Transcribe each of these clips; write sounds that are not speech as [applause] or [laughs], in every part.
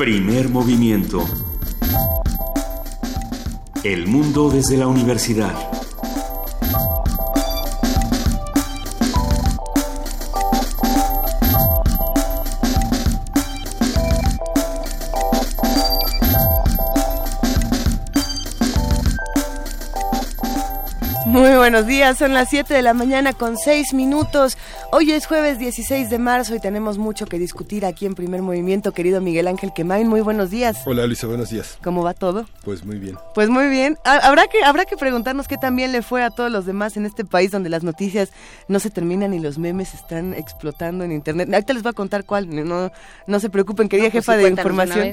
Primer movimiento. El mundo desde la universidad. Muy buenos días, son las 7 de la mañana con 6 minutos. Hoy es jueves 16 de marzo y tenemos mucho que discutir aquí en Primer Movimiento, querido Miguel Ángel Quemain. Muy buenos días. Hola Luisa, buenos días. ¿Cómo va todo? Pues muy bien. Pues muy bien. Habrá que, habrá que preguntarnos qué también le fue a todos los demás en este país donde las noticias no se terminan y los memes están explotando en Internet. Ahorita les voy a contar cuál, no, no se preocupen, querida pues jefa de información.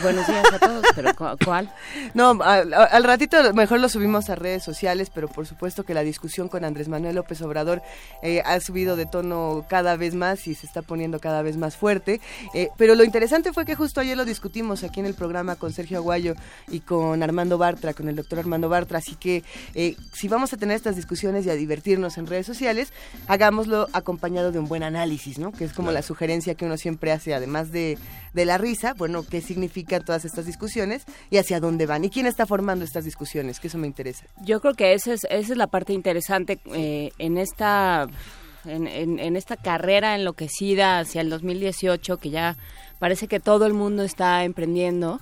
buenos días a todos, pero ¿cuál? [laughs] No, al, al ratito mejor lo subimos a redes sociales, pero por supuesto que la discusión con Andrés Manuel López Obrador eh, ha subido de tono cada vez más y se está poniendo cada vez más fuerte. Eh, pero lo interesante fue que justo ayer lo discutimos aquí en el programa con Sergio Aguayo y con Armando Bartra, con el doctor Armando Bartra. Así que eh, si vamos a tener estas discusiones y a divertirnos en redes sociales, hagámoslo acompañado de un buen análisis, ¿no? Que es como la sugerencia que uno siempre hace, además de, de la risa, bueno, qué significan todas estas discusiones y hacia dónde van y quién está formando estas discusiones, que eso me interesa. Yo creo que esa es, esa es la parte interesante eh, en esta en, esta carrera enloquecida hacia el 2018 que ya parece que todo el mundo está emprendiendo.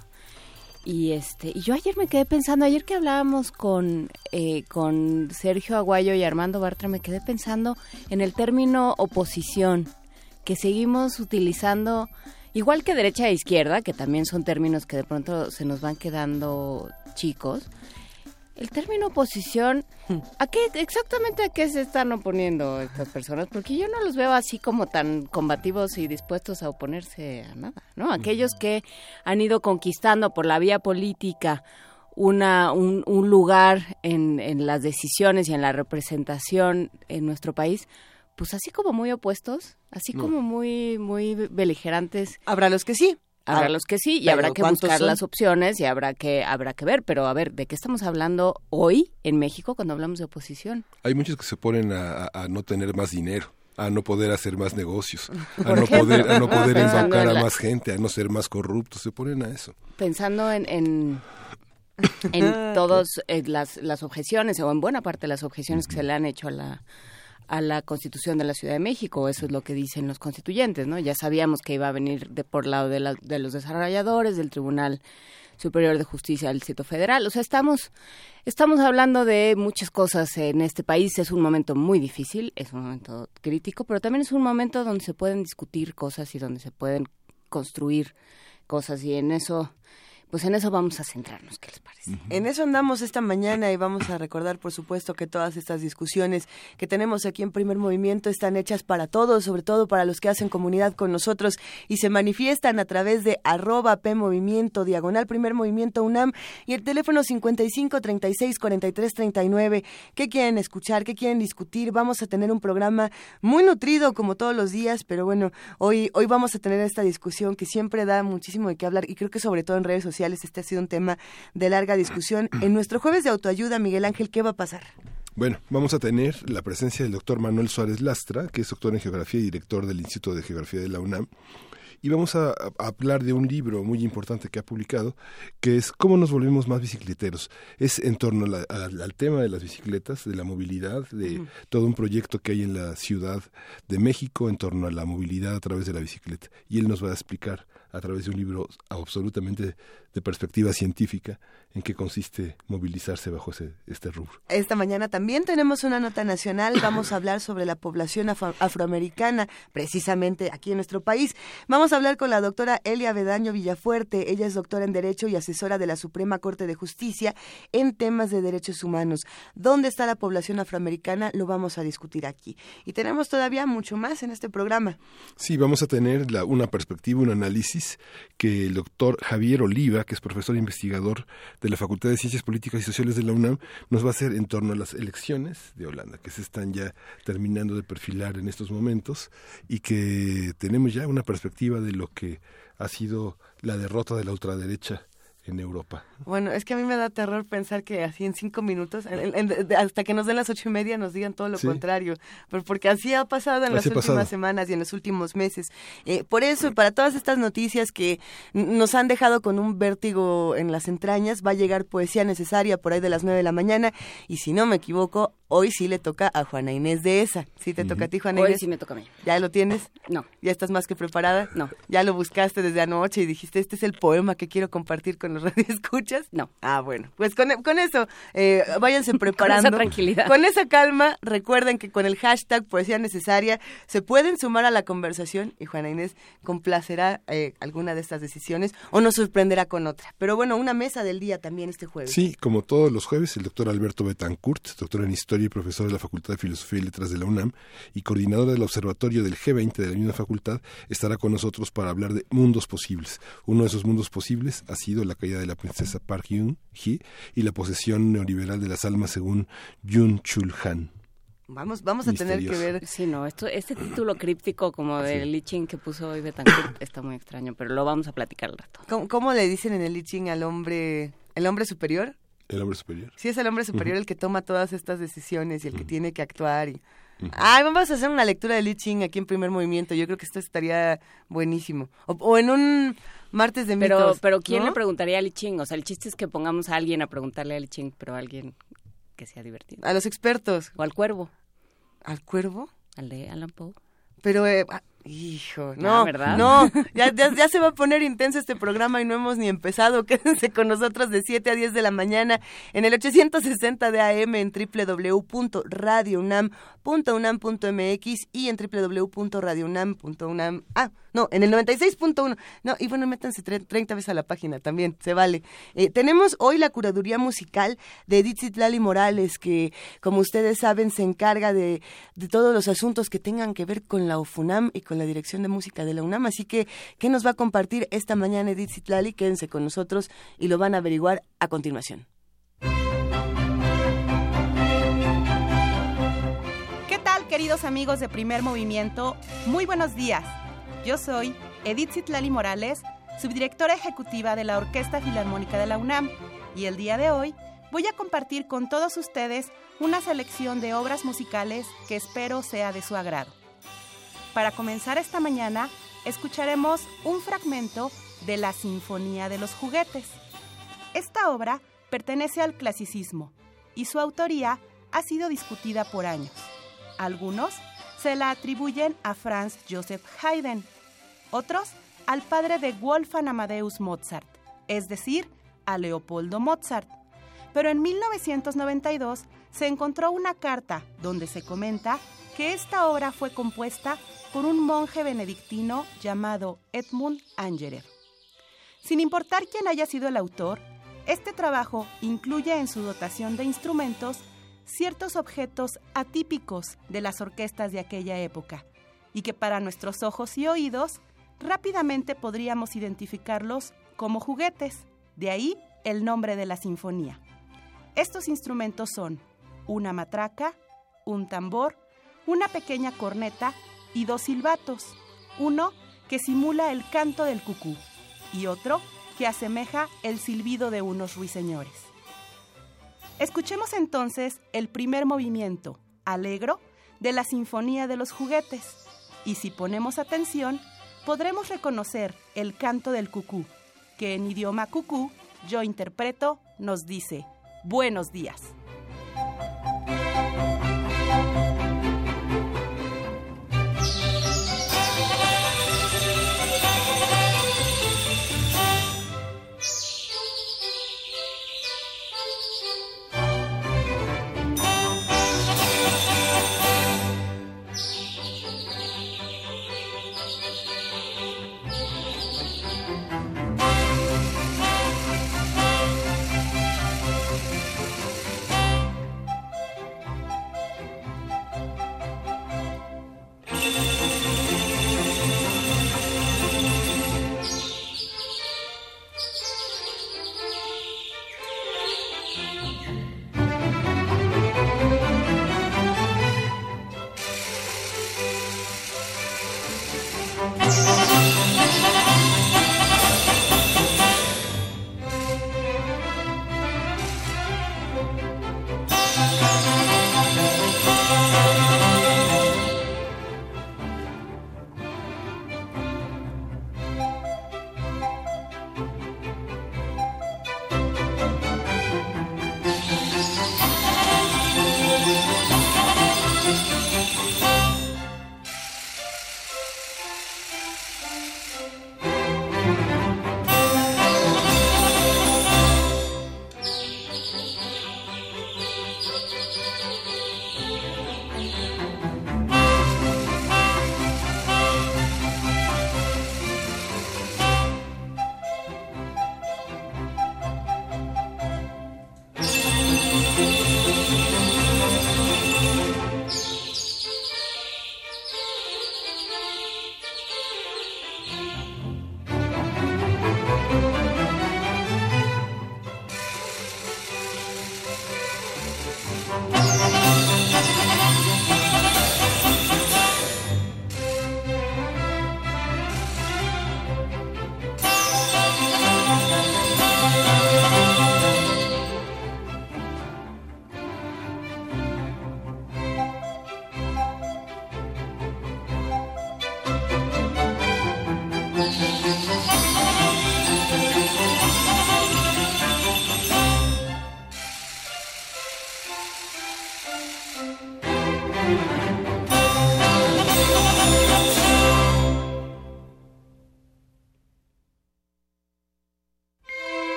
Y este y yo ayer me quedé pensando ayer que hablábamos con eh, con Sergio Aguayo y Armando Bartra me quedé pensando en el término oposición que seguimos utilizando igual que derecha e izquierda que también son términos que de pronto se nos van quedando chicos el término oposición, ¿a qué exactamente a qué se están oponiendo estas personas? Porque yo no los veo así como tan combativos y dispuestos a oponerse a nada, ¿no? Aquellos que han ido conquistando por la vía política una, un, lugar en, en las decisiones y en la representación en nuestro país, pues así como muy opuestos, así como muy, muy beligerantes. Habrá los que sí. Habrá los que sí y habrá que buscar las opciones y habrá que habrá que ver, pero a ver, ¿de qué estamos hablando hoy en México cuando hablamos de oposición? Hay muchos que se ponen a, no tener más dinero a no poder hacer más negocios, [laughs] a no poder, a no [laughs] poder embaucar a más gente, a no ser más corruptos, se ponen a eso. Pensando en, en, [laughs] en todas eh, las, las objeciones, o en buena parte de las objeciones que se le han hecho a la, a la Constitución de la Ciudad de México, eso es lo que dicen los constituyentes, ¿no? Ya sabíamos que iba a venir de por lado de, de los desarrolladores, del Tribunal Superior de Justicia del Distrito Federal, o sea, estamos estamos hablando de muchas cosas en este país, es un momento muy difícil, es un momento crítico, pero también es un momento donde se pueden discutir cosas y donde se pueden construir cosas y en eso pues en eso vamos a centrarnos, ¿qué les parece? En eso andamos esta mañana y vamos a recordar, por supuesto, que todas estas discusiones que tenemos aquí en Primer Movimiento están hechas para todos, sobre todo para los que hacen comunidad con nosotros y se manifiestan a través de arroba P diagonal Primer Movimiento UNAM y el teléfono 55 36 43 39. ¿Qué quieren escuchar? ¿Qué quieren discutir? Vamos a tener un programa muy nutrido como todos los días, pero bueno, hoy, hoy vamos a tener esta discusión que siempre da muchísimo de qué hablar y creo que sobre todo en redes sociales este ha sido un tema de larga discusión. [clears throat] En nuestro jueves de autoayuda, Miguel Ángel, ¿qué va a pasar? Bueno, vamos a tener la presencia del doctor Manuel Suárez Lastra, que es doctor en Geografía y director del Instituto de Geografía de la UNAM. Y vamos a, hablar de un libro muy importante que ha publicado, que es Cómo nos volvemos más bicicleteros. Es en torno al tema de las bicicletas, de la movilidad, de todo un proyecto que hay en la Ciudad de México en torno a la movilidad a través de la bicicleta. Y él nos va a explicar a través de un libro absolutamente de perspectiva científica en qué consiste movilizarse bajo ese, este rubro. Esta mañana también tenemos una nota nacional, vamos a hablar sobre la población afroamericana, precisamente aquí en nuestro país. Vamos a hablar con la doctora Elia Bedaño Villafuerte, ella es doctora en Derecho y asesora de la Suprema Corte de Justicia en temas de derechos humanos. ¿Dónde está la población afroamericana? Lo vamos a discutir aquí. Y tenemos todavía mucho más en este programa. Sí, vamos a tener la, una perspectiva, un análisis que el doctor Javier Oliva que es profesor e investigador de la Facultad de Ciencias Políticas y Sociales de la UNAM, nos va a hacer en torno a las elecciones de Holanda, que se están ya terminando de perfilar en estos momentos y que tenemos ya una perspectiva de lo que ha sido la derrota de la ultraderecha en Europa. Bueno, es que a mí me da terror pensar que así en cinco minutos, hasta que nos den las ocho y media, nos digan todo lo contrario, porque así ha pasado en las últimas semanas y en los últimos meses. Eh, por eso, para todas estas noticias que nos han dejado con un vértigo en las entrañas, va a llegar poesía necesaria por ahí de las nueve de la mañana, y si no me equivoco, hoy sí le toca a Juana Inés de esa. ¿Sí te toca a ti, Juana Inés? Hoy sí me toca a mí. ¿Ya lo tienes? No. ¿Ya estás más que preparada? No. ¿Ya lo buscaste desde anoche y dijiste, este es el poema que quiero compartir con los [laughs] radioescuchas? No. Ah, bueno. Pues con, con eso, eh, váyanse preparando. [laughs] con esa tranquilidad. Con esa calma, recuerden que con el hashtag poesía necesaria se pueden sumar a la conversación y Juana Inés complacerá eh, alguna de estas decisiones o nos sorprenderá con otra. Pero bueno, una mesa del día también este jueves. Sí, como todos los jueves, el doctor Alberto Betancourt, doctor en Historia y profesor de la Facultad de Filosofía y Letras de la UNAM y coordinador del Observatorio del G20 de la misma facultad, estará con nosotros para hablar de mundos posibles. Uno de esos mundos posibles ha sido la caída de la princesa Park Geun-hye y la posesión neoliberal de las almas según Yun Chul Han. Vamos, vamos a tener que ver. Sí, no, esto, este título críptico como de sí. que puso hoy Betancourt [coughs] está muy extraño, pero lo vamos a platicar al rato. ¿Cómo, le dicen en el I al hombre, el hombre superior? El hombre superior. Sí, es el hombre superior el que toma todas estas decisiones y el que tiene que actuar. Y... Ay, vamos a hacer una lectura de Li Ching aquí en primer movimiento. Yo creo que esto estaría buenísimo. O, en un martes de pero, mitos. Pero ¿quién le preguntaría a Li Ching? O sea, el chiste es que pongamos a alguien a preguntarle a Li Ching, pero a alguien que sea divertido. A los expertos. O al cuervo. ¿Al cuervo? Al de Alan Poe. Pero, eh, Hijo, no, ¿verdad? no, [laughs] ya, ya, se va a poner intenso este programa y no hemos ni empezado. [laughs] Quédense con nosotros de 7 a 10 de la mañana en el 860 de AM en www.radiounam.unam.mx y en www.radiounam.unam. Ah, no, en el 96.1. No, y bueno, métanse 30 veces a la página también, se vale. Eh, tenemos hoy la curaduría musical de Edith Lali Morales, que como ustedes saben se encarga de, de todos los asuntos que tengan que ver con la UFUNAM y con la Dirección de Música de la UNAM. Así que, ¿qué nos va a compartir esta mañana Edith Zitlali? Quédense con nosotros y lo van a averiguar a continuación. ¿Qué tal, queridos amigos de Primer Movimiento? Muy buenos días. Yo soy Edith Zitlali Morales, subdirectora ejecutiva de la Orquesta Filarmónica de la UNAM, y el día de hoy voy a compartir con todos ustedes una selección de obras musicales que espero sea de su agrado. Para comenzar esta mañana, escucharemos un fragmento de la Sinfonía de los Juguetes. Esta obra pertenece al clasicismo y su autoría ha sido discutida por años. Algunos se la atribuyen a Franz Joseph Haydn, otros al padre de Wolfgang Amadeus Mozart, es decir, a Leopoldo Mozart. Pero en 1992 se encontró una carta donde se comenta que esta obra fue compuesta por un monje benedictino llamado Edmund Angerer. Sin importar quién haya sido el autor, este trabajo incluye en su dotación de instrumentos ciertos objetos atípicos de las orquestas de aquella época y que para nuestros ojos y oídos rápidamente podríamos identificarlos como juguetes, de ahí el nombre de la sinfonía. Estos instrumentos son una matraca, un tambor, una pequeña corneta y dos silbatos, uno que simula el canto del cucú y otro que asemeja el silbido de unos ruiseñores. Escuchemos entonces el primer movimiento, alegro, de la Sinfonía de los Juguetes, y si ponemos atención, podremos reconocer el canto del cucú, que en idioma cucú yo interpreto nos dice, buenos días.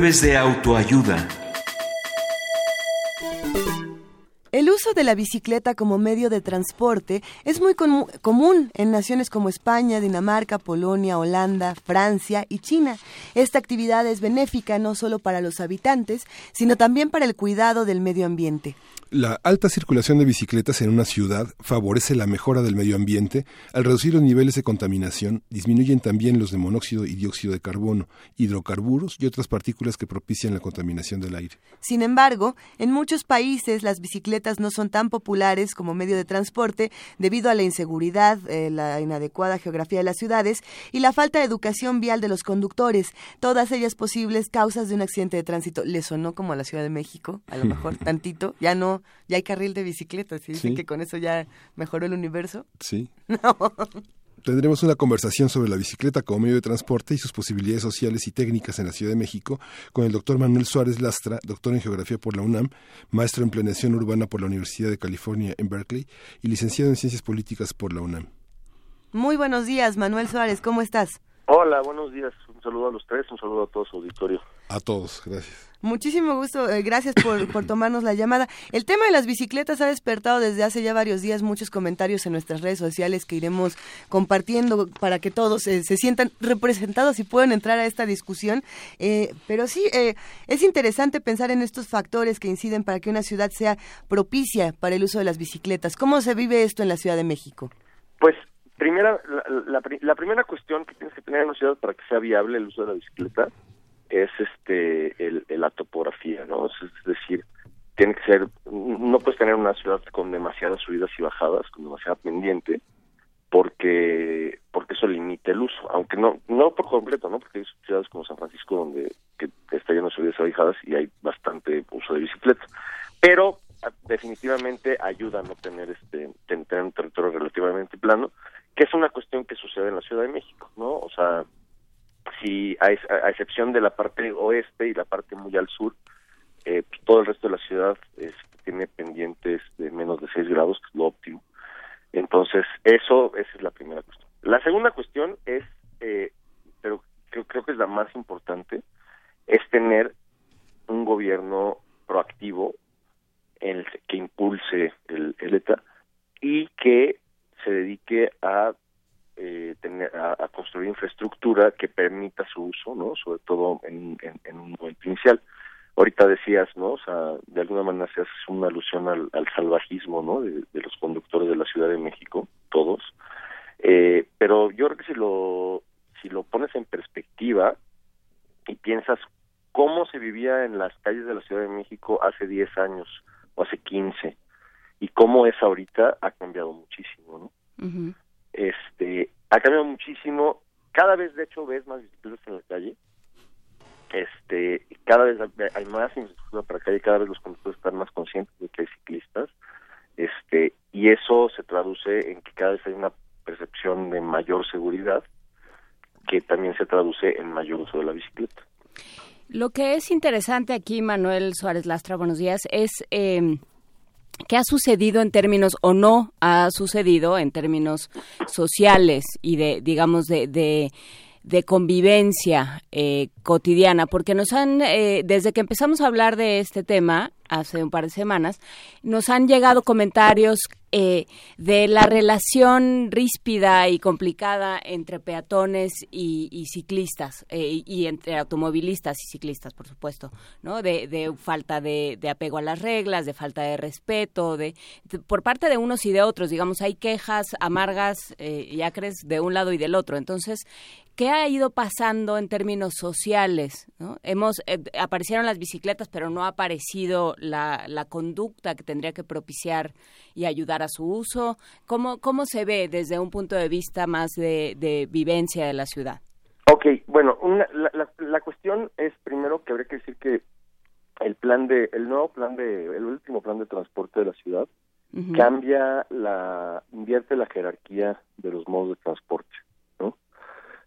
De autoayuda. Uso de la bicicleta como medio de transporte es muy común en naciones como España, Dinamarca, Polonia, Holanda, Francia y China. Esta actividad es benéfica no solo para los habitantes, sino también para el cuidado del medio ambiente. La alta circulación de bicicletas en una ciudad favorece la mejora del medio ambiente. Al reducir los niveles de contaminación, disminuyen también los de monóxido y dióxido de carbono, hidrocarburos y otras partículas que propician la contaminación del aire. Sin embargo, en muchos países las bicicletas no son tan populares como medio de transporte debido a la inseguridad, eh, la inadecuada geografía de las ciudades y la falta de educación vial de los conductores, todas ellas posibles causas de un accidente de tránsito. ¿Le sonó como a la Ciudad de México? A lo mejor [laughs] tantito, ya no ya hay carril de bicicletas y dicen que con eso ya mejoró el universo. Sí. [laughs] Tendremos una conversación sobre la bicicleta como medio de transporte y sus posibilidades sociales y técnicas en la Ciudad de México con el doctor Manuel Suárez Lastra, doctor en Geografía por la UNAM, maestro en Planeación Urbana por la Universidad de California en Berkeley y licenciado en Ciencias Políticas por la UNAM. Muy buenos días, Manuel Suárez, ¿cómo estás? Hola, buenos días. Un saludo a los tres, un saludo a todo su auditorio. A todos, gracias. Muchísimo gusto, eh, gracias por, por, tomarnos la llamada. El tema de las bicicletas ha despertado desde hace ya varios días muchos comentarios en nuestras redes sociales que iremos compartiendo para que todos eh, se sientan representados y puedan entrar a esta discusión. Eh, pero sí, es interesante pensar en estos factores que inciden para que una ciudad sea propicia para el uso de las bicicletas. ¿Cómo se vive esto en la Ciudad de México? Pues primera, la, la, primera cuestión que tienes que tener en una ciudad para que sea viable el uso de la bicicleta es este el, la topografía, ¿no? Es, decir, tiene que ser, no puedes tener una ciudad con demasiadas subidas y bajadas, con demasiada pendiente, porque porque eso limita el uso, aunque no no por completo, ¿no? Porque hay ciudades como San Francisco donde que está lleno de subidas y bajadas y hay bastante uso de bicicleta, pero definitivamente ayuda a no tener este tener un territorio relativamente plano que es una cuestión que sucede en la Ciudad de México, ¿no? O sea, si a, excepción de la parte oeste y la parte muy al sur, eh, pues, todo el resto de la ciudad tiene pendientes de menos de 6 grados, que es lo óptimo. Entonces, eso, esa es la primera cuestión. La segunda cuestión es, eh, pero creo, creo que es la más importante, es tener un gobierno proactivo el que impulse el, el ETA que se dedique a eh, tener, a, construir infraestructura que permita su uso, ¿no? Sobre todo en, un momento inicial. Ahorita decías, ¿no? O sea, de alguna manera se hace una alusión al, salvajismo, ¿no? De, los conductores de la Ciudad de México, todos. Eh, pero yo creo que si lo si lo pones en perspectiva y piensas cómo se vivía en las calles de la Ciudad de México hace 10 años o hace 15 y cómo es ahorita ha cambiado muchísimo, ¿no? Este, ha cambiado muchísimo. Cada vez, de hecho, ves más bicicletas en la calle. Este, cada vez hay más infraestructura para la calle, cada vez los conductores están más conscientes de que hay ciclistas. Este, y eso se traduce en que cada vez hay una percepción de mayor seguridad que también se traduce en mayor uso de la bicicleta. Lo que es interesante aquí, Manuel Suárez Lastra, buenos días, es eh, qué ha sucedido en términos o no ha sucedido en términos sociales y de, digamos, de, de de convivencia eh, cotidiana, porque nos han, eh, desde que empezamos a hablar de este tema, hace un par de semanas, nos han llegado comentarios eh, de la relación ríspida y complicada entre peatones y, ciclistas, y entre automovilistas y ciclistas, por supuesto, ¿no? De, falta de, apego a las reglas, de falta de respeto, de, por parte de unos y de otros, digamos, hay quejas amargas y acres de un lado y del otro. Entonces, ¿Qué ha ido pasando en términos sociales? Hemos eh, aparecieron las bicicletas, pero no ha aparecido la, la, conducta que tendría que propiciar y ayudar a su uso. ¿Cómo, cómo se ve desde un punto de vista más de, de vivencia de la ciudad? Ok, bueno, la, la, cuestión es primero que habría que decir que el plan de, el nuevo plan de, el último plan de transporte de la ciudad cambia la, invierte la jerarquía de los modos de transporte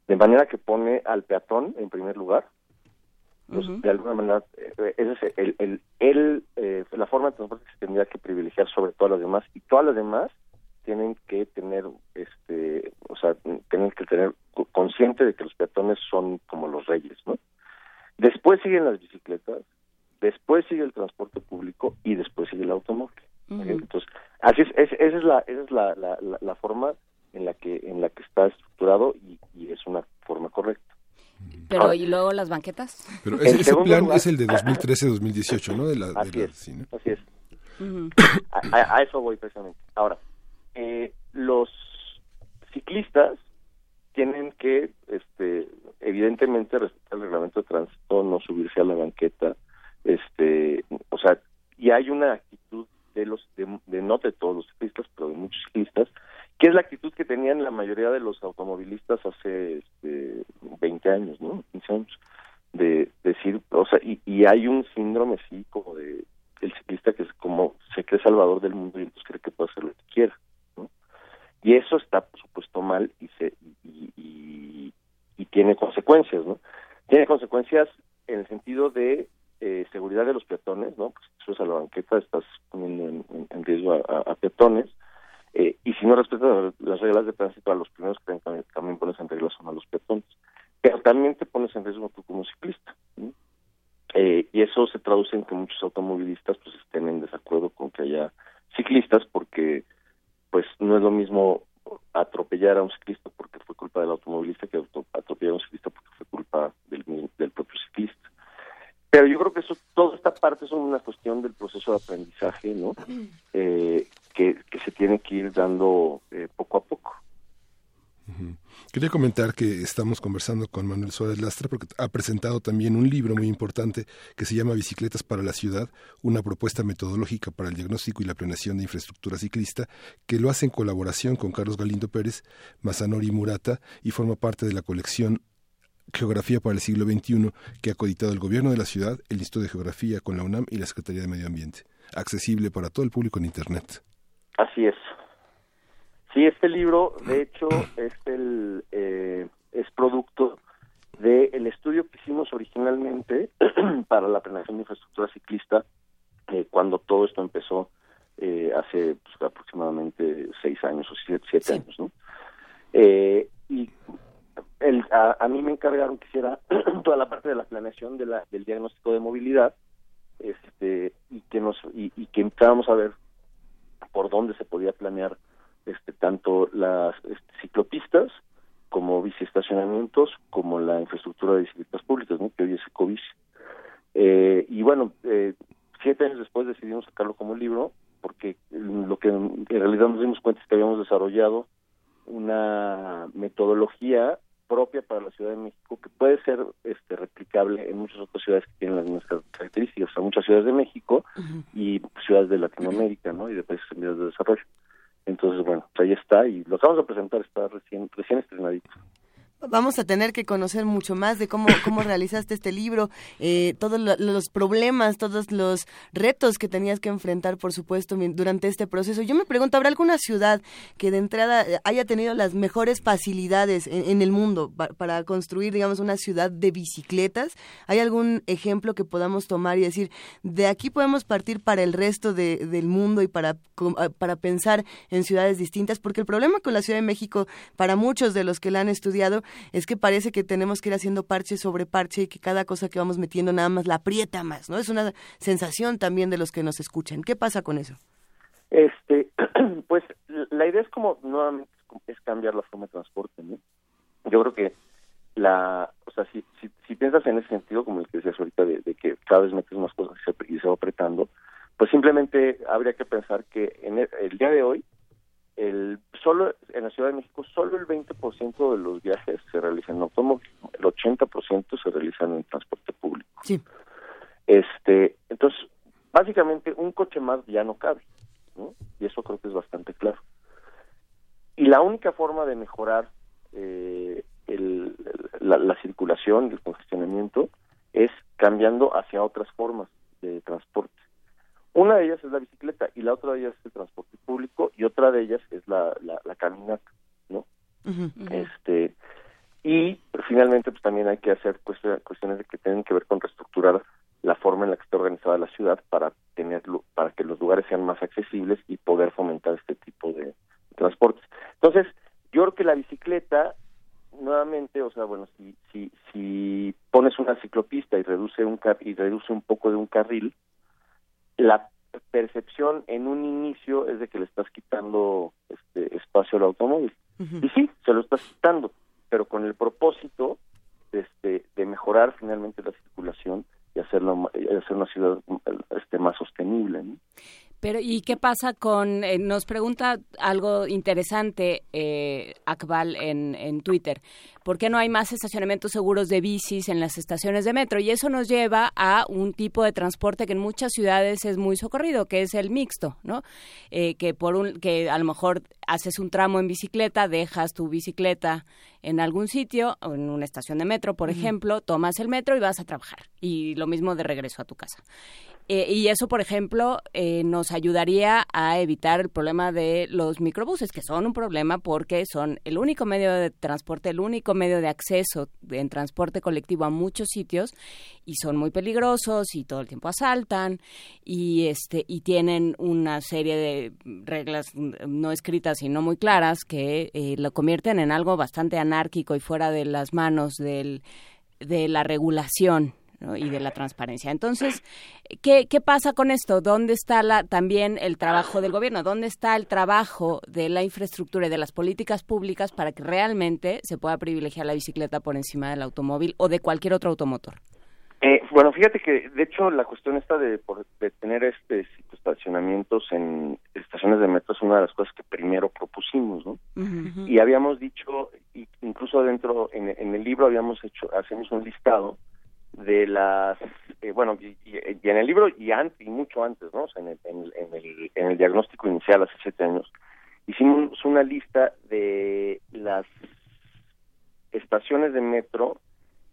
de manera que pone al peatón en primer lugar. Pues, de alguna manera, eh, ese es el, el, el eh, la forma de transporte que se tendría que privilegiar sobre todas las demás y todas las demás tienen que tener, este, o sea, tienen que tener consciente de que los peatones son como los reyes, ¿no? Después siguen las bicicletas, después sigue el transporte público y después sigue el automóvil. Entonces, así es, esa es la, esa es la, la, la forma en la que en la que está estructurado y, es una forma correcta. Pero ¿y luego las banquetas? Pero ese, plan es el de 2013-2018, ¿no? De la, así, de es, así es. a, eso voy precisamente. Ahora, eh, los ciclistas tienen que, este, evidentemente, respetar el reglamento de tránsito, no subirse a la banqueta, este, o sea, y hay una actitud de los, de, de no de todos los ciclistas, pero de muchos ciclistas, que es la actitud que tenían la mayoría de los automovilistas hace este, 20 años, ¿no? 15 años, de, decir, o sea, y, y, hay un síndrome, sí, como de el ciclista que es como se cree salvador del mundo y entonces cree que puede hacer lo que quiera, ¿no? Y eso está, por supuesto, mal y, se, y, y, y tiene consecuencias, ¿no? Tiene consecuencias en el sentido de eh, seguridad de los peatones, ¿no? Pues si subes a la banqueta estás poniendo en, riesgo a peatones, eh, y si no respetas las reglas de tránsito, a los primeros que también, pones en riesgo son a los peatones. Pero también te pones en riesgo tú como ciclista. Eh, y eso se traduce en que muchos automovilistas pues estén en desacuerdo con que haya ciclistas porque pues no es lo mismo atropellar a un ciclista porque fue culpa del automovilista que atropellar a un ciclista porque fue culpa del, del propio ciclista. Pero yo creo que eso, toda esta parte es una cuestión del proceso de aprendizaje, ¿no? [clears throat] Eh, que, se tiene que ir dando eh, poco a poco. Quería comentar que estamos conversando con Manuel Suárez Lastra porque ha presentado también un libro muy importante que se llama Bicicletas para la Ciudad, una propuesta metodológica para el diagnóstico y la planeación de infraestructura ciclista, que lo hace en colaboración con Carlos Galindo Pérez, Masanori Murata y forma parte de la colección Geografía para el siglo XXI que ha coditado el Gobierno de la Ciudad, el Instituto de Geografía con la UNAM y la Secretaría de Medio Ambiente, accesible para todo el público en Internet. Así es. Sí, este libro, de hecho, es el eh, es producto del estudio que hicimos originalmente [clears throat] para la planeación de infraestructura ciclista eh, cuando todo esto empezó eh, hace pues, aproximadamente seis años o siete, años, ¿no? y el, a, mí me encargaron que hiciera [clears throat] toda la parte de la planeación de la, del diagnóstico de movilidad este y que nos y, y que empezáramos a ver por dónde se podía planear este, tanto las este, ciclopistas como biciestacionamientos, como la infraestructura de bicicletas públicas, que hoy es Ecobici. Eh, y bueno, eh, siete años después decidimos sacarlo como libro, porque lo que en realidad nos dimos cuenta es que habíamos desarrollado una metodología propia para la Ciudad de México que puede ser este replicable en muchas otras ciudades que tienen las mismas características, o sea, muchas ciudades de México y ciudades de Latinoamérica, ¿no? Y de países en vías de desarrollo. Entonces, bueno, pues ahí está y lo acabamos de presentar, está recién recién estrenadito. Vamos a tener que conocer mucho más de cómo, cómo [coughs] realizaste este libro, eh, todos los problemas, todos los retos que tenías que enfrentar, por supuesto, durante este proceso. Yo me pregunto, ¿habrá alguna ciudad que de entrada eh, haya tenido las mejores facilidades en, el mundo para, construir, digamos, una ciudad de bicicletas? ¿Hay algún ejemplo que podamos tomar y decir, de aquí podemos partir para el resto del mundo y para, ah, para pensar en ciudades distintas? Porque el problema con la Ciudad de México, para muchos de los que la han estudiado, es que parece que tenemos que ir haciendo parche sobre parche y que cada cosa que vamos metiendo nada más la aprieta más, ¿no? Es una sensación también de los que nos escuchan. ¿Qué pasa con eso? Este, [clears throat] pues la idea es como nuevamente es cambiar la forma de transporte, ¿no? Yo creo que la, o sea, si, si, piensas en ese sentido, como el que decías ahorita, de, que cada vez metes más cosas y se, va apretando, pues simplemente habría que pensar que en el día de hoy el solo en la Ciudad de México solo el 20% de los viajes se realizan en automóvil, el 80% se realizan en transporte público. Sí. Este, entonces, básicamente un coche más ya no cabe, ¿no? Y eso creo que es bastante claro. Y la única forma de mejorar eh, el, la, la circulación, el congestionamiento, es cambiando hacia otras formas de transporte. Una de ellas es la bicicleta y la otra de ellas es el transporte público y otra de ellas es la, la, caminata, ¿no? Este y finalmente pues también hay que hacer cuestiones de que tienen que ver con reestructurar la forma en la que está organizada la ciudad para tenerlo para que los lugares sean más accesibles y poder fomentar este tipo de transportes. Entonces, yo creo que la bicicleta nuevamente, o sea, bueno, si si si pones una ciclopista y reduce un y reduce un poco de un carril, la percepción en un inicio es de que le estás quitando este espacio al automóvil. Y sí, se lo estás quitando, pero con el propósito este, de mejorar finalmente la circulación y hacerlo, hacer una ciudad este, más sostenible. Pero, ¿y qué pasa con, eh, nos pregunta algo interesante eh, Akbal en, en Twitter, ¿por qué no hay más estacionamientos seguros de bicis en las estaciones de metro? Y eso nos lleva a un tipo de transporte que en muchas ciudades es muy socorrido, que es el mixto, ¿no? Eh, que, por un, que a lo mejor haces un tramo en bicicleta, dejas tu bicicleta en algún sitio, en una estación de metro, por ejemplo, tomas el metro y vas a trabajar. Y lo mismo de regreso a tu casa. Eh, y eso, por ejemplo, eh, nos ayudaría a evitar el problema de los microbuses, que son un problema porque son el único medio de transporte, el único medio de acceso en transporte colectivo a muchos sitios y son muy peligrosos y todo el tiempo asaltan y este y tienen una serie de reglas no escritas y no muy claras que eh, lo convierten en algo bastante anárquico y fuera de las manos del, de la regulación y de la transparencia. Entonces, ¿qué, ¿qué pasa con esto? ¿Dónde está la, también el trabajo del gobierno? ¿Dónde está el trabajo de la infraestructura y de las políticas públicas para que realmente se pueda privilegiar la bicicleta por encima del automóvil o de cualquier otro automotor? Eh, bueno, fíjate que de hecho la cuestión esta de, de tener este estacionamientos en estaciones de metro es una de las cosas que primero propusimos, ¿no? Y habíamos dicho, incluso dentro en, en, el libro habíamos hecho, hacemos un listado de las eh, bueno y, en el libro y antes y mucho antes no en, el, en, el, en el diagnóstico inicial hace siete años hicimos una lista de las estaciones de metro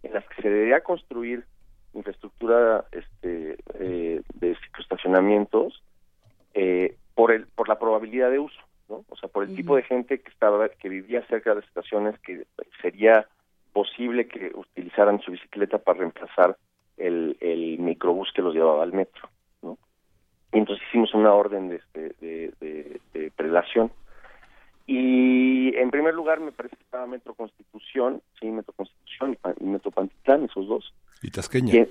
en las que se debería construir infraestructura este eh, de estacionamientos eh, por el por la probabilidad de uso no o sea por el tipo de gente que estaba que vivía cerca de estaciones que sería posible que utilizaran su bicicleta para reemplazar el, el microbús que los llevaba al metro, ¿no? Y entonces hicimos una orden de, este, de, de, prelación. Y en primer lugar me parece que estaba Metro Constitución, sí, Metro Constitución y, Metro Pantitlán, esos dos. Y Tasqueña.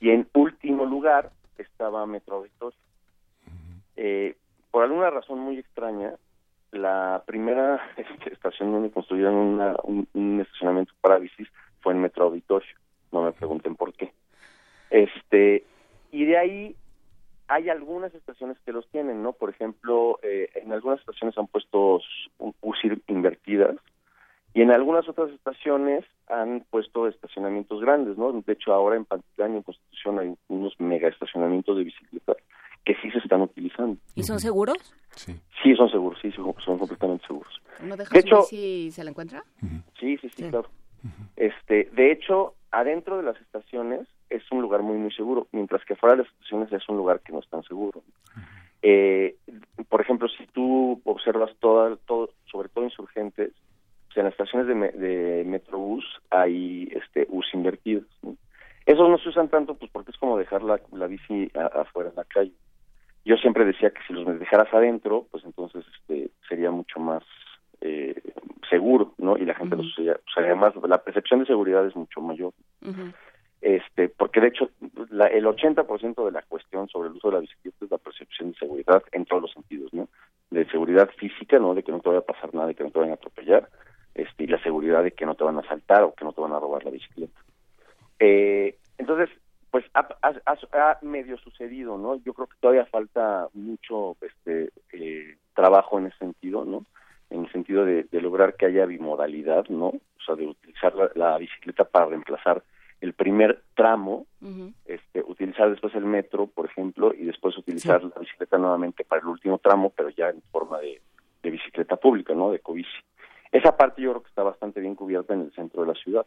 Y en, último lugar estaba Metro Auditorio. eh, por alguna razón muy extraña, la primera [laughs] este, estación donde construyeron una, un, estacionamiento para bicis fue en Metro Auditorio. No me pregunten por qué. Este, y de ahí hay algunas estaciones que los tienen, ¿no? Por ejemplo, eh, en algunas estaciones han puesto UCI invertidas y en algunas otras estaciones han puesto estacionamientos grandes, ¿no? De hecho, ahora en Pantitlán en Constitución hay unos mega estacionamientos de bicicletas que sí se están utilizando. ¿Y son seguros? Sí. Sí, son seguros, sí, son, completamente seguros. ¿No deja de hecho, si se la encuentra? Sí, sí, sí, claro. Este, de hecho, adentro de las estaciones es un lugar muy, muy seguro, mientras que fuera de las estaciones es un lugar que no es tan seguro. Eh, por ejemplo, si tú observas todo, todo sobre todo insurgentes, pues en las estaciones de, de centro haya bimodalidad, ¿no? O sea, de utilizar la, bicicleta para reemplazar el primer tramo, este, utilizar después el metro, por ejemplo, y después utilizar la bicicleta nuevamente para el último tramo, pero ya en forma de, bicicleta pública, ¿no? De cobici. Esa parte yo creo que está bastante bien cubierta en el centro de la ciudad.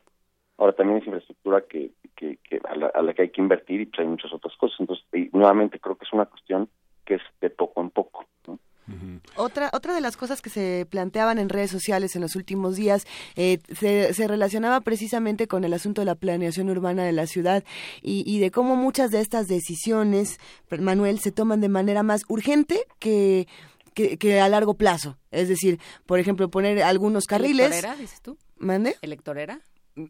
Ahora también es infraestructura que, que, a, la, que hay que invertir y pues hay muchas otras cosas. Entonces, nuevamente creo que es una cuestión que es de poco en poco. Otra, otra de las cosas que se planteaban en redes sociales en los últimos días eh, se, se, relacionaba precisamente con el asunto de la planeación urbana de la ciudad y, y, de cómo muchas de estas decisiones, Manuel, se toman de manera más urgente que, que, que a largo plazo. Es decir, por ejemplo, poner algunos carriles. ¿Electorera, dices tú? ¿Mande? ¿Electorera?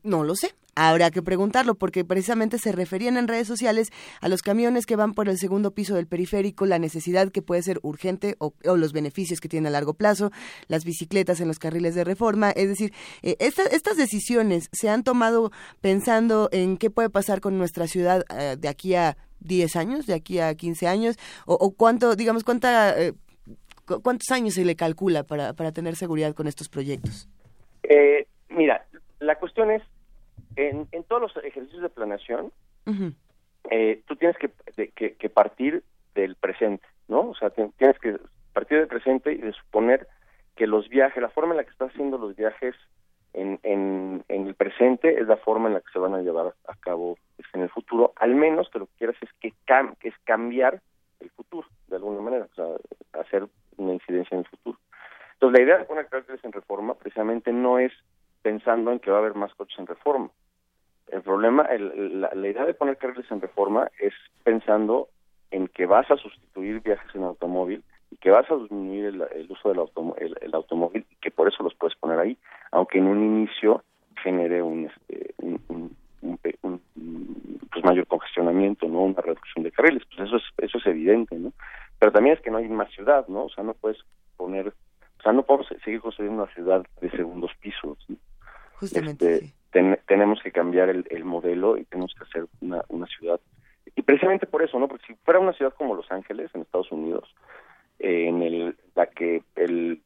No lo sé. Habrá que preguntarlo porque precisamente se referían en redes sociales a los camiones que van por el segundo piso del periférico, la necesidad que puede ser urgente o, los beneficios que tiene a largo plazo, las bicicletas en los carriles de reforma. Es decir, eh, estas decisiones se han tomado pensando en qué puede pasar con nuestra ciudad eh, de aquí a 10 años, de aquí a 15 años, o, cuánto, digamos, cuánta, eh, cuántos años se le calcula para, para tener seguridad con estos proyectos. mira, la cuestión es, en, en todos los ejercicios de planeación, eh, tú tienes que, que, partir del presente, ¿no? O sea, tienes que partir del presente y de suponer que los viajes, la forma en la que estás haciendo los viajes en, en, en el presente es la forma en la que se van a llevar a cabo en el futuro, al menos que lo que quieras es que, que es cambiar el futuro, de alguna manera, o sea, hacer una incidencia en el futuro. Entonces, la idea de poner cárceles en reforma precisamente no es pensando en que va a haber más coches en reforma. El problema, la, idea de poner carriles en reforma es pensando en que vas a sustituir viajes en automóvil y que vas a disminuir el, uso del el, automóvil y que por eso los puedes poner ahí, aunque en un inicio genere un, este, un, pues mayor congestionamiento, no una reducción de carriles, pues eso es eso es evidente, ¿no? Pero también es que no hay más ciudad, ¿no? O sea, no puedes poner, o sea, no podemos seguir construyendo una ciudad de segundos pisos. ¿no? Justamente. Este, tenemos que cambiar el, modelo y tenemos que hacer una, una ciudad. Y precisamente por eso, ¿no? Porque si fuera una ciudad como Los Ángeles, en Estados Unidos, en el, la que el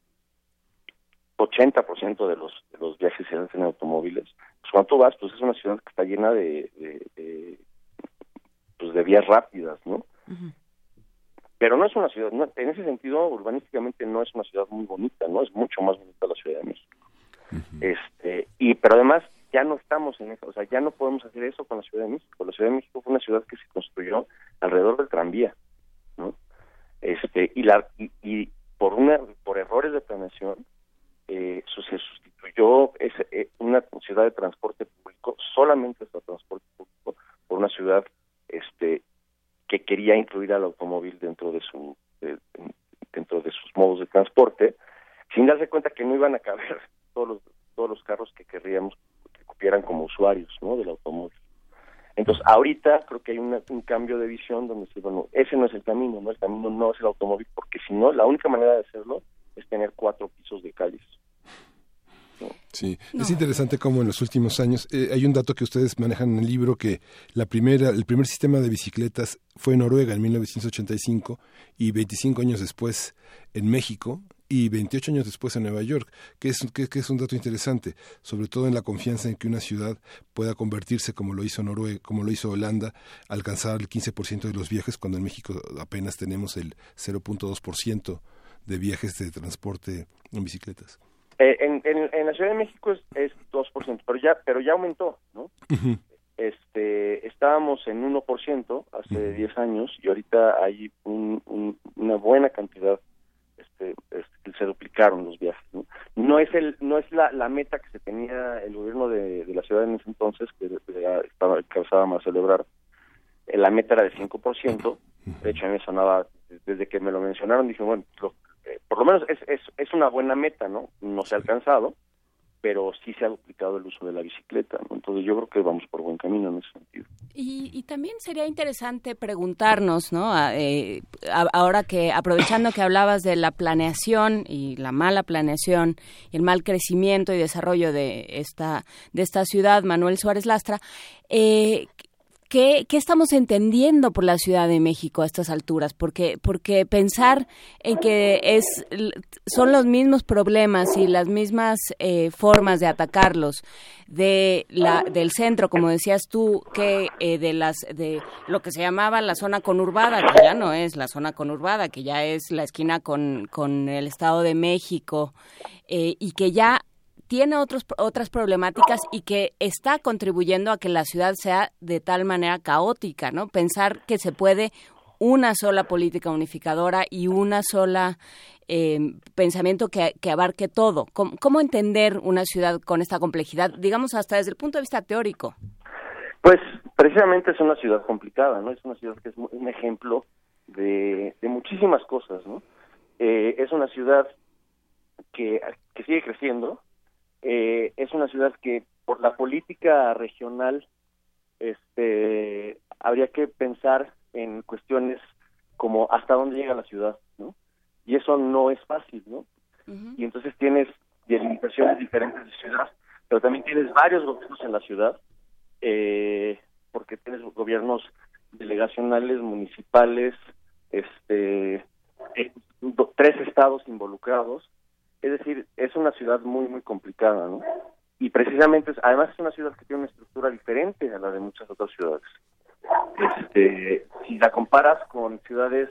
80% de los, de los viajes se hacen en automóviles, pues cuando tú vas, pues es una ciudad que está llena de, de, pues de vías rápidas, ¿no? Pero no es una ciudad, en ese sentido, urbanísticamente no es una ciudad muy bonita, ¿no? Es mucho más bonita la Ciudad de México este y pero además ya no estamos en eso, o sea, ya no podemos hacer eso con la Ciudad de México. La Ciudad de México fue una ciudad que se construyó alrededor del tranvía, ¿no? Este y la y, por una por errores de planeación eh, se sustituyó ese, eh, una ciudad de transporte público solamente para transporte público por una ciudad este que quería incluir al automóvil dentro de su dentro de sus modos de transporte sin darse cuenta que no iban a caber todos los, todos los carros que querríamos que cupieran como usuarios ¿no? del automóvil. Entonces, ahorita creo que hay un cambio de visión donde se, bueno, ese no es el camino, ¿no? El camino no es el automóvil, porque si no, la única manera de hacerlo es tener cuatro pisos de calles. Sí, es interesante cómo en los últimos años eh, hay un dato que ustedes manejan en el libro que la primera, el primer sistema de bicicletas fue en Noruega en 1985 y 25 años después en México y 28 años después en Nueva York, que es, que, es un dato interesante, sobre todo en la confianza en que una ciudad pueda convertirse, como lo hizo Noruega, como lo hizo Holanda, alcanzar el 15% de los viajes, cuando en México apenas tenemos el 0.2% de viajes de transporte en bicicletas. Eh, en, en, la Ciudad de México es, es 2%, pero ya, pero ya aumentó, ¿no? este, estábamos en 1% hace 10 años y ahorita hay una buena cantidad este, este, se duplicaron los viajes no no es el no es la, la meta que se tenía el gobierno de, la ciudad en ese entonces que estaba que a celebrar eh, la meta era de 5%, de hecho a mí me sonaba desde que me lo mencionaron dije bueno eh, por lo menos es, es, es una buena meta, ¿no? No se ha alcanzado, pero sí se ha duplicado el uso de la bicicleta, ¿no? Entonces yo creo que vamos por buen camino en ese sentido. Y, y también sería interesante preguntarnos, ¿no? Eh, ahora que, aprovechando que hablabas de la planeación y la mala planeación el mal crecimiento y desarrollo de esta, de esta ciudad, Manuel Suárez Lastra, eh, ¿Qué, estamos entendiendo por la Ciudad de México a estas alturas? Porque, porque pensar en que es, son los mismos problemas y las mismas eh, formas de atacarlos de la, del centro, como decías tú, que eh, de, las, de lo que se llamaba la zona conurbada, que ya no es la zona conurbada, que ya es la esquina con, el Estado de México, eh, y que ya tiene otros, otras problemáticas y que está contribuyendo a que la ciudad sea de tal manera caótica, ¿no? Pensar que se puede una sola política unificadora y una sola eh, pensamiento que, abarque todo. ¿Cómo, entender una ciudad con esta complejidad, digamos hasta desde el punto de vista teórico? Pues precisamente es una ciudad complicada, ¿no? Es una ciudad que es un ejemplo de, muchísimas cosas, ¿no? Eh, es una ciudad que, que sigue creciendo, eh, es una ciudad que por la política regional este habría que pensar en cuestiones como hasta dónde llega la ciudad, ¿no? Y eso no es fácil, ¿no? Y entonces tienes delimitaciones diferentes de ciudad, pero también tienes varios gobiernos en la ciudad, eh, porque tienes gobiernos delegacionales, municipales, este, eh, tres estados involucrados, es decir, es una ciudad muy, muy complicada, ¿no? Y precisamente, además es una ciudad que tiene una estructura diferente a la de muchas otras ciudades. Este, si la comparas con ciudades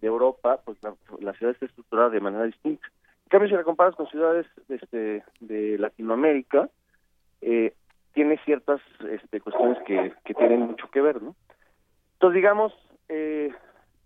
de Europa, pues la, ciudad está estructurada de manera distinta. En cambio, si la comparas con ciudades este, de Latinoamérica, eh, tiene ciertas este, cuestiones que, que tienen mucho que ver, ¿no? Entonces, digamos eh,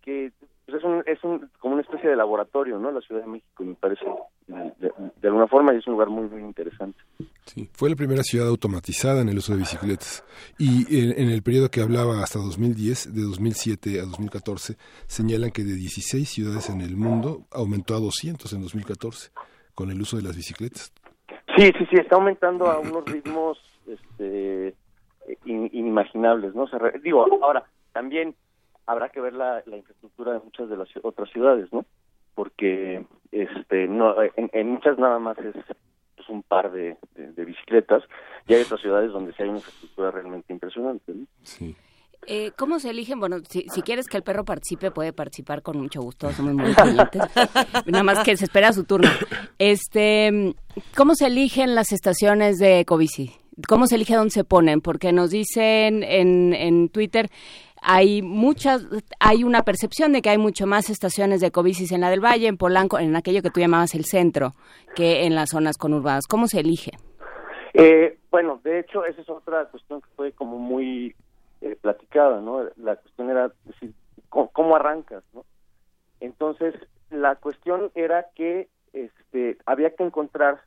que pues es, un, es un, como una especie de laboratorio, ¿no? La Ciudad de México, me parece, de, alguna forma, y es un lugar muy, muy interesante. Sí, fue la primera ciudad automatizada en el uso de bicicletas. Y en, el periodo que hablaba hasta 2010, de 2007 a 2014, señalan que de 16 ciudades en el mundo aumentó a 200 en 2014 con el uso de las bicicletas. Sí, sí, sí, está aumentando a unos ritmos este, inimaginables, ¿no? digo, ahora, también habrá que ver la, infraestructura de muchas de las otras ciudades, ¿no? Porque este no en, muchas nada más es pues, un par de, bicicletas y hay otras ciudades donde sí hay una infraestructura realmente impresionante, ¿no? Sí. Eh, ¿Cómo se eligen? Bueno, si, quieres que el perro participe, puede participar con mucho gusto. Somos muy clientes. [laughs] Nada más que se espera su turno. Este, ¿Cómo se eligen las estaciones de Ecobici? ¿Cómo se elige dónde se ponen? Porque nos dicen en, en Twitter hay muchas, hay una percepción de que hay mucho más estaciones de ecobicis en la del Valle, en Polanco, en aquello que tú llamabas el centro, que en las zonas conurbadas. ¿Cómo se elige? Eh, bueno, de hecho, esa es otra cuestión que fue como muy eh, platicada, ¿no? La cuestión era decir, ¿cómo, arrancas, no? Entonces, la cuestión era que este, había que encontrar,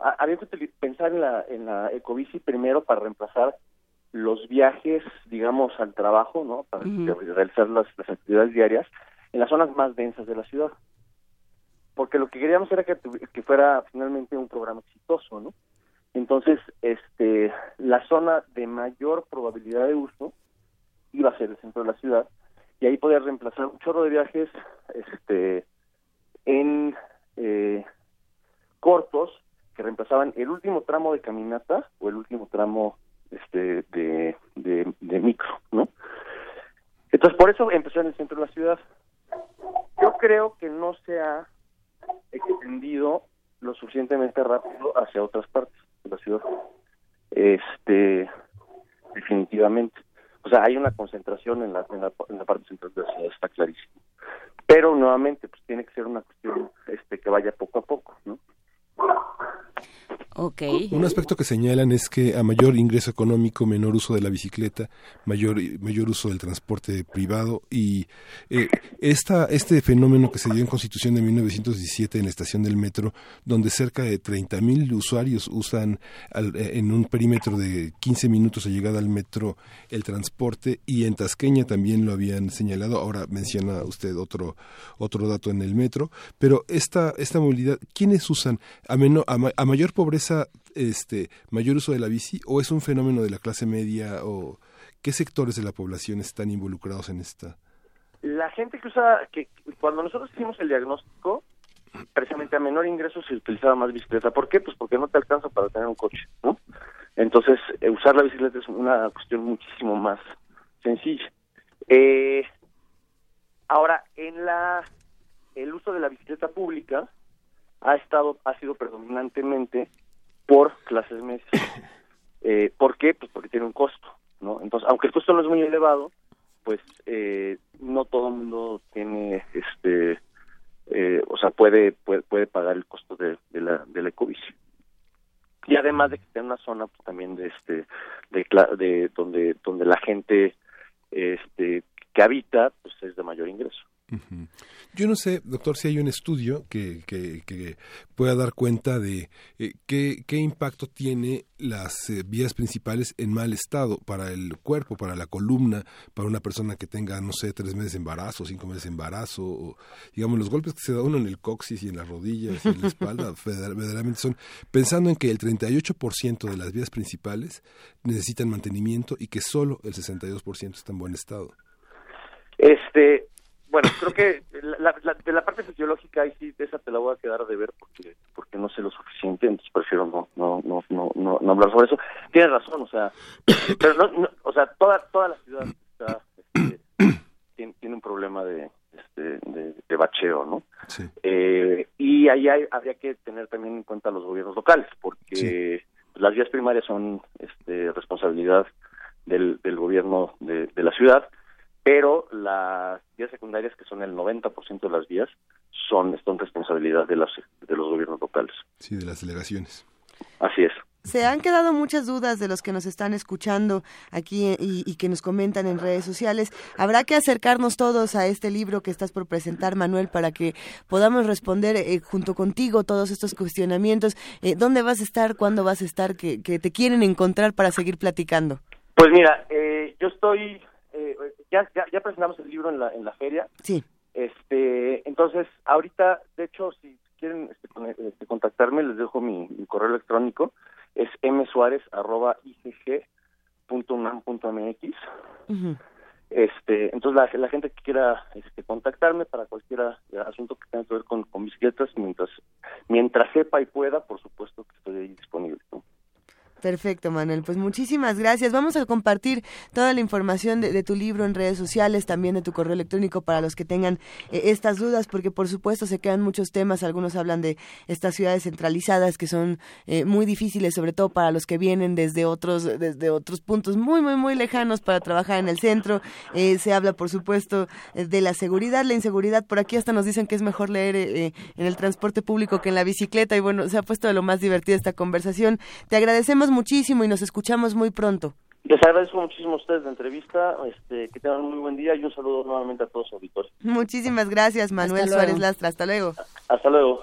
había que pensar en la, en la ecobici primero para reemplazar los viajes, digamos, al trabajo, ¿no? Para realizar las, actividades diarias en las zonas más densas de la ciudad. Porque lo que queríamos era que, que fuera finalmente un programa exitoso, ¿no? Entonces, este, la zona de mayor probabilidad de uso iba a ser el centro de la ciudad y ahí podía reemplazar un chorro de viajes, este, en eh, cortos reemplazaban el último tramo de caminata o el último tramo este de, de, micro, ¿no? Entonces por eso empezó en el centro de la ciudad. Yo creo que no se ha extendido lo suficientemente rápido hacia otras partes de la ciudad. Este, definitivamente. O sea, hay una concentración en la, en la, en la parte central de la ciudad, está clarísimo. Pero nuevamente, pues tiene que ser una cuestión este que vaya poco a poco, ¿no? Un aspecto que señalan es que a mayor ingreso económico, menor uso de la bicicleta, mayor, mayor uso del transporte privado y eh, esta, este fenómeno que se dio en Constitución de 1917 en la estación del metro, donde cerca de 30.000 usuarios usan eh, en un perímetro de 15 minutos de llegada al metro el transporte y en Tasqueña también lo habían señalado, ahora menciona usted otro, otro dato en el metro, pero esta, esta movilidad, ¿quiénes usan? A, a mayor pobreza este, mayor uso de la bici o es un fenómeno de la clase media o qué sectores de la población están involucrados en esta? La gente que usa, que cuando nosotros hicimos el diagnóstico, precisamente a menor ingreso se utilizaba más bicicleta. ¿Por qué? Pues porque no te alcanza para tener un coche, ¿no? Entonces, eh, usar la bicicleta es una cuestión muchísimo más sencilla. Eh, ahora, en la el uso de la bicicleta pública ha estado ha sido predominantemente por clases medias. [laughs] Eh, ¿Por qué? Pues porque tiene un costo, ¿no? Entonces, aunque el costo no es muy elevado, pues eh, no todo el mundo tiene, este, eh, o sea, puede, puede, puede pagar el costo de, de la, de la ecobici. Y además de que esté en una zona pues, también de este, de, de donde, donde la gente, este, que habita, pues es de mayor ingreso. Yo no sé, doctor, si hay un estudio que, que, pueda dar cuenta de eh, qué, qué, impacto tiene las eh, vías principales en mal estado para el cuerpo, para la columna, para una persona que tenga, no sé, tres meses de embarazo, cinco meses de embarazo, o, digamos, los golpes que se da uno en el coxis y en las rodillas y en la espalda, [laughs] verdaderamente son, pensando en que el 38% de las vías principales necesitan mantenimiento y que solo el 62% está en buen estado. Este, bueno, creo que la, de la parte fisiológica ahí sí de esa te la voy a quedar de ver porque porque no sé lo suficiente, entonces prefiero no no no no no, hablar sobre eso. Tienes razón, o sea, [coughs] pero no, o sea, toda toda la ciudad está este, tiene, un problema de este de, bacheo, ¿no? Sí. Eh, y ahí hay, habría que tener también en cuenta los gobiernos locales porque las vías primarias son este responsabilidad del, del gobierno de, de la ciudad pero las vías secundarias, que son el 90% de las vías, son, son responsabilidad de, las, de los gobiernos locales. Sí, de las delegaciones. Así es. Se han quedado muchas dudas de los que nos están escuchando aquí y, que nos comentan en redes sociales. Habrá que acercarnos todos a este libro que estás por presentar, Manuel, para que podamos responder eh, junto contigo todos estos cuestionamientos. Eh, ¿Dónde vas a estar? ¿Cuándo vas a estar? Que, que, te quieren encontrar para seguir platicando. Pues mira, eh, yo estoy eh, ya, ya, presentamos el libro en la, en la feria. Sí. Este, entonces, ahorita, de hecho, si quieren este, este contactarme, les dejo mi, correo electrónico, es msuarez.igg.unam.mx. Este, entonces la, la, gente que quiera este, contactarme para cualquier asunto que tenga que ver con, con bicicletas, mientras, mientras sepa y pueda, por supuesto que estoy ahí disponible. Perfecto, Manuel. Pues muchísimas gracias. Vamos a compartir toda la información de, tu libro en redes sociales, también de tu correo electrónico para los que tengan eh, estas dudas, porque por supuesto se quedan muchos temas. Algunos hablan de estas ciudades centralizadas que son eh, muy difíciles, sobre todo para los que vienen desde otros, desde otros puntos muy, muy, muy lejanos para trabajar en el centro. Eh, se habla, por supuesto, de la seguridad, la inseguridad. Por aquí hasta nos dicen que es mejor leer en el transporte público que en la bicicleta. Y bueno, se ha puesto de lo más divertido esta conversación. Te agradecemos muchísimo y nos escuchamos muy pronto. Les agradezco muchísimo a ustedes la entrevista, este, que tengan un muy buen día y un saludo nuevamente a todos los auditores. Muchísimas gracias, Manuel Suárez Lastra. Hasta luego. Hasta luego.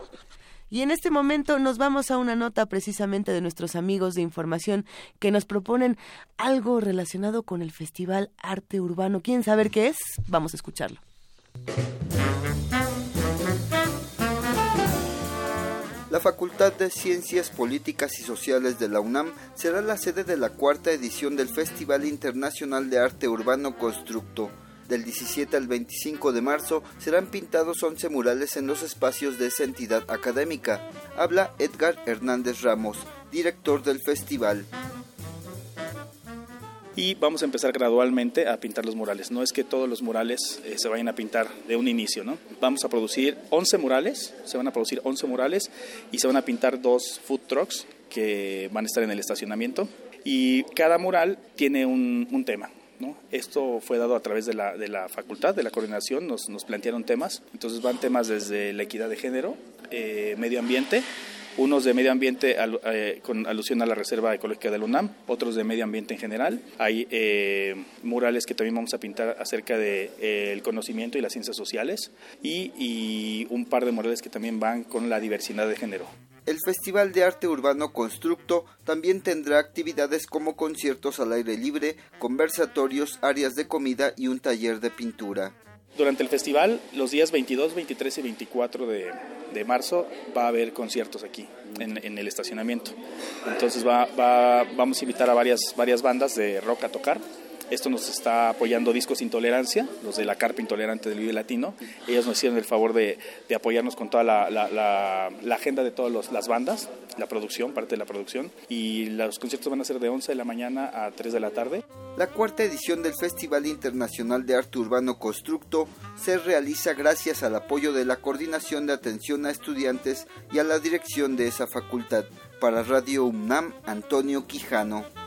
Y en este momento nos vamos a una nota precisamente de nuestros amigos de información que nos proponen algo relacionado con el Festival Arte Urbano. ¿Quieren saber qué es? Vamos a escucharlo. La Facultad de Ciencias Políticas y Sociales de la UNAM será la sede de la cuarta edición del Festival Internacional de Arte Urbano Constructo. Del 17 al 25 de marzo serán pintados 11 murales en los espacios de esa entidad académica. Habla Edgar Hernández Ramos, director del festival y vamos a empezar gradualmente a pintar los murales. No es que todos los murales eh, se vayan a pintar de un inicio, ¿no? Vamos a producir 11 murales, se van a producir 11 murales y se van a pintar dos food trucks que van a estar en el estacionamiento y cada mural tiene un, tema. ¿No? Esto fue dado a través de la, de la facultad, de la coordinación, nos, nos, plantearon temas, entonces van temas desde la equidad de género, eh, medio ambiente, unos de medio ambiente eh, con alusión a la Reserva Ecológica del UNAM, otros de medio ambiente en general. Hay eh, murales que también vamos a pintar acerca del de, eh, conocimiento y las ciencias sociales y un par de murales que también van con la diversidad de género. El Festival de Arte Urbano Constructo también tendrá actividades como conciertos al aire libre, conversatorios, áreas de comida y un taller de pintura. Durante el festival, los días 22, 23 y 24 de, de marzo, va a haber conciertos aquí, en, en el estacionamiento. Entonces va, va, vamos a invitar a varias, varias bandas de rock a tocar esto nos está apoyando Discos Intolerancia, los de la Carpa Intolerante del Vive Latino. Ellos nos hicieron el favor de, apoyarnos con toda la, agenda de todas las bandas, la producción, parte de la producción. Y los conciertos van a ser de 11 de la mañana a 3 de la tarde. La cuarta edición del Festival Internacional de Arte Urbano Constructo se realiza gracias al apoyo de la Coordinación de Atención a Estudiantes y a la dirección de esa facultad. Para Radio UNAM, Antonio Quijano.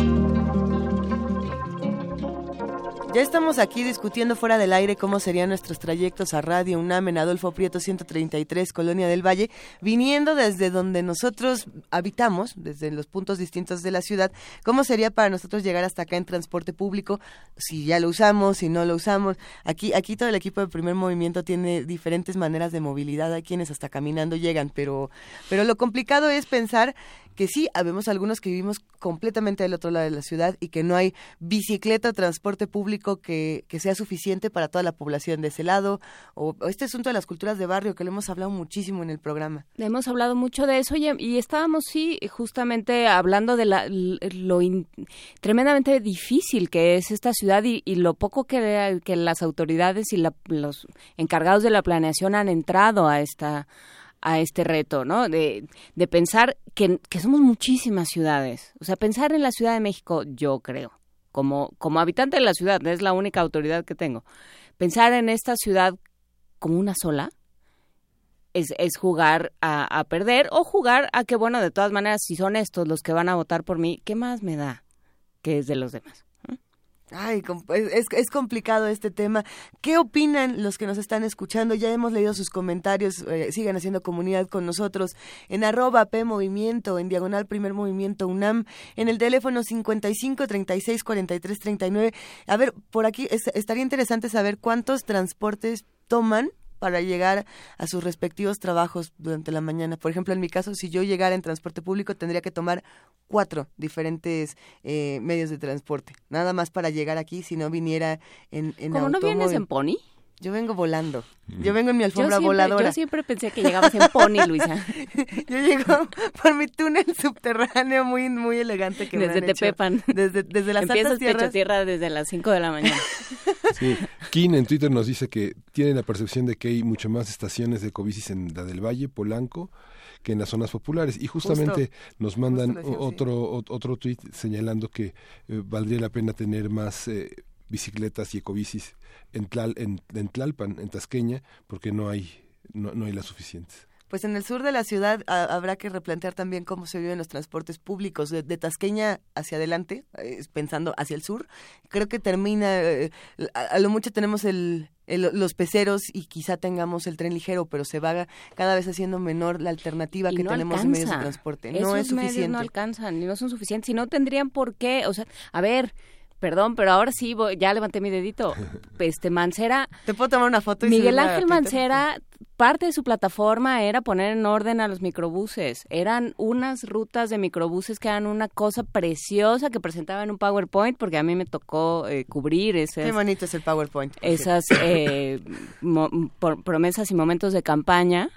Ya estamos aquí discutiendo fuera del aire cómo serían nuestros trayectos a Radio UNAM en Adolfo Prieto 133, Colonia del Valle, viniendo desde donde nosotros habitamos, desde los puntos distintos de la ciudad, cómo sería para nosotros llegar hasta acá en transporte público, si ya lo usamos, si no lo usamos. Aquí, aquí todo el equipo de primer movimiento tiene diferentes maneras de movilidad, hay quienes hasta caminando llegan, pero, pero lo complicado es pensar que sí, habemos algunos que vivimos completamente del otro lado de la ciudad y que no hay bicicleta transporte público que, que sea suficiente para toda la población de ese lado, o, este asunto de las culturas de barrio que lo hemos hablado muchísimo en el programa. Hemos hablado mucho de eso y, estábamos, sí, justamente hablando de la, lo tremendamente difícil que es esta ciudad y, lo poco que, las autoridades y los encargados de la planeación han entrado a esta a este reto, ¿no? De, de pensar que, somos muchísimas ciudades. O sea, pensar en la Ciudad de México, yo creo, como, como habitante de la ciudad, es la única autoridad que tengo. Pensar en esta ciudad como una sola es, es jugar a, a perder o jugar a que, bueno, de todas maneras, si son estos los que van a votar por mí, ¿qué más me da que es de los demás? Ay, es, es, complicado este tema. ¿Qué opinan los que nos están escuchando? Ya hemos leído sus comentarios. Eh, sigan haciendo comunidad con nosotros en arroba P Movimiento, en diagonal Primer Movimiento UNAM, en el teléfono 55 36 43 39. A ver, por aquí estaría interesante saber cuántos transportes toman para llegar a sus respectivos trabajos durante la mañana. Por ejemplo, en mi caso, si yo llegara en transporte público, tendría que tomar cuatro diferentes eh, medios de transporte, nada más para llegar aquí si no viniera en, en ¿Cómo no vienes en pony? Yo vengo volando. Yo vengo en mi alfombra voladora. Yo siempre pensé que llegabas en pony, Luisa. [laughs] yo llego por mi túnel subterráneo muy muy elegante que desde me Tepepan. Desde, desde las Empiezas altas tierras. pecho tierra desde las 5 de la mañana. [laughs] Sí. King en Twitter nos dice que tiene la percepción de que hay mucho más estaciones de Ecobicis en la del Valle, Polanco, que en las zonas populares. Y justamente nos mandan otro, otro tweet señalando que eh, valdría la pena tener más eh, bicicletas y ecobicis en, en, Tlalpan, en Tasqueña, porque no hay, no, no hay las suficientes pues en el sur de la ciudad habrá que replantear también cómo se viven los transportes públicos de, Tasqueña hacia adelante, eh, pensando hacia el sur. Creo que termina, eh, a, lo mucho tenemos el, los peceros y quizá tengamos el tren ligero, pero se va cada vez haciendo menor la alternativa que tenemos en medios de transporte. no es suficiente. no alcanzan, no son suficientes, y no tendrían por qué, o sea, a ver, Perdón, pero ahora sí, voy, ya levanté mi dedito. [laughs] Este Mancera. ¿Te puedo tomar una foto? Y Miguel Ángel Mancera parte de su plataforma era poner en orden a los microbuses. Eran unas rutas de microbuses que eran una cosa preciosa que presentaban un PowerPoint, porque a mí me tocó eh, cubrir ese. Qué bonito es el PowerPoint. Esas [laughs] eh, promesas y momentos de campaña,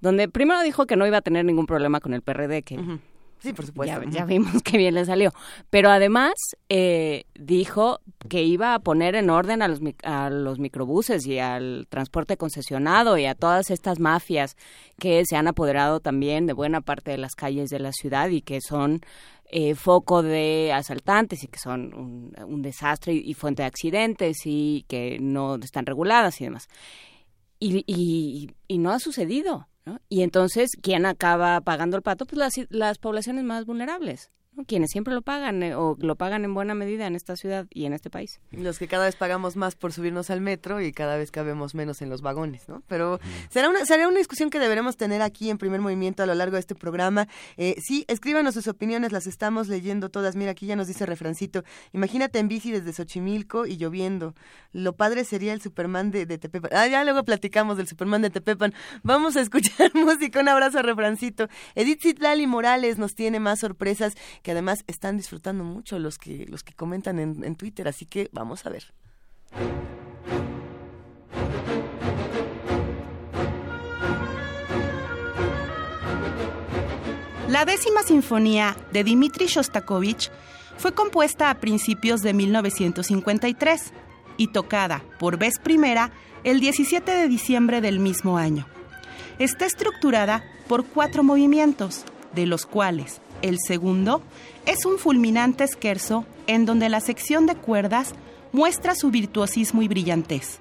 donde primero dijo que no iba a tener ningún problema con el PRD, que Sí, por supuesto. Ya, vimos [laughs] que bien le salió. Pero además eh, dijo que iba a poner en orden a los, a los microbuses y al transporte concesionado y a todas estas mafias que se han apoderado también de buena parte de las calles de la ciudad y que son eh, foco de asaltantes y que son un, desastre y, fuente de accidentes y que no están reguladas y demás. y, y no ha sucedido. Y entonces, ¿quién acaba pagando el pato? Pues las, las poblaciones más vulnerables quienes siempre lo pagan eh, o lo pagan en buena medida en esta ciudad y en este país. Los que cada vez pagamos más por subirnos al metro y cada vez cabemos menos en los vagones, ¿no? Pero será una, será una discusión que deberemos tener aquí en primer movimiento a lo largo de este programa. Eh, sí, escríbanos sus opiniones, las estamos leyendo todas. Mira, aquí ya nos dice refrancito, imagínate en bici desde Xochimilco y lloviendo. Lo padre sería el Superman de, de Tepepan. Ah, ya luego platicamos del Superman de Tepepan. Vamos a [laughs] escuchar música. Un abrazo a refrancito. Edith Zitlali Morales nos tiene más sorpresas que además están disfrutando mucho los que, los que comentan en, en Twitter, así que vamos a ver. La décima sinfonía de Dmitri Shostakovich fue compuesta a principios de 1953 y tocada por vez primera el 17 de diciembre del mismo año. Está estructurada por cuatro movimientos, de los cuales el segundo es un fulminante esquerzo en donde la sección de cuerdas muestra su virtuosismo y brillantez.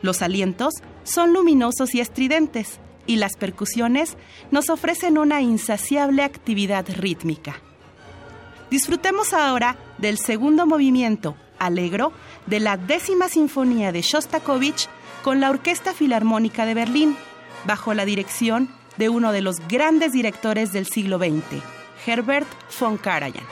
Los alientos son luminosos y estridentes y las percusiones nos ofrecen una insaciable actividad rítmica. Disfrutemos ahora del segundo movimiento, alegro, de la décima sinfonía de Shostakovich con la Orquesta Filarmónica de Berlín, bajo la dirección de uno de los grandes directores del siglo XX, Herbert von Karajan.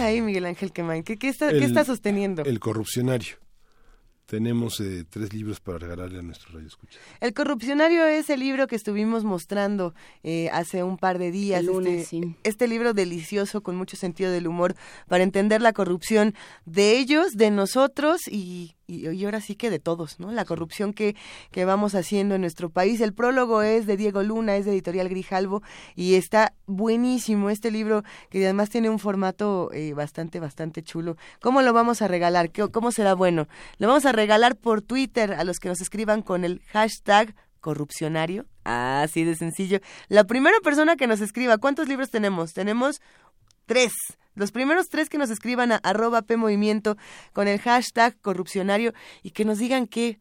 Ahí, Miguel Ángel Quemain? ¿Qué, qué está, ¿Qué está sosteniendo? El corrupcionario. Tenemos eh, tres libros para regalarle a nuestro radio escucha. El corrupcionario es el libro que estuvimos mostrando eh, hace un par de días. El lunes, este, sí. este libro delicioso con mucho sentido del humor para entender la corrupción de ellos, de nosotros y, y, y ahora sí que de todos, ¿no? La corrupción que, que vamos haciendo en nuestro país. El prólogo es de Diego Luna, es de Editorial Grijalvo y está buenísimo este libro que además tiene un formato eh, bastante, bastante chulo. ¿Cómo lo vamos a regalar? ¿Qué- ¿Cómo será bueno? Lo vamos a regalar por Twitter a los que nos escriban con el hashtag corrupcionario. Así de sencillo. La primera persona que nos escriba, ¿cuántos libros tenemos? Tenemos tres. Los primeros tres que nos escriban a arroba PMovimiento con el hashtag corrupcionario y que nos digan qué,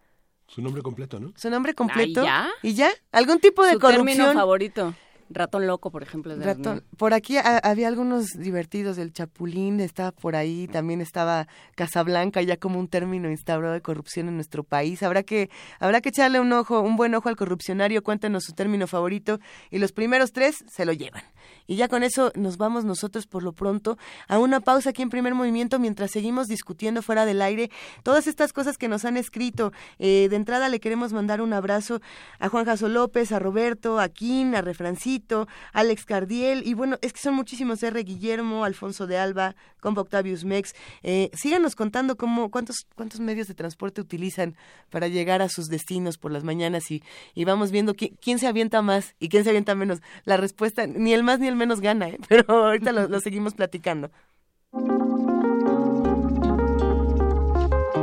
Su nombre completo, ¿no? su nombre completo. ¿ya? ¿Y ya? ¿Algún tipo de Su término corrupción? favorito. Ratón loco, por ejemplo. es de Ratón. Por aquí ha- había algunos divertidos, el Chapulín estaba por ahí, también estaba Casablanca, ya como un término instaurado de corrupción en nuestro país. Habrá que, habrá que echarle un ojo, un buen ojo al corrupcionario, cuéntenos su término favorito, y los primeros tres se lo llevan. Y ya con eso nos vamos nosotros por lo pronto a una pausa aquí en primer movimiento mientras seguimos discutiendo fuera del aire todas estas cosas que nos han escrito. Eh, de entrada le queremos mandar un abrazo a Juan Jaso López, a Roberto, a Kim, a Refrancito, a Alex Cardiel, y bueno, es que son muchísimos, R. Guillermo, Alfonso de Alba, Compa Octavius Mex. Eh, síganos contando cómo, cuántos, cuántos medios de transporte utilizan para llegar a sus destinos por las mañanas y, y vamos viendo qui- quién se avienta más y quién se avienta menos. La respuesta, ni el más ni el menos gana, ¿eh? [laughs] pero ahorita lo, lo seguimos platicando.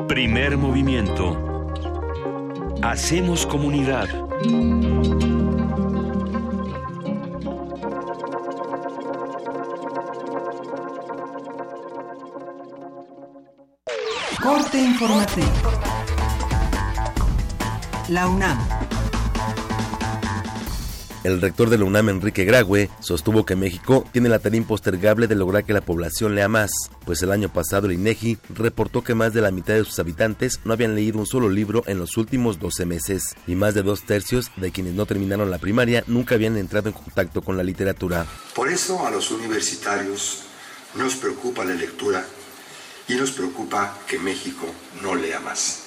Primer movimiento. Hacemos comunidad. Corte informativo. La UNAM. El rector de la UNAM, Enrique Graue, sostuvo que México tiene la tarea impostergable de lograr que la población lea más, pues el año pasado el INEGI reportó que más de la mitad de sus habitantes no habían leído un solo libro en los últimos 12 meses, y más de dos tercios de quienes no terminaron la primaria nunca habían entrado en contacto con la literatura. Por eso a los universitarios nos preocupa la lectura y nos preocupa que México no lea más.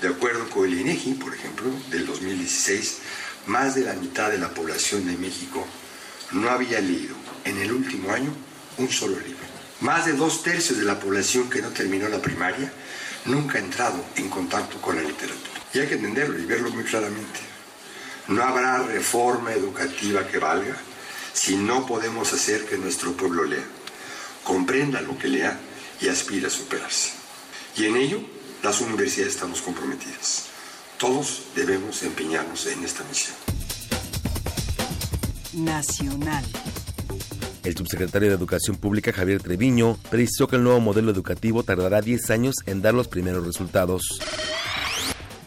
De acuerdo con el INEGI, por ejemplo, del 2016, más de la mitad de la población de México no había leído en el último año un solo libro. Más de dos tercios de la población que no terminó la primaria nunca ha entrado en contacto con la literatura. Y hay que entenderlo y verlo muy claramente. No habrá reforma educativa que valga si no podemos hacer que nuestro pueblo lea, comprenda lo que lea y aspire a superarse. Y en ello las universidades estamos comprometidas. Todos debemos empeñarnos en esta misión. Nacional. El subsecretario de Educación Pública Javier Treviño precisó que el nuevo modelo educativo tardará 10 años en dar los primeros resultados.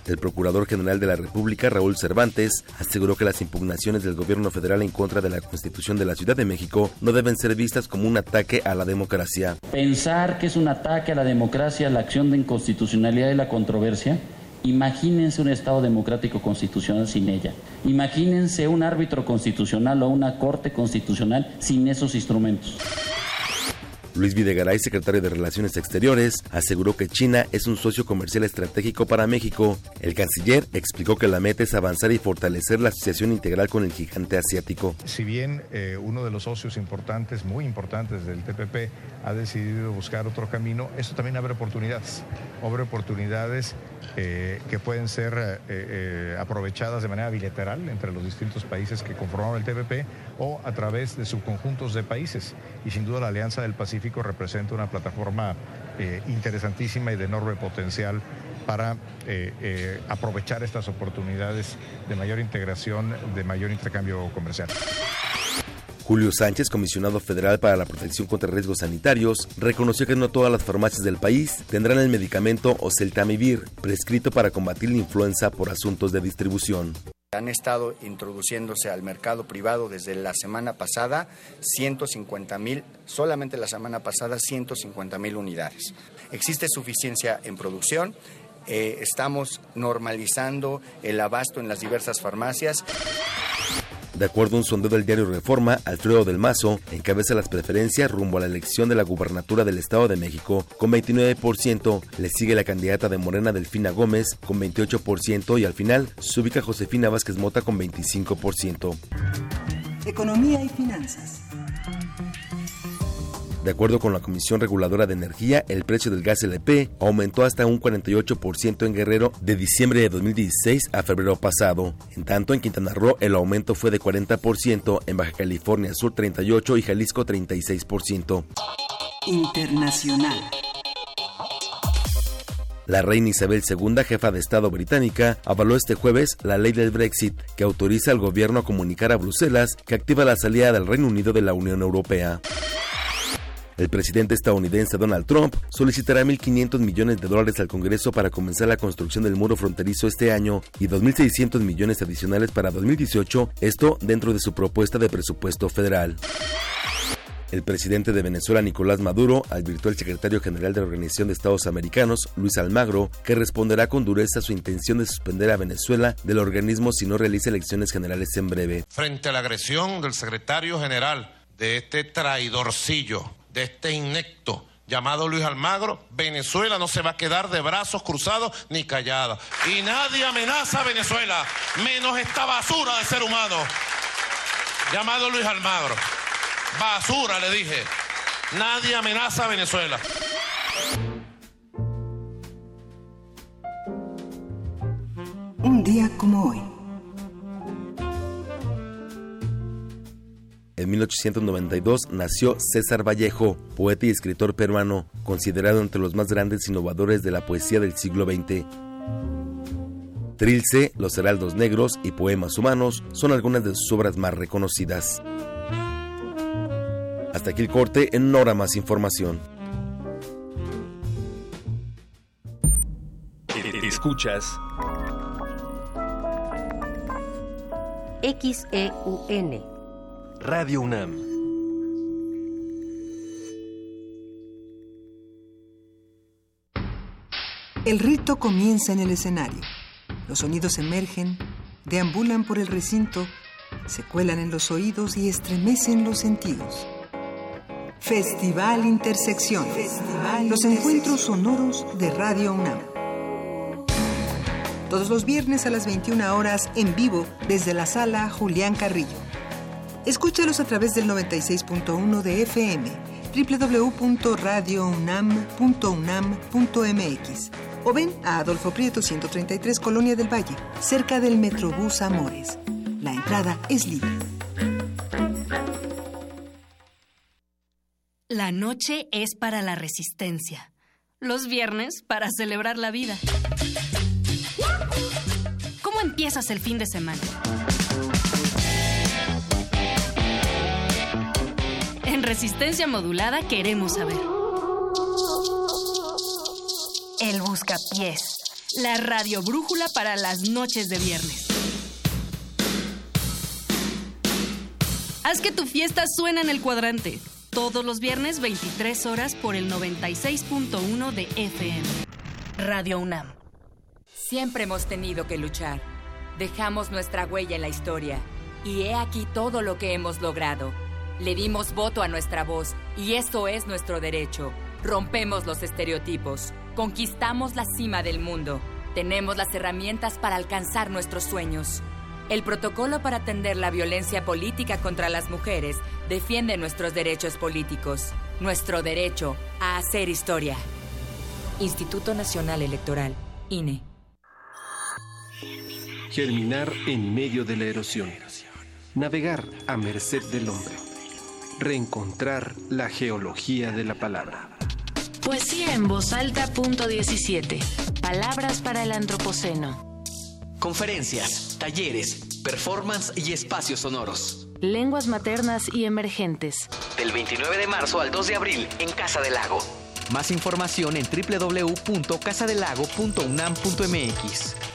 El Procurador General de la República, Raúl Cervantes, aseguró que las impugnaciones del gobierno federal en contra de la Constitución de la Ciudad de México no deben ser vistas como un ataque a la democracia. Pensar que es un ataque a la democracia la acción de inconstitucionalidad y la controversia, imagínense un Estado democrático constitucional sin ella. Imagínense un árbitro constitucional o una corte constitucional sin esos instrumentos. Luis Videgaray, secretario de Relaciones Exteriores, aseguró que China es un socio comercial estratégico para México. El canciller explicó que la meta es avanzar y fortalecer la asociación integral con el gigante asiático. Si bien eh, uno de los socios importantes, muy importantes del TPP, ha decidido buscar otro camino, esto también abre oportunidades. Abre oportunidades eh, que pueden ser eh, aprovechadas de manera bilateral entre los distintos países que conforman el TPP o a través de subconjuntos de países. Y sin duda la Alianza del Pacífico representa una plataforma eh, interesantísima y de enorme potencial para eh, eh, aprovechar estas oportunidades de mayor integración, de mayor intercambio comercial. Julio Sánchez, comisionado federal para la protección contra riesgos sanitarios, reconoció que no todas las farmacias del país tendrán el medicamento Oseltamivir, prescrito para combatir la influenza por asuntos de distribución. Han estado introduciéndose al mercado privado desde la semana pasada 150 mil, solamente la semana pasada 150 mil unidades. Existe suficiencia en producción, eh, estamos normalizando el abasto en las diversas farmacias. De acuerdo a un sondeo del diario Reforma, Alfredo del Mazo encabeza las preferencias rumbo a la elección de la gubernatura del Estado de México con 29%, le sigue la candidata de Morena Delfina Gómez con 28% y al final se ubica Josefina Vázquez Mota con 25%. Economía y finanzas. De acuerdo con la Comisión Reguladora de Energía, el precio del gas LP aumentó hasta un 48% en Guerrero de diciembre de 2016 a febrero pasado. En tanto, en Quintana Roo el aumento fue de 40%, en Baja California Sur 38% y Jalisco 36%. Internacional. La reina Isabel II, jefa de Estado británica, avaló este jueves la ley del Brexit, que autoriza al gobierno a comunicar a Bruselas que activa la salida del Reino Unido de la Unión Europea. El presidente estadounidense Donald Trump solicitará 1.500 millones de dólares al Congreso para comenzar la construcción del muro fronterizo este año y 2.600 millones adicionales para 2018, esto dentro de su propuesta de presupuesto federal. El presidente de Venezuela, Nicolás Maduro, advirtió al secretario general de la Organización de Estados Americanos, Luis Almagro, que responderá con dureza a su intención de suspender a Venezuela del organismo si no realiza elecciones generales en breve. Frente a la agresión del secretario general de este traidorcillo, de este inecto llamado Luis Almagro, Venezuela no se va a quedar de brazos cruzados ni callada. Y nadie amenaza a Venezuela, menos esta basura de ser humano llamado Luis Almagro. Basura, le dije. Nadie amenaza a Venezuela. Un día como hoy. En 1892 nació César Vallejo, poeta y escritor peruano, considerado entre los más grandes innovadores de la poesía del siglo XX. Trilce, Los Heraldos Negros y Poemas Humanos son algunas de sus obras más reconocidas. Hasta aquí el corte, en una hora más información. Escuchas XEUN Radio UNAM. El rito comienza en el escenario. Los sonidos emergen, deambulan por el recinto, se cuelan en los oídos y estremecen los sentidos. Festival Intersección. los encuentros sonoros de Radio UNAM. Todos los viernes a las 21 horas en vivo desde la sala Julián Carrillo. Escúchalos a través del 96.1 de FM, www.radiounam.unam.mx o ven a Adolfo Prieto 133 Colonia del Valle, cerca del Metrobús Amores. La entrada es libre. La noche es para la resistencia. Los viernes para celebrar la vida. ¿Cómo empiezas el fin de semana? Resistencia modulada queremos saber. El Buscapiés. La radio brújula para las noches de viernes. Haz que tu fiesta suene en el cuadrante. Todos los viernes 23 horas por el 96.1 de FM. Radio UNAM. Siempre hemos tenido que luchar. Dejamos nuestra huella en la historia. Y he aquí todo lo que hemos logrado. Le dimos voto a nuestra voz y eso es nuestro derecho. Rompemos los estereotipos. Conquistamos la cima del mundo. Tenemos las herramientas para alcanzar nuestros sueños. El protocolo para atender la violencia política contra las mujeres defiende nuestros derechos políticos, nuestro derecho a hacer historia. Instituto Nacional Electoral, INE. Germinar en medio de la erosión. Navegar a merced del hombre. Reencontrar la geología de la palabra. Poesía en voz alta, punto 17. Palabras para el antropoceno. Conferencias, talleres, performance y espacios sonoros. Lenguas maternas y emergentes. Del 29 de marzo al 2 de abril en Casa del Lago. Más información en www.casadelago.unam.mx.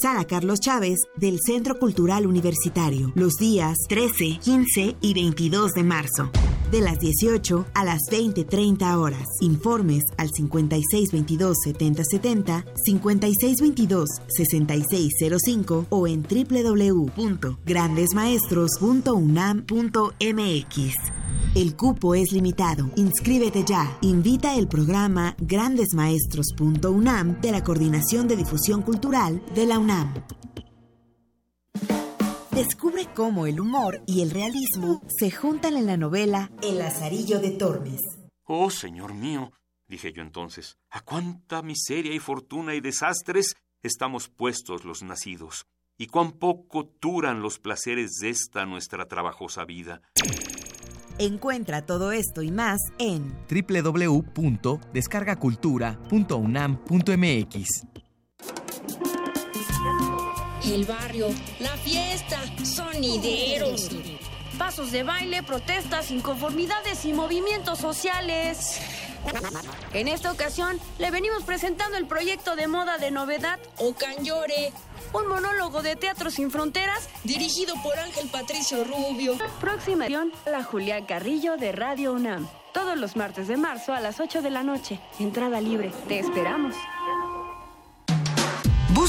Sala Carlos Chávez del Centro Cultural Universitario, los días 13, 15 y 22 de marzo, de las 18 a las 20.30 horas. Informes al 5622-7070, 5622-6605 o en www.grandesmaestros.unam.mx. El cupo es limitado. Inscríbete ya. Invita el programa grandesmaestros.unam de la Coordinación de Difusión Cultural de la UNAM. Descubre cómo el humor y el realismo se juntan en la novela El Lazarillo de Tormes. Oh, señor mío, dije yo entonces, a cuánta miseria y fortuna y desastres estamos puestos los nacidos, y cuán poco duran los placeres de esta nuestra trabajosa vida. Encuentra todo esto y más en www.descargacultura.unam.mx. El barrio, la fiesta, sonideros, pasos de baile, protestas, inconformidades y movimientos sociales. En esta ocasión le venimos presentando el proyecto de moda de novedad Ocanyore, un monólogo de Teatro Sin Fronteras dirigido por Ángel Patricio Rubio. Próxima edición, la Julián Carrillo de Radio UNAM. Todos los martes de marzo a las 8 de la noche. Entrada libre. Te esperamos.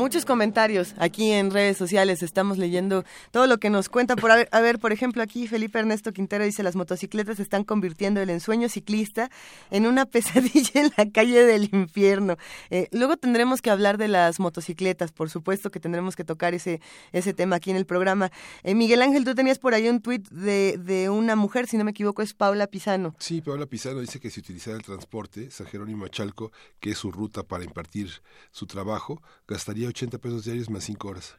Muchos comentarios aquí en redes sociales. Estamos leyendo todo lo que nos cuenta. Por a ver, por ejemplo, aquí Felipe Ernesto Quintero dice: Las motocicletas están convirtiendo el ensueño ciclista en una [laughs] pesadilla en la calle del infierno. Eh, luego tendremos que hablar de las motocicletas, por supuesto que tendremos que tocar ese, ese tema aquí en el programa. Eh, Miguel Ángel, tú tenías por ahí un tuit de, de una mujer, si no me equivoco, es Paula Pisano. Sí, Paula Pisano dice que si utilizara el transporte, San Jerónimo Chalco, que es su ruta para impartir su trabajo, gastaría 80 pesos diarios más 5 horas.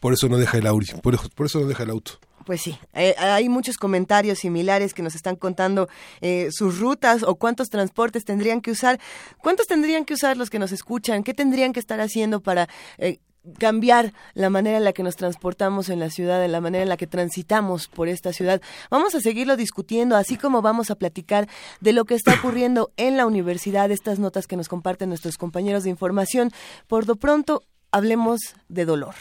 Por eso no deja el auto. Por, por eso no deja el auto. Pues sí, eh, hay muchos comentarios similares que nos están contando eh, sus rutas o cuántos transportes tendrían que usar. ¿Cuántos tendrían que usar los que nos escuchan? ¿Qué tendrían que estar haciendo para eh, cambiar la manera en la que nos transportamos en la ciudad, en la manera en la que transitamos por esta ciudad. Vamos a seguirlo discutiendo, así como vamos a platicar de lo que está [coughs] ocurriendo en la universidad, estas notas que nos comparten nuestros compañeros de información. Por lo pronto, hablemos de dolor.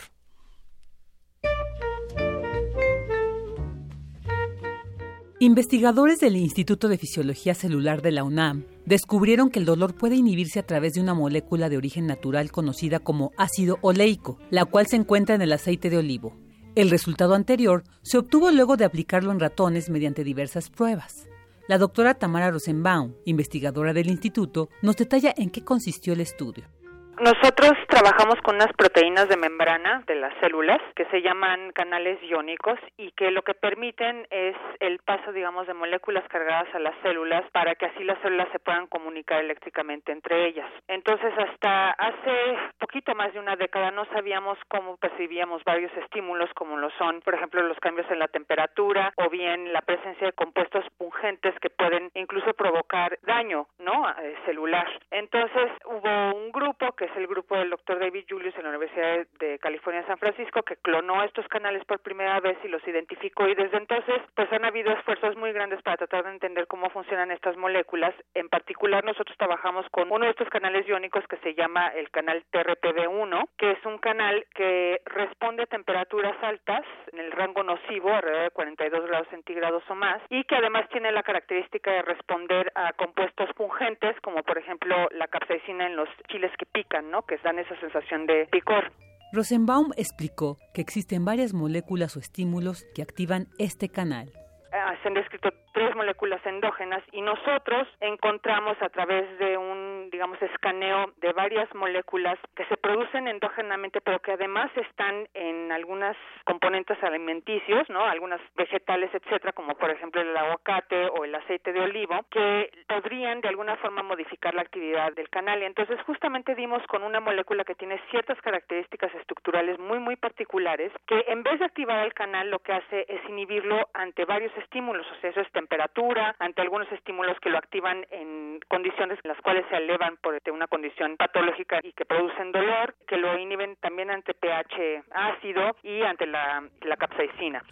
Investigadores del Instituto de Fisiología Celular de la UNAM descubrieron que el dolor puede inhibirse a través de una molécula de origen natural conocida como ácido oleico, la cual se encuentra en el aceite de olivo. El resultado anterior se obtuvo luego de aplicarlo en ratones mediante diversas pruebas. La doctora Tamara Rosenbaum, investigadora del instituto, nos detalla en qué consistió el estudio. Nosotros trabajamos con unas proteínas de membrana de las células que se llaman canales iónicos y que lo que permiten es el paso, digamos, de moléculas cargadas a las células para que así las células se puedan comunicar eléctricamente entre ellas. Entonces, hasta hace poquito más de una década no sabíamos cómo percibíamos varios estímulos como lo son, por ejemplo, los cambios en la temperatura o bien la presencia de compuestos pungentes que pueden incluso provocar daño, ¿no? celular. Entonces, hubo un grupo que que es el grupo del doctor David Julius en la Universidad de California San Francisco, que clonó estos canales por primera vez y los identificó y desde entonces pues han habido esfuerzos muy grandes para tratar de entender cómo funcionan estas moléculas. En particular nosotros trabajamos con uno de estos canales iónicos que se llama el canal TRPV1, que es un canal que responde a temperaturas altas en el rango nocivo, alrededor de 42 grados centígrados o más, y que además tiene la característica de responder a compuestos pungentes, como por ejemplo la capsaicina en los chiles que pican, ¿no? Que dan esa sensación de picor. Rosenbaum explicó que existen varias moléculas o estímulos que activan este canal. Ah, se han descrito tres moléculas endógenas y nosotros encontramos a través de un, digamos, escaneo de varias moléculas que se producen endógenamente, pero que además están en algunas componentes alimenticios, ¿no? Algunas vegetales, etcétera, como por ejemplo el aguacate o el aceite de olivo, que podrían de alguna forma modificar la actividad del canal. Y entonces justamente dimos con una molécula que tiene ciertas características estructurales muy, muy particulares, que en vez de activar el canal lo que hace es inhibirlo ante varios estímulos, o sea, eso es temperatura, ante algunos estímulos que lo activan en condiciones en las cuales se elevan por una condición patológica y que producen dolor, que lo inhiben también ante pH ácido y ante la, capsaicina.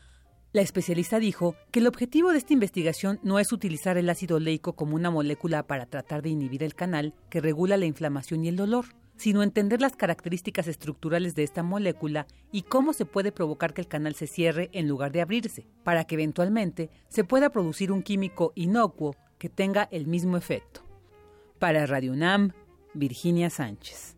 La especialista dijo que el objetivo de esta investigación no es utilizar el ácido oleico como una molécula para tratar de inhibir el canal que regula la inflamación y el dolor, sino entender las características estructurales de esta molécula y cómo se puede provocar que el canal se cierre en lugar de abrirse, para que eventualmente se pueda producir un químico inocuo que tenga el mismo efecto. Para Radio UNAM, Virginia Sánchez.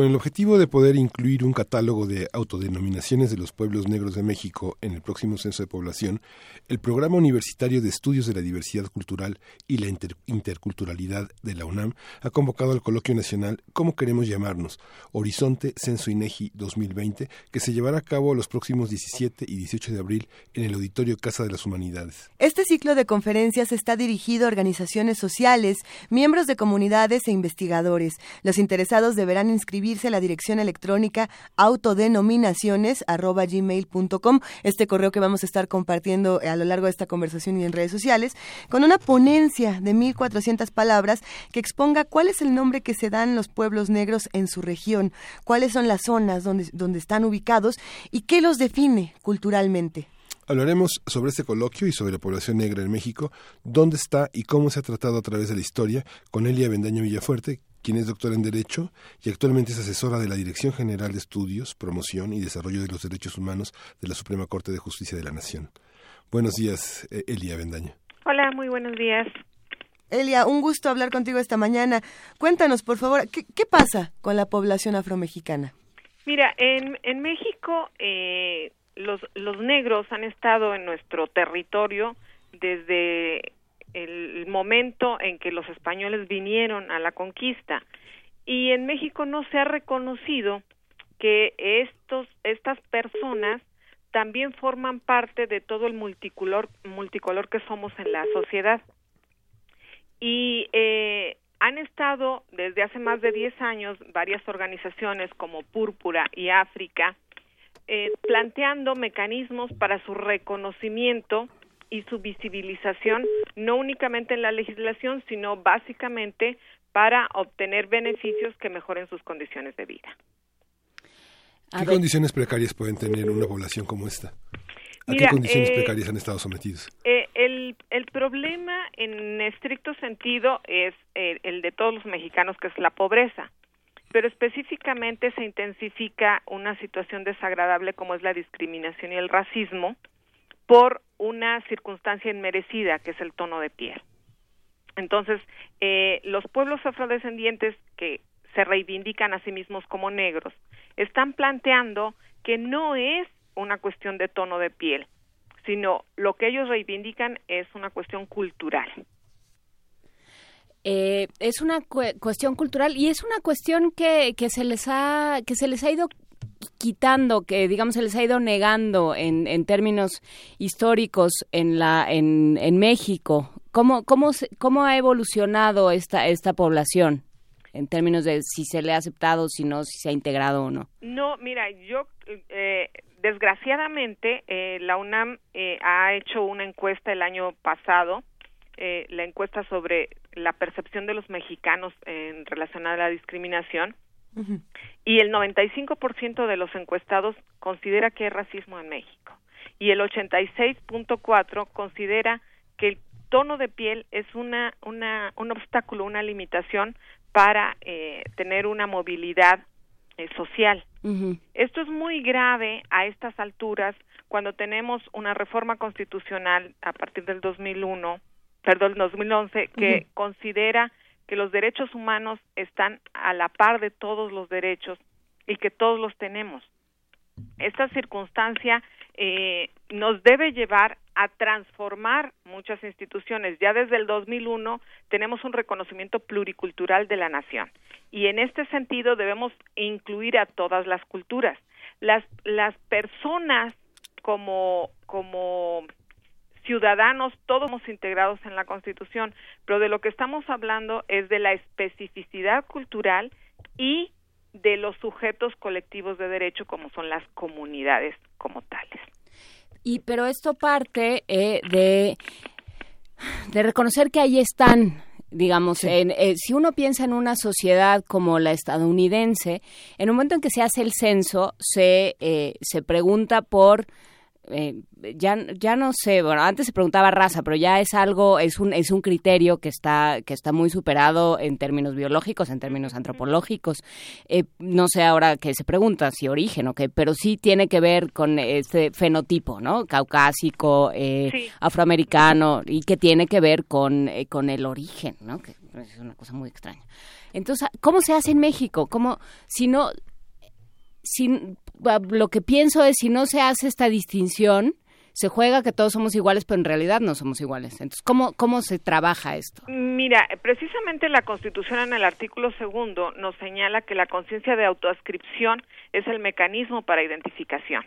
Con el objetivo de poder incluir un catálogo de autodenominaciones de los pueblos negros de México en el próximo censo de población, el Programa Universitario de Estudios de la Diversidad Cultural y la Interculturalidad de la UNAM ha convocado al coloquio nacional ¿Cómo queremos llamarnos? Horizonte Censo INEGI 2020, que se llevará a cabo los próximos 17 y 18 de abril en el Auditorio Casa de las Humanidades. Este ciclo de conferencias está dirigido a organizaciones sociales, miembros de comunidades e investigadores. Los interesados deberán a la dirección electrónica autodenominaciones.gmail.com, este correo que vamos a estar compartiendo a lo largo de esta conversación y en redes sociales, con una ponencia de 1.400 palabras que exponga cuál es el nombre que se dan los pueblos negros en su región, cuáles son las zonas donde, donde están ubicados y qué los define culturalmente. Hablaremos sobre este coloquio y sobre la población negra en México, dónde está y cómo se ha tratado a través de la historia con Elia Bendaño Villafuerte, quien es doctora en Derecho y actualmente es asesora de la Dirección General de Estudios, Promoción y Desarrollo de los Derechos Humanos de la Suprema Corte de Justicia de la Nación. Buenos días, eh, Elia Bendaño. Hola, muy buenos días. Elia, un gusto hablar contigo esta mañana. Cuéntanos, por favor, ¿qué, pasa con la población afromexicana? Mira, en, en México eh, los, los negros han estado en nuestro territorio desde el momento en que los españoles vinieron a la conquista. Y en México no se ha reconocido que estos estas personas también forman parte de todo el multicolor multicolor que somos en la sociedad. Y eh, han estado desde hace más de 10 años varias organizaciones como Púrpura y África eh, planteando mecanismos para su reconocimiento y su visibilización no únicamente en la legislación, sino básicamente para obtener beneficios que mejoren sus condiciones de vida. ¿Qué condiciones precarias pueden tener una población como esta? ¿A qué condiciones eh, precarias han estado sometidos? Eh, el, el, problema en estricto sentido es eh, el de todos los mexicanos, que es la pobreza, pero específicamente se intensifica una situación desagradable como es la discriminación y el racismo, por una circunstancia inmerecida, que es el tono de piel. Entonces, eh, los pueblos afrodescendientes que se reivindican a sí mismos como negros están planteando que no es una cuestión de tono de piel, sino lo que ellos reivindican es una cuestión cultural. eh, es una cuestión cultural y es una cuestión que, que se les ha que se les ha ido quitando, que digamos se les ha ido negando en, en términos históricos en la en, en México. ¿Cómo, cómo, ¿Cómo ha evolucionado esta, esta población? en términos de si se le ha aceptado, si no, si se ha integrado o no? No, mira, yo eh, desgraciadamente eh, la UNAM eh, ha hecho una encuesta el año pasado, la encuesta sobre la percepción de los mexicanos en relación a la discriminación, y el 95% de los encuestados considera que hay racismo en México. Y el 86.4 considera que el tono de piel es una, una, un obstáculo, una limitación para eh, tener una movilidad eh, social. Esto es muy grave a estas alturas cuando tenemos una reforma constitucional a partir del 2001, perdón, 2011, que considera que los derechos humanos están a la par de todos los derechos y que todos los tenemos. Esta circunstancia eh, nos debe llevar a transformar muchas instituciones. Ya desde el 2001 tenemos un reconocimiento pluricultural de la nación y en este sentido debemos incluir a todas las culturas. Las, las personas como, como ciudadanos, todos somos integrados en la Constitución, pero de lo que estamos hablando es de la especificidad cultural y de los sujetos colectivos de derecho como son las comunidades como tales. Y pero esto parte eh, de de reconocer que ahí están digamos, en, eh, si uno piensa en una sociedad como la estadounidense, en un momento en que se hace el censo, se, eh, se pregunta por eh, ya, ya no sé, bueno, antes se preguntaba raza, pero ya es algo, es un, es un criterio que está, que está muy superado en términos biológicos, en términos antropológicos. Eh, no sé ahora qué se pregunta, si origen o qué, pero sí tiene que ver con este fenotipo, ¿no? Caucásico, eh, afroamericano, y que tiene que ver con, con el origen, ¿no? Que es una cosa muy extraña. Entonces, ¿cómo se hace en México? ¿Cómo, si no, si, lo que pienso es si no se hace esta distinción, se juega que todos somos iguales, pero en realidad no somos iguales. Entonces, ¿cómo, cómo se trabaja esto? Mira, precisamente la Constitución en el artículo segundo nos señala que la conciencia de autoascripción es el mecanismo para identificación.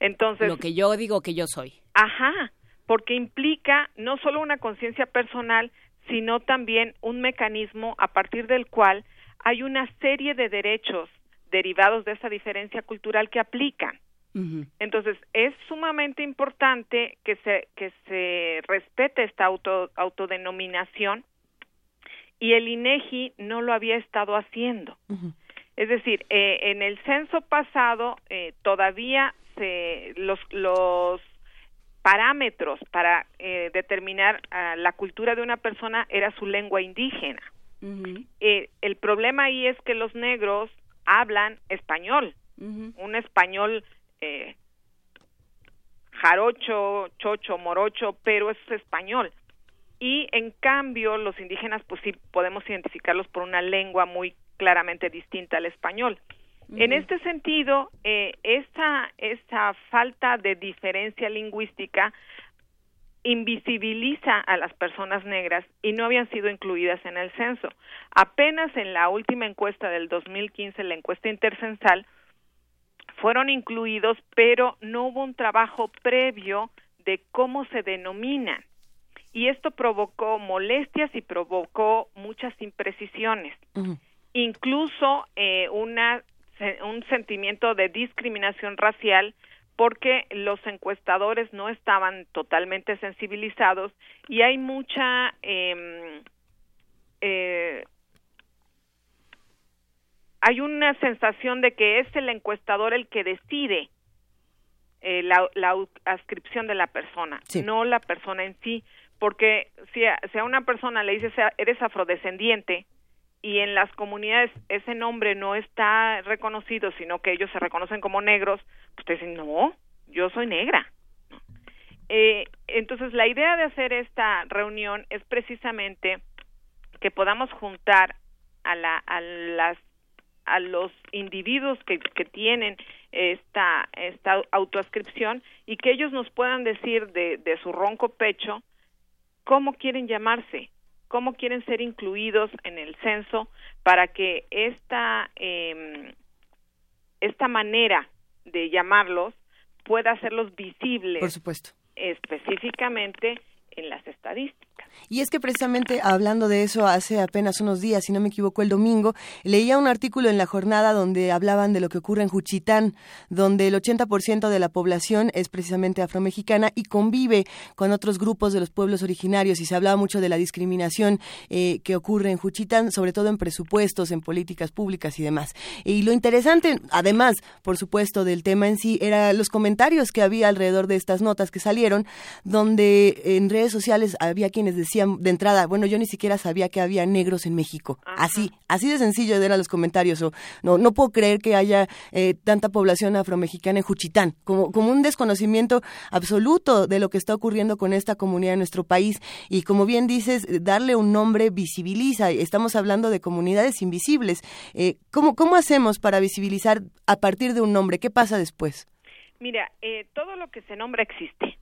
Entonces, lo que yo digo que yo soy. Ajá, porque implica no solo una conciencia personal, sino también un mecanismo a partir del cual hay una serie de derechos derivados de esa diferencia cultural que aplican. Entonces, es sumamente importante que se, que se respete esta auto, autodenominación y el INEGI no lo había estado haciendo. Es decir, eh, en el censo pasado eh, todavía se, los, los parámetros para eh, determinar la cultura de una persona era su lengua indígena. el problema ahí es que los negros hablan español, un español eh, jarocho, chocho, morocho, pero es español. Y en cambio los indígenas pues sí podemos identificarlos por una lengua muy claramente distinta al español. En este sentido, eh, esa, esa falta de diferencia lingüística invisibiliza a las personas negras y no habían sido incluidas en el censo. Apenas en la última encuesta del 2015, la encuesta intercensal, fueron incluidos, pero no hubo un trabajo previo de cómo se denominan. Y esto provocó molestias y provocó muchas imprecisiones. Incluso eh, una, un sentimiento de discriminación racial porque los encuestadores no estaban totalmente sensibilizados y hay mucha eh, eh, hay una sensación de que es el encuestador el que decide eh, la, la, ascripción de la persona, no la persona en sí, porque si a, si a una persona le dice eres afrodescendiente, y en las comunidades ese nombre no está reconocido, sino que ellos se reconocen como negros, pues dicen, no, yo soy negra. Eh, entonces, la idea de hacer esta reunión es precisamente que podamos juntar a, la, a, las, a los individuos que, que tienen esta, esta autoascripción y que ellos nos puedan decir de, de su ronco pecho cómo quieren llamarse, cómo quieren ser incluidos en el censo para que esta eh, esta manera de llamarlos pueda hacerlos visibles. Por supuesto. Específicamente en las estadísticas. Y es que precisamente hablando de eso hace apenas unos días, si no me equivoco, el domingo, leía un artículo en la jornada donde hablaban de lo que ocurre en Juchitán, donde el 80% de la población es precisamente afromexicana y convive con otros grupos de los pueblos originarios y se hablaba mucho de la discriminación eh, que ocurre en Juchitán, sobre todo en presupuestos, en políticas públicas y demás. Y lo interesante, además, por supuesto, del tema en sí, era los comentarios que había alrededor de estas notas que salieron, donde en redes sociales había quienes decían de entrada, bueno, yo ni siquiera sabía que había negros en México. Así, así de sencillo eran los comentarios. O, no, no puedo creer que haya eh, tanta población afromexicana en Juchitán, como, como un desconocimiento absoluto de lo que está ocurriendo con esta comunidad en nuestro país. Y como bien dices, darle un nombre visibiliza. Estamos hablando de comunidades invisibles. Eh, ¿cómo, ¿Cómo hacemos para visibilizar a partir de un nombre? ¿Qué pasa después? Mira, eh, todo lo que se nombra existe.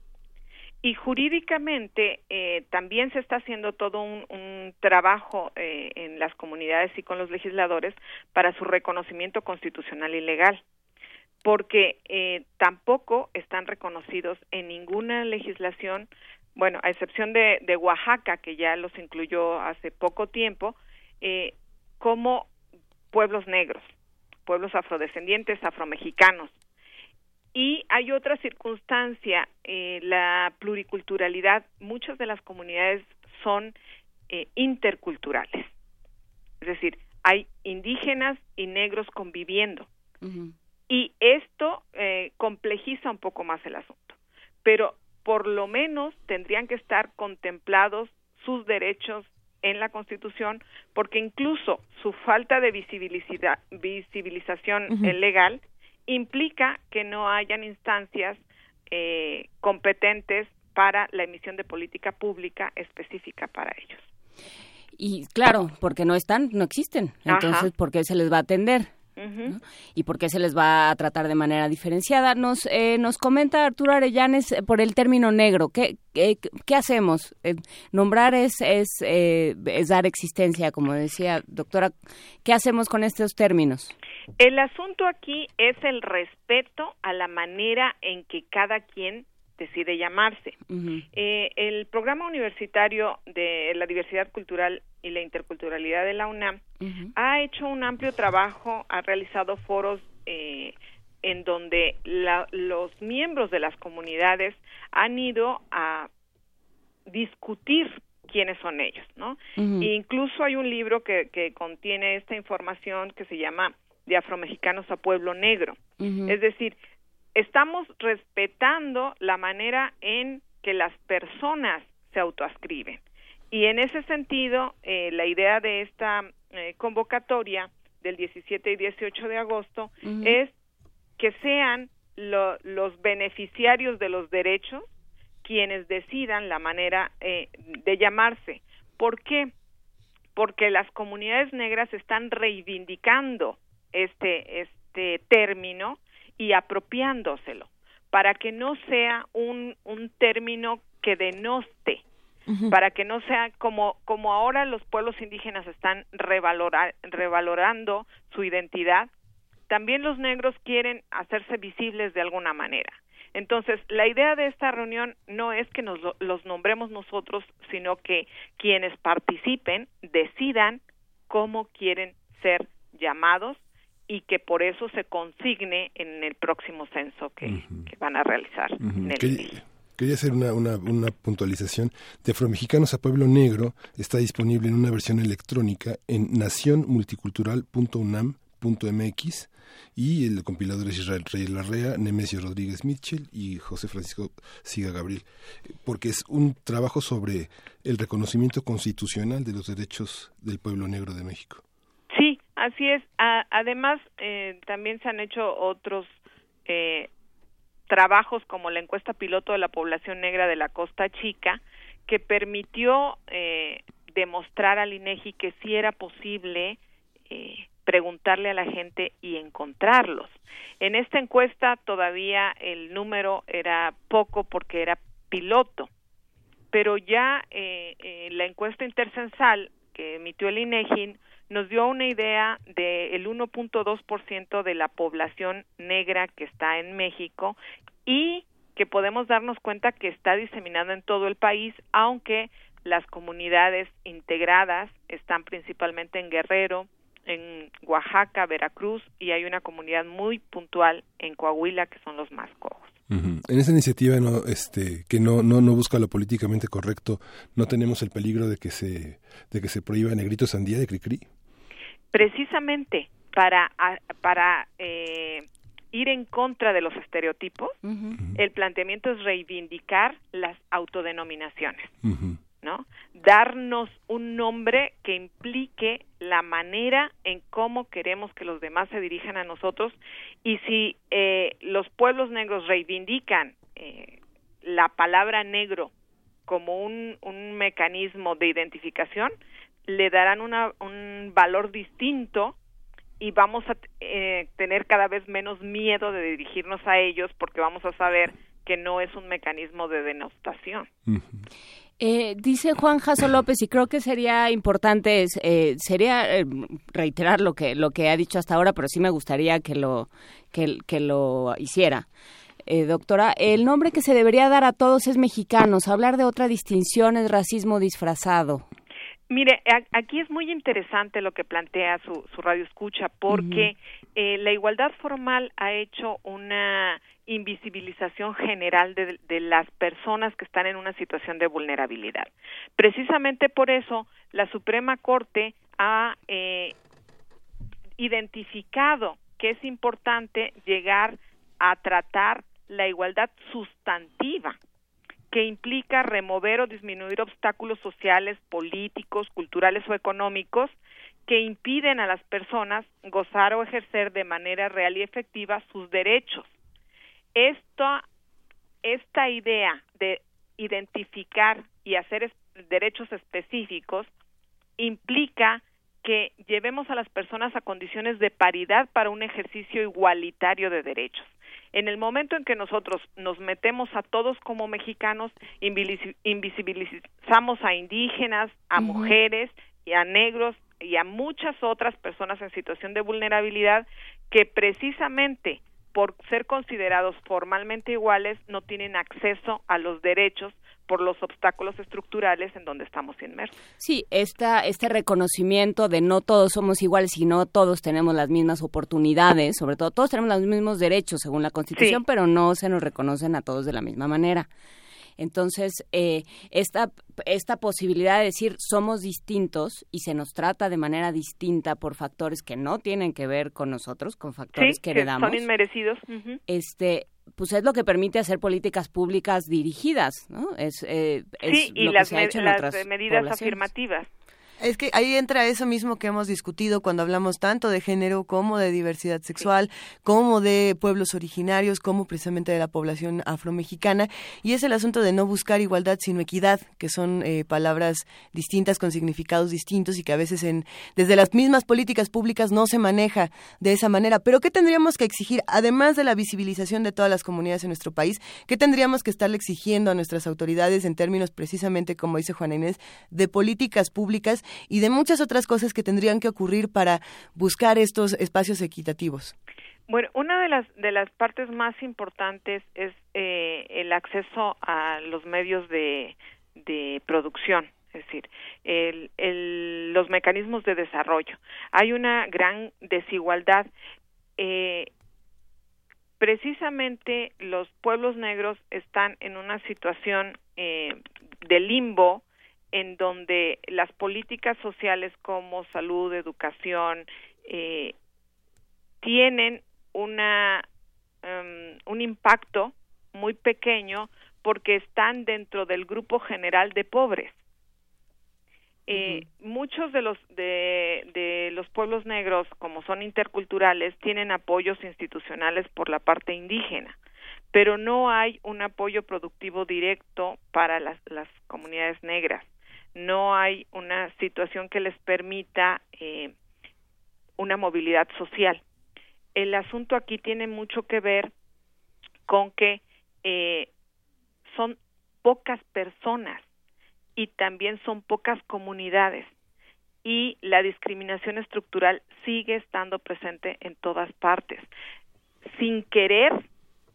Y jurídicamente eh, también se está haciendo todo un, trabajo eh, en las comunidades y con los legisladores para su reconocimiento constitucional y legal, porque eh, tampoco están reconocidos en ninguna legislación, bueno, a excepción de, de Oaxaca, que ya los incluyó hace poco tiempo, eh, como pueblos negros, pueblos afrodescendientes, afromexicanos y hay otra circunstancia, eh, la pluriculturalidad. Muchas de las comunidades son eh, interculturales. Es decir, hay indígenas y negros conviviendo. Y esto eh, complejiza un poco más el asunto. Pero por lo menos tendrían que estar contemplados sus derechos en la Constitución, porque incluso su falta de visibilización legal implica que no hayan instancias eh, competentes para la emisión de política pública específica para ellos. Y claro, porque no están, no existen. Entonces, ¿por qué se les va a atender? Y por qué se les va a tratar de manera diferenciada. Nos, eh, nos comenta Arturo Arellanes eh, por el término negro. ¿Qué, qué, hacemos? Eh, nombrar es, es, es dar existencia, como decía doctora. ¿Qué hacemos con estos términos? El asunto aquí es el respeto a la manera en que cada quien decide llamarse. eh, el programa universitario de la diversidad cultural y la interculturalidad de la UNAM ha hecho un amplio trabajo, ha realizado foros eh, en donde la, los miembros de las comunidades han ido a discutir quiénes son ellos, ¿no? e incluso hay un libro que, que contiene esta información que se llama De afromexicanos a pueblo negro. Es decir, estamos respetando la manera en que las personas se autoascriben. Y en ese sentido, eh, la idea de esta eh, convocatoria del 17 y 18 de agosto es que sean los beneficiarios de los derechos quienes decidan la manera eh, de llamarse. ¿Por qué? Porque las comunidades negras están reivindicando este, este término y apropiándoselo para que no sea un, un término que denoste, para que no sea como, como ahora los pueblos indígenas están revalorando su identidad, también los negros quieren hacerse visibles de alguna manera. Entonces, la idea de esta reunión no es que nos los nombremos nosotros, sino que quienes participen decidan cómo quieren ser llamados y que por eso se consigne en el próximo censo que, van a realizar. Quería hacer una, una, una, puntualización. De Afromexicanos a Pueblo Negro está disponible en una versión electrónica en nacionmulticultural.unam.mx y el compilador es Israel Reyes Larrea, Nemesio Rodríguez Mitchell y José Francisco Siga Gabriel, porque es un trabajo sobre el reconocimiento constitucional de los derechos del pueblo negro de México. Sí, así es. además, eh, también se han hecho otros eh, trabajos como la encuesta piloto de la población negra de la Costa Chica, que permitió eh, demostrar al INEGI que sí era posible eh, preguntarle a la gente y encontrarlos. En esta encuesta todavía el número era poco porque era piloto, pero ya eh, eh, la encuesta intercensal que emitió el INEGI nos dio una idea del 1.2% de la población negra que está en México y que podemos darnos cuenta que está diseminada en todo el país, aunque las comunidades integradas están principalmente en Guerrero, en Oaxaca, Veracruz y hay una comunidad muy puntual en Coahuila que son los más cojos. En esa iniciativa no, este, que no, no, no busca lo políticamente correcto, ¿no tenemos el peligro de que se, de que se prohíba negrito sandía de Cricri? Precisamente para, para eh, ir en contra de los estereotipos, el planteamiento es reivindicar las autodenominaciones. ¿No? Darnos un nombre que implique la manera en cómo queremos que los demás se dirijan a nosotros y si eh, los pueblos negros reivindican eh, la palabra negro como un, mecanismo de identificación, le darán una, un valor distinto y vamos a eh, tener cada vez menos miedo de dirigirnos a ellos porque vamos a saber que no es un mecanismo de denostación. Eh, dice Juan Jaso López y creo que sería importante eh, sería eh, reiterar lo que lo que ha dicho hasta ahora, pero sí me gustaría que lo que, que lo hiciera. doctora, el nombre que se debería dar a todos es mexicanos. Hablar de otra distinción es racismo disfrazado. Mire, aquí es muy interesante lo que plantea su, su radio escucha porque la igualdad formal ha hecho una invisibilización general de, las personas que están en una situación de vulnerabilidad. Precisamente por eso la Suprema Corte ha eh, identificado que es importante llegar a tratar la igualdad sustantiva que implica remover o disminuir obstáculos sociales, políticos, culturales o económicos que impiden a las personas gozar o ejercer de manera real y efectiva sus derechos esta, esta idea de identificar y hacer derechos específicos implica que llevemos a las personas a condiciones de paridad para un ejercicio igualitario de derechos. En el momento en que nosotros nos metemos a todos como mexicanos, invisibilizamos a indígenas, a mujeres y a negros y a muchas otras personas en situación de vulnerabilidad que precisamente por ser considerados formalmente iguales, no tienen acceso a los derechos por los obstáculos estructurales en donde estamos inmersos. Sí, esta, este reconocimiento de no todos somos iguales y no todos tenemos las mismas oportunidades, sobre todo todos tenemos los mismos derechos según la Constitución, pero no se nos reconocen a todos de la misma manera. Entonces, eh, esta, esta posibilidad de decir somos distintos y se nos trata de manera distinta por factores que no tienen que ver con nosotros, con factores que heredamos. son inmerecidos. Este, pues es lo que permite hacer políticas públicas dirigidas, ¿no? Es, eh, sí, y las, las medidas afirmativas. Es que ahí entra eso mismo que hemos discutido cuando hablamos tanto de género como de diversidad sexual, como de pueblos originarios, como precisamente de la población afromexicana, y es el asunto de no buscar igualdad sino equidad, que son eh, palabras distintas con significados distintos y que a veces en, desde las mismas políticas públicas no se maneja de esa manera. Pero ¿qué tendríamos que exigir, además de la visibilización de todas las comunidades en nuestro país, qué tendríamos que estarle exigiendo a nuestras autoridades en términos precisamente, como dice Juana Inés, de políticas públicas y de muchas otras cosas que tendrían que ocurrir para buscar estos espacios equitativos. Bueno, una de las de las partes más importantes es eh, el acceso a los medios de, de producción, es decir, el, el, los mecanismos de desarrollo. Hay una gran desigualdad. Eh, precisamente los pueblos negros están en una situación eh, de limbo en donde las políticas sociales como salud, educación, eh, tienen una, um, un impacto muy pequeño porque están dentro del grupo general de pobres. Eh, muchos de los de, de, los pueblos negros, como son interculturales, tienen apoyos institucionales por la parte indígena, pero no hay un apoyo productivo directo para las, las comunidades negras no hay una situación que les permita eh, una movilidad social. El asunto aquí tiene mucho que ver con que eh, son pocas personas y también son pocas comunidades y la discriminación estructural sigue estando presente en todas partes. Sin querer,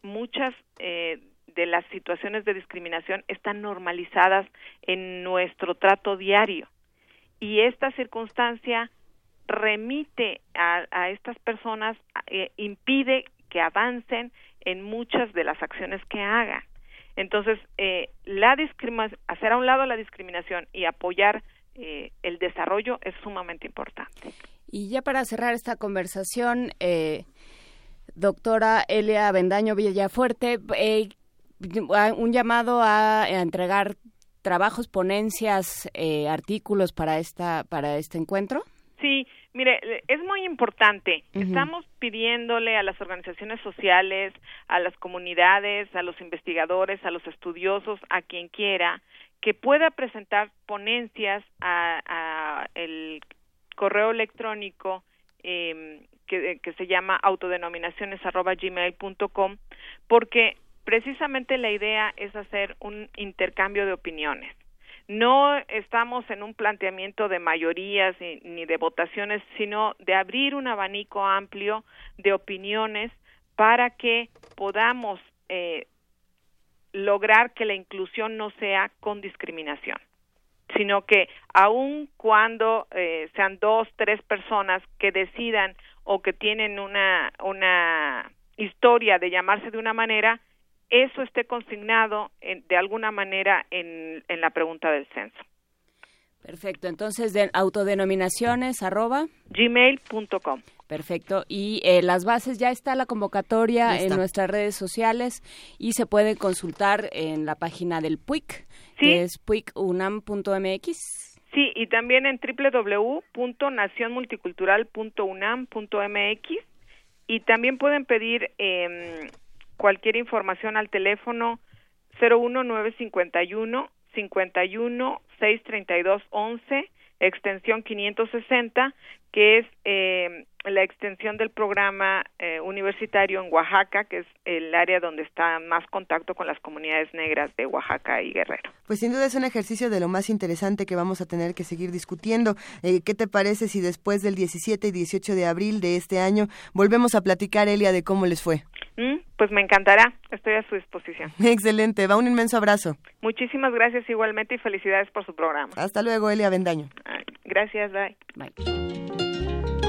muchas eh, de las situaciones de discriminación están normalizadas en nuestro trato diario y esta circunstancia remite a, estas personas, eh, impide que avancen en muchas de las acciones que hagan. Entonces, eh, la hacer a un lado la discriminación y apoyar eh, el desarrollo es sumamente importante. Y ya para cerrar esta conversación, eh, doctora Elia Bendaño Villafuerte, eh, un llamado a, entregar trabajos, ponencias, artículos para esta para este encuentro. Sí, mire, es muy importante. Estamos pidiéndole a las organizaciones sociales, a las comunidades, a los investigadores, a los estudiosos, a quien quiera, que pueda presentar ponencias a, el correo electrónico eh, que, que, se llama autodenominaciones@gmail.com porque precisamente la idea es hacer un intercambio de opiniones. No estamos en un planteamiento de mayorías ni, de votaciones, sino de abrir un abanico amplio de opiniones para que podamos eh, lograr que la inclusión no sea con discriminación, sino que aun cuando eh, sean dos, tres personas que decidan o que tienen una, una historia de llamarse de una manera, eso esté consignado de alguna manera en, en la pregunta del censo. Perfecto, entonces de autodenominaciones arroba gmail.com. Perfecto. Y eh, las bases ya está la convocatoria en nuestras redes sociales y se puede consultar en la página del PUIC, que es puic.unam.mx. Sí, y también en www.nacionmulticultural.unam.mx y también pueden pedir eh, cualquier información al teléfono 01951 51 632 11 extensión 560 que es eh, la extensión del programa eh, universitario en Oaxaca, que es el área donde está más contacto con las comunidades negras de Oaxaca y Guerrero. Pues sin duda es un ejercicio de lo más interesante que vamos a tener que seguir discutiendo. Eh, ¿Qué te parece si después del 17 y 18 de abril de este año volvemos a platicar, Elia, de cómo les fue? Mm, pues me encantará, estoy a su disposición. [laughs] Excelente, va un inmenso abrazo. Muchísimas gracias igualmente y felicidades por su programa. Hasta luego, Elia Bendaño. Gracias, bye. Bye.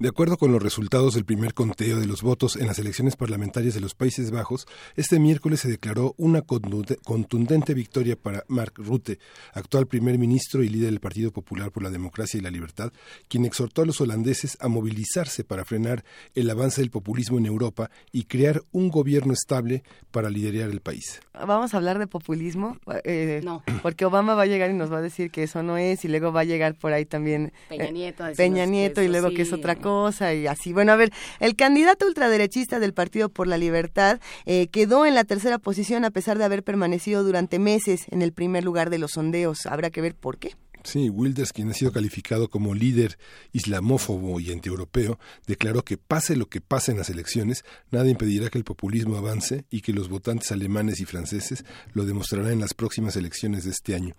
De acuerdo con los resultados del primer conteo de los votos en las elecciones parlamentarias de los Países Bajos, este miércoles se declaró una contundente victoria para Mark Rutte, actual primer ministro y líder del Partido Popular por la Democracia y la Libertad, quien exhortó a los holandeses a movilizarse para frenar el avance del populismo en Europa y crear un gobierno estable para liderar el país. Vamos a hablar de populismo, eh, no. porque Obama va a llegar y nos va a decir que eso no es, y luego va a llegar por ahí también Peña eh, Nieto, Peña Nieto y luego que es otra cosa y así. Bueno, a ver, el candidato ultraderechista del Partido por la Libertad eh, quedó en la tercera posición a pesar de haber permanecido durante meses en el primer lugar de los sondeos. Habrá que ver por qué. Sí, Wilders, quien ha sido calificado como líder islamófobo y antieuropeo, declaró que pase lo que pase en las elecciones, nada impedirá que el populismo avance y que los votantes alemanes y franceses lo demostrarán en las próximas elecciones de este año.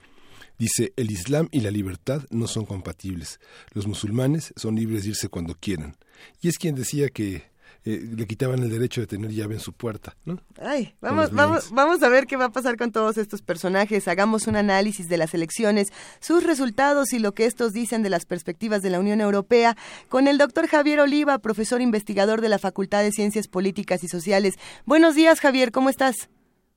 Dice, el Islam y la libertad no son compatibles. Los musulmanes son libres de irse cuando quieran. Y es quien decía que eh, le quitaban el derecho de tener llave en su puerta, ¿no? Ay, vamos, vamos, vamos a ver qué va a pasar con todos estos personajes. Hagamos un análisis de las elecciones, sus resultados y lo que estos dicen de las perspectivas de la Unión Europea con el doctor Javier Oliva, profesor investigador de la Facultad de Ciencias Políticas y Sociales. Buenos días, Javier, ¿cómo estás?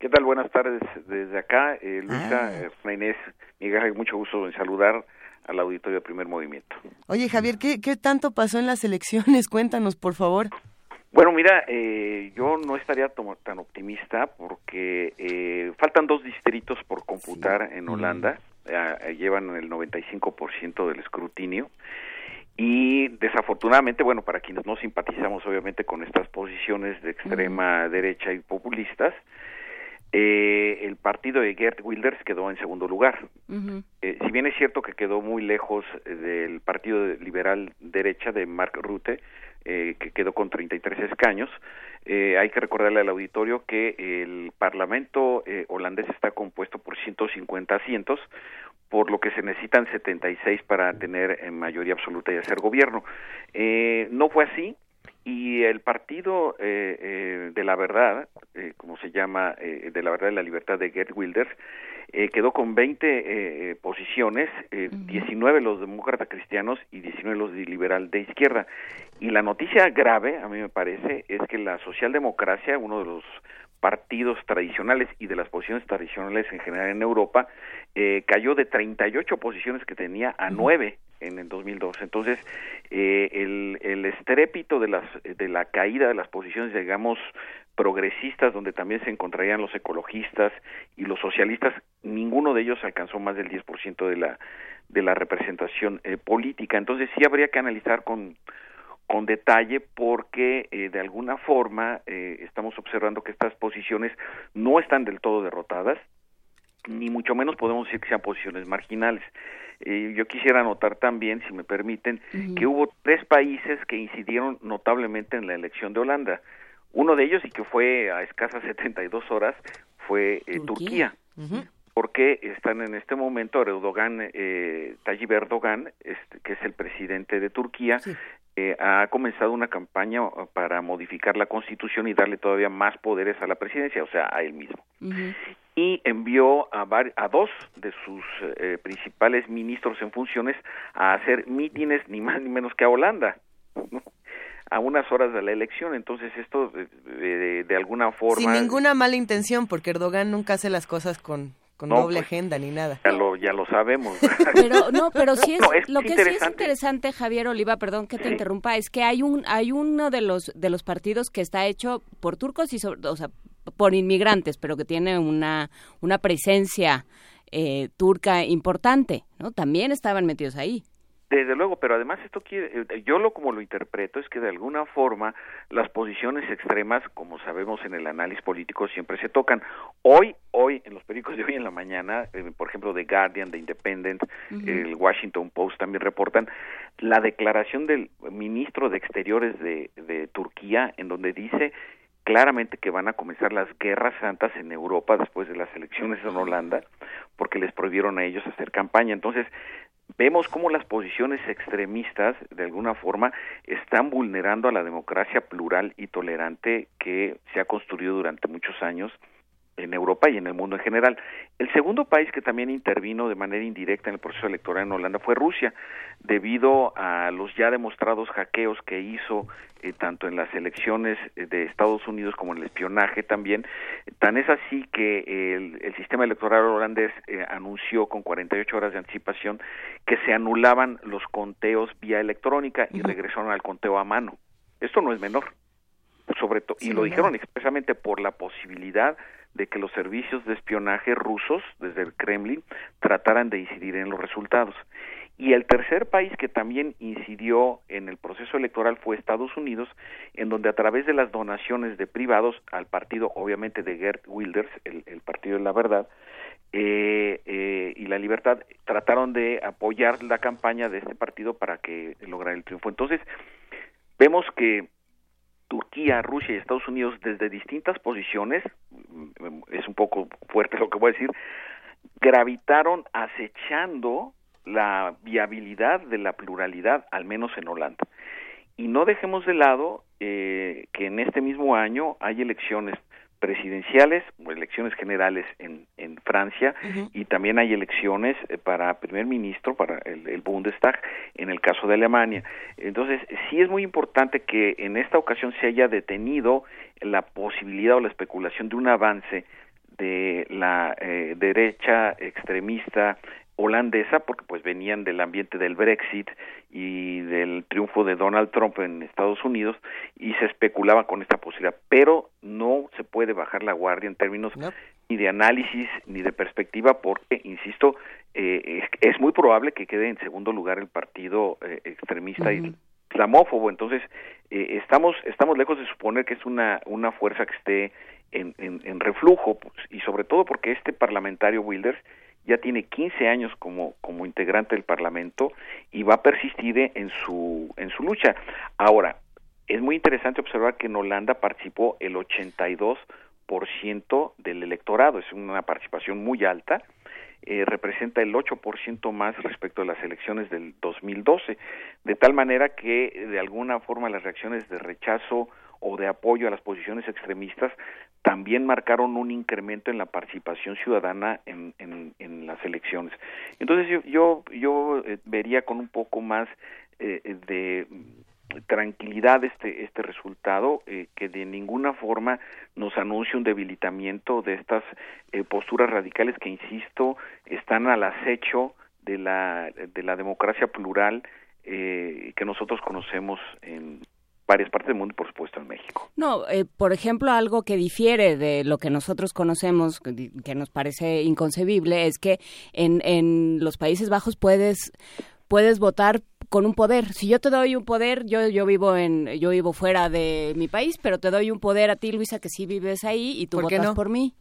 ¿Qué tal? Buenas tardes desde acá, eh, Luisa, ah. eh, Inés, Miguel, mucho gusto en saludar al auditorio de Primer Movimiento. Oye, Javier, ¿qué, ¿qué tanto pasó en las elecciones? [laughs] Cuéntanos, por favor. Bueno, mira, eh, yo no estaría tan optimista porque eh, faltan dos distritos por computar en Holanda, eh, llevan el 95% del escrutinio y desafortunadamente, bueno, para quienes no simpatizamos obviamente con estas posiciones de extrema derecha y populistas, eh, el partido de Gert Wilders quedó en segundo lugar. Eh, si bien es cierto que quedó muy lejos del partido liberal derecha de Mark Rutte, eh, que quedó con 33 escaños, hay que recordarle al auditorio que el Parlamento holandés está compuesto por 150 asientos, por lo que se necesitan 76 para tener mayoría absoluta y hacer gobierno. no fue así, y el partido eh, eh, de la verdad, eh, como se llama, eh, de la verdad y la libertad de Gert Wilders, eh, quedó con 20 eh, posiciones, eh, 19 los demócratas cristianos y 19 los de liberal de izquierda. Y la noticia grave, a mí me parece, es que la socialdemocracia, uno de los partidos tradicionales y de las posiciones tradicionales en general en Europa, eh, cayó de 38 posiciones que tenía a 9 en el 2002. Entonces, eh, el, el estrépito de, las, de la caída de las posiciones, digamos, progresistas, donde también se encontrarían los ecologistas y los socialistas, ninguno de ellos alcanzó más del 10% de la, de la representación eh, política. Entonces, sí habría que analizar con, con detalle porque eh, de alguna forma eh, estamos observando que estas posiciones no están del todo derrotadas, ni mucho menos podemos decir que sean posiciones marginales. Eh, yo quisiera anotar también, si me permiten, que hubo tres países que incidieron notablemente en la elección de Holanda. Uno de ellos, y que fue a escasas [laughs] 72 horas, fue eh, Turquía. Porque están en este momento Erdogan, eh, Tayyip Erdogan, este, que es el presidente de Turquía, eh, ha comenzado una campaña para modificar la constitución y darle todavía más poderes a la presidencia, o sea, a él mismo. Y envió a, a dos de sus eh, principales ministros en funciones a hacer mítines ni más ni menos que a Holanda. a unas horas de la elección, entonces esto de, de, de alguna forma... Sin ninguna mala intención, porque Erdogan nunca hace las cosas con, con No, doble pues, agenda ni nada. Ya lo, ya lo sabemos. [laughs] Pero no, pero sí es, No, es lo que sí es interesante. interesante, Javier Oliva, perdón que te interrumpa, es que hay un hay uno de los de los partidos que está hecho por turcos y sobre, o sea, por inmigrantes, pero que tiene una una presencia eh, turca importante, ¿no? También estaban metidos ahí. Desde luego, pero además esto quiere, yo lo como lo interpreto es que de alguna forma las posiciones extremas, como sabemos en el análisis político, siempre se tocan. Hoy, hoy, en los periódicos de hoy en la mañana, eh, por ejemplo, The Guardian, The Independent, el Washington Post también reportan la declaración del ministro de Exteriores de, de Turquía, en donde dice claramente que van a comenzar las guerras santas en Europa después de las elecciones en Holanda, porque les prohibieron a ellos hacer campaña. Entonces, vemos cómo las posiciones extremistas, de alguna forma, están vulnerando a la democracia plural y tolerante que se ha construido durante muchos años en Europa y en el mundo en general. El segundo país que también intervino de manera indirecta en el proceso electoral en Holanda fue Rusia, debido a los ya demostrados hackeos que hizo eh, tanto en las elecciones eh, de Estados Unidos como en el espionaje también. Tan es así que el, el sistema electoral holandés eh, anunció con 48 horas de anticipación que se anulaban los conteos vía electrónica y regresaron al conteo a mano. Esto no es menor sobre todo y lo dijeron expresamente por la posibilidad de que los servicios de espionaje rusos desde el Kremlin trataran de incidir en los resultados. Y el tercer país que también incidió en el proceso electoral fue Estados Unidos, en donde a través de las donaciones de privados al partido, obviamente de Gert Wilders, el, partido de la verdad, eh, eh, y la libertad, trataron de apoyar la campaña de este partido para que lograra el triunfo. Entonces, vemos que Turquía, Rusia y Estados Unidos desde distintas posiciones, mm, es un poco fuerte lo que voy a decir, gravitaron acechando la viabilidad de la pluralidad, al menos en Holanda. Y no dejemos de lado eh, que en este mismo año hay elecciones presidenciales o elecciones generales en, en Francia y también hay elecciones eh, para primer ministro, para el, el Bundestag, en el caso de Alemania. Entonces, sí es muy importante que en esta ocasión se haya detenido la posibilidad o la especulación de un avance de la eh, derecha extremista holandesa porque pues venían del ambiente del Brexit y del triunfo de Donald Trump en Estados Unidos y se especulaba con esta posibilidad. Pero no se puede bajar la guardia en términos ni de análisis ni de perspectiva porque insisto eh, es, es muy probable que quede en segundo lugar el partido eh, extremista y islamófobo. Entonces eh, estamos estamos lejos de suponer que es una una fuerza que esté en, en, reflujo pues, y sobre todo porque este parlamentario Wilders ya tiene 15 años como, como integrante del Parlamento y va a persistir en su, en su lucha. Ahora, es muy interesante observar que en Holanda participó el 82% del electorado, es una participación muy alta, eh, representa el 8% más respecto a las elecciones del 2012, de tal manera que de alguna forma las reacciones de rechazo o de apoyo a las posiciones extremistas también marcaron un incremento en la participación ciudadana en, en, las elecciones. Entonces yo, yo, yo eh, vería con un poco más eh, de tranquilidad este este resultado eh, que de ninguna forma nos anuncie un debilitamiento de estas eh, posturas radicales que insisto están al acecho de la de la democracia plural eh, que nosotros conocemos en varias partes del mundo por supuesto en México. No, por ejemplo, algo que difiere de lo que nosotros conocemos, que nos parece inconcebible, es que en, en los Países Bajos puedes puedes votar con un poder. Si yo te doy un poder, yo yo vivo en yo vivo fuera de mi país, pero te doy un poder a ti, Luisa, que sí vives ahí y tú votas por mí.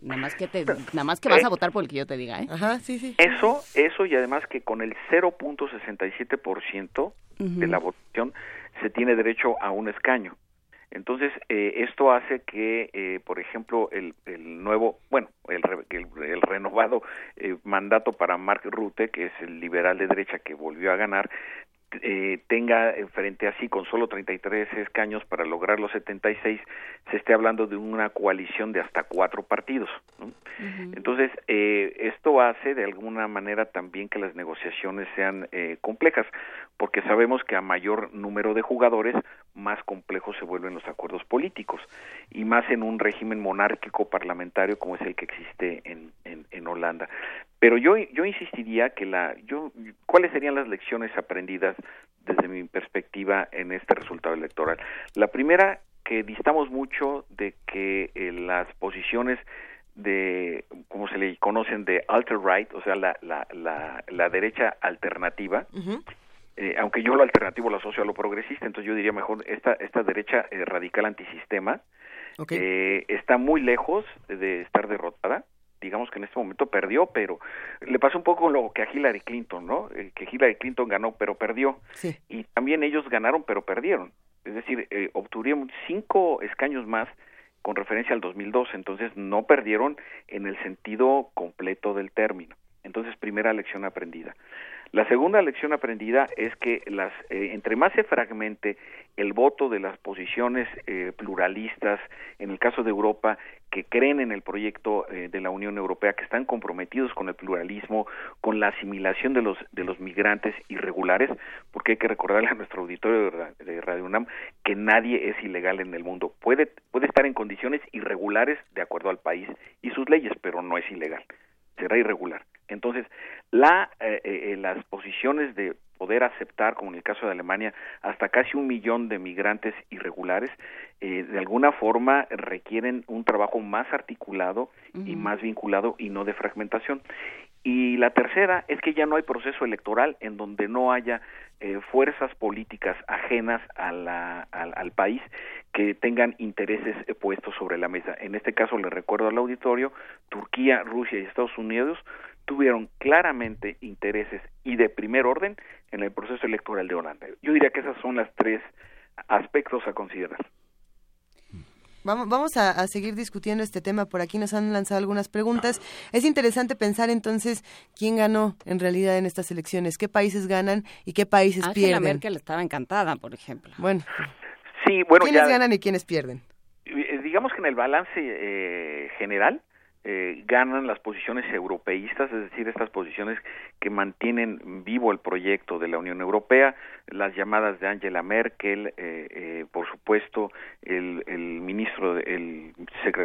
Nada más que te nada más que vas a eh, votar por el que yo te diga, ¿eh? Ajá, sí, sí. Eso eso y además que con el 0.67% de la votación se tiene derecho a un escaño. Entonces, eh, esto hace que, eh, por ejemplo, el, el nuevo, bueno, el, el, renovado eh, mandato para Mark Rutte, que es el liberal de derecha que volvió a ganar, eh, tenga frente a sí con solo 33 escaños para lograr los 76, se esté hablando de una coalición de hasta cuatro partidos. Entonces, eh, esto hace de alguna manera también que las negociaciones sean eh, complejas, porque sabemos que a mayor número de jugadores, más complejos se vuelven los acuerdos políticos, y más en un régimen monárquico parlamentario como es el que existe en, en, en Holanda. Pero yo, yo insistiría que la, yo, ¿cuáles serían las lecciones aprendidas desde mi perspectiva en este resultado electoral? La primera, que distamos mucho de que eh, las posiciones de, como se le conocen, de alt-right, o sea, la, la, la, la derecha alternativa, eh, aunque yo lo alternativo lo asocio a lo progresista, entonces yo diría mejor esta, esta derecha eh, radical antisistema, está muy lejos de estar derrotada digamos que en este momento perdió, pero le pasó un poco lo que a Hillary Clinton, ¿no? Eh, que Hillary Clinton ganó, pero perdió. Y también ellos ganaron, pero perdieron. Es decir, eh, obtuvieron cinco escaños más con referencia al 2012, entonces no perdieron en el sentido completo del término. Entonces, primera lección aprendida. La segunda lección aprendida es que las, eh, entre más se fragmente el voto de las posiciones eh, pluralistas, en el caso de Europa, que creen en el proyecto eh, de la Unión Europea, que están comprometidos con el pluralismo, con la asimilación de los de los migrantes irregulares, porque hay que recordarle a nuestro auditorio de Radio UNAM que nadie es ilegal en el mundo. Puede puede estar en condiciones irregulares de acuerdo al país y sus leyes, pero no es ilegal será irregular. Entonces, la, eh, eh, las posiciones de poder aceptar, como en el caso de Alemania, hasta casi un millón de migrantes irregulares, eh, de alguna forma requieren un trabajo más articulado y más vinculado y no de fragmentación. Y la tercera es que ya no hay proceso electoral en donde no haya eh, fuerzas políticas ajenas a la, al, país que tengan intereses puestos sobre la mesa. En este caso, le recuerdo al auditorio, Turquía, Rusia y Estados Unidos tuvieron claramente intereses y de primer orden en el proceso electoral de Holanda. Yo diría que esas son las tres aspectos a considerar. Vamos, vamos a, seguir discutiendo este tema. Por aquí nos han lanzado algunas preguntas. Es interesante pensar entonces quién ganó en realidad en estas elecciones, qué países ganan y qué países Angela pierden. Merkel estaba encantada, por ejemplo. Bueno. Sí, bueno, ¿Quiénes ganan y quiénes pierden? Eh, digamos que en el balance eh, general, eh, ganan las posiciones europeístas, es decir, estas posiciones que mantienen vivo el proyecto de la Unión Europea, las llamadas de Angela Merkel, eh, eh, por supuesto, el, el ministro, el,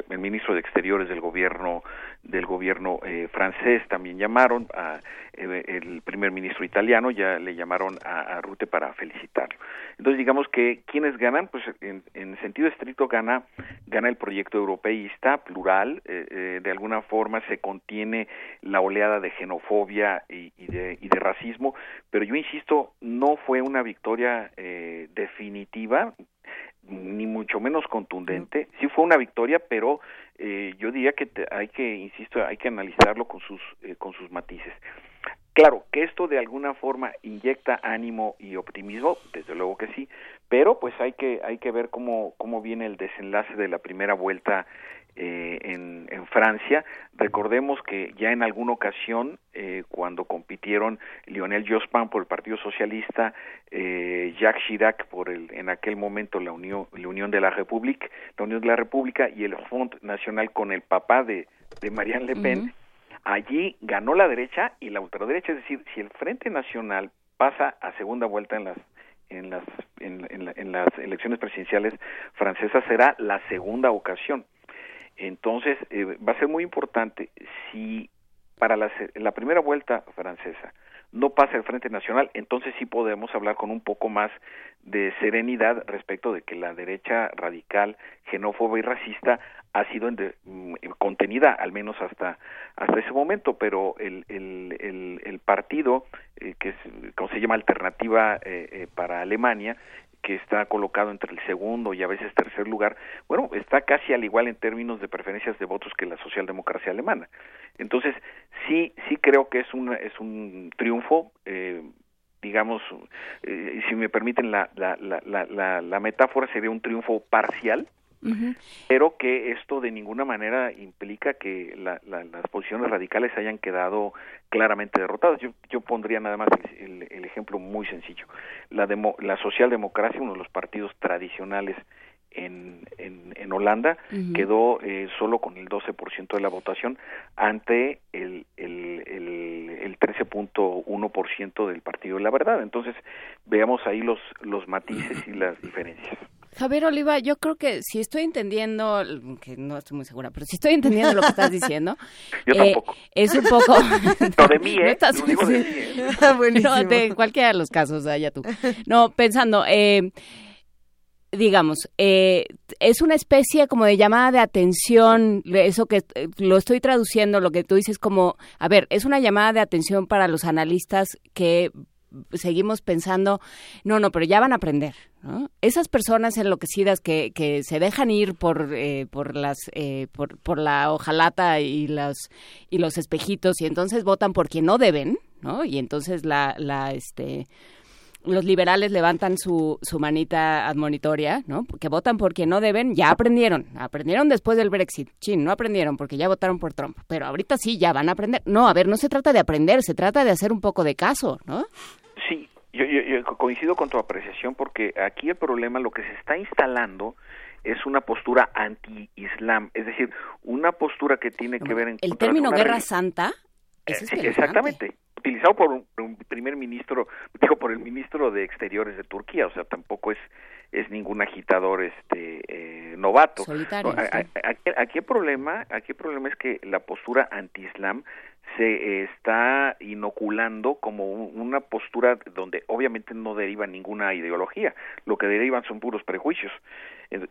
el, ministro de Exteriores del gobierno del gobierno eh, francés también llamaron a el primer ministro italiano ya le llamaron a, a, Rute para felicitarlo. Entonces digamos que quienes ganan, pues en, en sentido estricto gana gana el proyecto europeísta plural, de alguna forma se contiene la oleada de xenofobia y, y, de, y de racismo, pero yo insisto no fue una victoria eh, definitiva ni mucho menos contundente. Sí fue una victoria, pero eh, yo diría que hay que, insisto, hay que analizarlo con sus, eh, con sus matices. Claro, que esto de alguna forma inyecta ánimo y optimismo, desde luego que sí, pero pues hay que, hay que ver cómo, cómo viene el desenlace de la primera vuelta eh, en, en, Francia. Recordemos que ya en alguna ocasión, eh, cuando compitieron Lionel Jospin por el Partido Socialista, eh, Jacques Chirac por el, en aquel momento la Unión, la Unión de la República, la Unión de la República y el Front Nacional con el papá de, de Marianne Le Pen, allí ganó la derecha y la ultraderecha, es decir, si el Frente Nacional pasa a segunda vuelta en las en las en, en las elecciones presidenciales francesas será la segunda ocasión entonces, eh, va a ser muy importante si para la, la, primera vuelta francesa no pasa el Frente Nacional, entonces sí podemos hablar con un poco más de serenidad respecto de que la derecha radical, xenófoba y racista ha sido mm, contenida al menos hasta hasta ese momento, pero el, el, el, el partido eh, que es, se llama Alternativa eh, eh para Alemania que está colocado entre el segundo y a veces tercer lugar, bueno, está casi al igual en términos de preferencias de votos que la socialdemocracia alemana. Entonces, sí, sí creo que es un, es un triunfo, eh, digamos, eh, si me permiten la, la, la, la, la metáfora, sería un triunfo parcial, pero que esto de ninguna manera implica que las posiciones radicales hayan quedado claramente derrotadas. Yo, yo pondría nada más el, ejemplo muy sencillo. La, la socialdemocracia, uno de los partidos tradicionales en, en, Holanda, quedó eh, solo con el 12% de la votación ante el, el, el, el 13.1% del Partido de la Verdad. Entonces, veamos ahí los, los matices y las diferencias. Javier Oliva, yo creo que si estoy entendiendo, que no estoy muy segura, pero si estoy entendiendo lo que estás diciendo, [laughs] yo eh, tampoco. es un poco... [laughs] no de mí, [laughs] ¿eh? No, digo de, mí, ¿eh? no, de cualquiera de los casos, allá tú. No, pensando, eh, digamos, eh, es una especie como de llamada de atención, eso que eh, lo estoy traduciendo, lo que tú dices como, a ver, es una llamada de atención para los analistas que seguimos pensando, no, no, pero ya van a aprender. Esas personas enloquecidas que, que se dejan ir por, eh, por, las, eh, por, por la hojalata y, las, y los espejitos y entonces votan por quien no deben, ¿no? Y entonces la, la, este, los liberales levantan su, su manita admonitoria, ¿no? Que votan por quien no deben, ya aprendieron, aprendieron después del Brexit, chin, no aprendieron porque ya votaron por Trump, pero ahorita sí, ya van a aprender. No, a ver, no se trata de aprender, se trata de hacer un poco de caso, ¿no? Sí, yo, yo, coincido con tu apreciación porque aquí el problema, lo que se está instalando es una postura anti-islam, es decir, una postura que tiene que ver en el término guerra santa. Eh, exactamente, utilizado por un, primer ministro, [laughs] digo por el ministro de Exteriores de Turquía, o sea, tampoco es es ningún agitador este eh, novato. aquí, aquí, el problema, aquí el problema es que la postura anti-islam se está inoculando como una postura donde obviamente no deriva ninguna ideología, lo que derivan son puros prejuicios.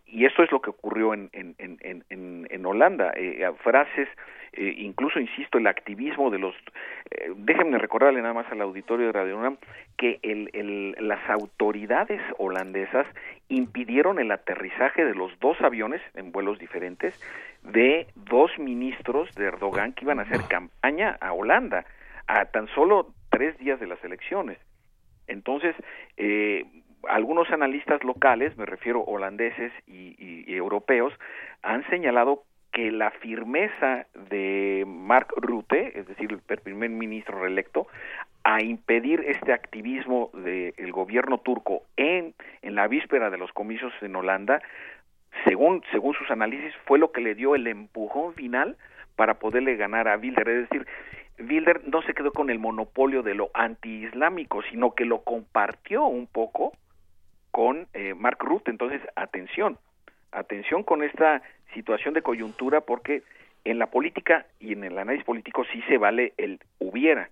Y esto es lo que ocurrió en, en, en, en Holanda. Eh, frases, eh, incluso, insisto, el activismo de los... Eh, déjenme recordarle nada más al auditorio de Radio UNAM que el, las autoridades holandesas impidieron el aterrizaje de los dos aviones en vuelos diferentes de dos ministros de Erdogan que iban a hacer campaña a Holanda a tan solo tres días de las elecciones. Entonces, eh, algunos analistas locales, me refiero holandeses y, europeos, han señalado que la firmeza de Mark Rutte, es decir, el primer ministro reelecto, a impedir este activismo del gobierno turco en, en la víspera de los comicios en Holanda, según, según sus análisis, fue lo que le dio el empujón final para poderle ganar a Bilder. Es decir, Bilder no se quedó con el monopolio de lo antiislámico, sino que lo compartió un poco con eh, Mark Rutte. Entonces, atención, atención con esta situación de coyuntura porque en la política y en el análisis político sí se vale el hubiera.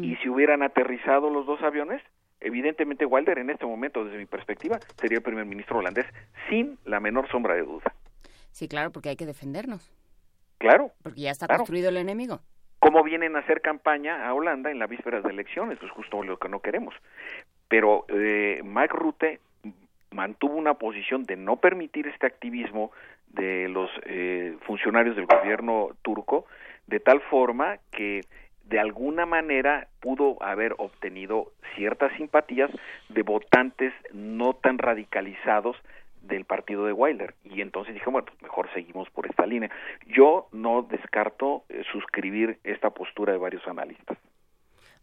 Y si hubieran aterrizado los dos aviones, evidentemente Wilder en este momento, desde mi perspectiva, sería el primer ministro holandés sin la menor sombra de duda. Sí, claro, porque hay que defendernos. Claro. Porque ya está construido el enemigo. ¿Cómo vienen a hacer campaña a Holanda en la víspera de elecciones? Es justo lo que no queremos. Pero eh, Mike Rutte mantuvo una posición de no permitir este activismo de los eh, funcionarios del gobierno turco, de tal forma que de alguna manera pudo haber obtenido ciertas simpatías de votantes no tan radicalizados del partido de Weiler. Y entonces dije bueno pues mejor seguimos por esta línea yo no descarto eh, suscribir esta postura de varios analistas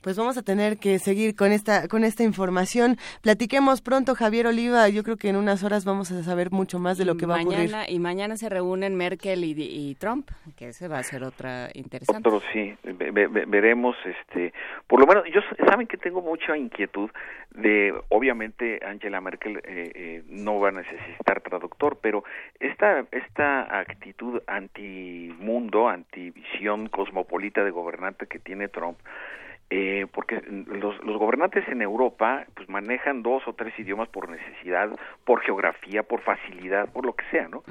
pues vamos a tener que seguir con esta con esta información. Platiquemos pronto, Javier Oliva. Yo creo que en unas horas vamos a saber mucho más de lo que va a ocurrir. Y mañana se reúnen Merkel y, Trump, que ese va a ser otra interesante. Otro, sí, veremos. este Por lo menos, yo saben que tengo mucha inquietud de, obviamente, Angela Merkel eh, eh, no va a necesitar traductor, pero esta, esta actitud anti-mundo, anti-visión cosmopolita de gobernante que tiene Trump, eh, porque los, los, gobernantes en Europa pues manejan dos o tres idiomas por necesidad, por geografía, por facilidad, por lo que sea, ¿no?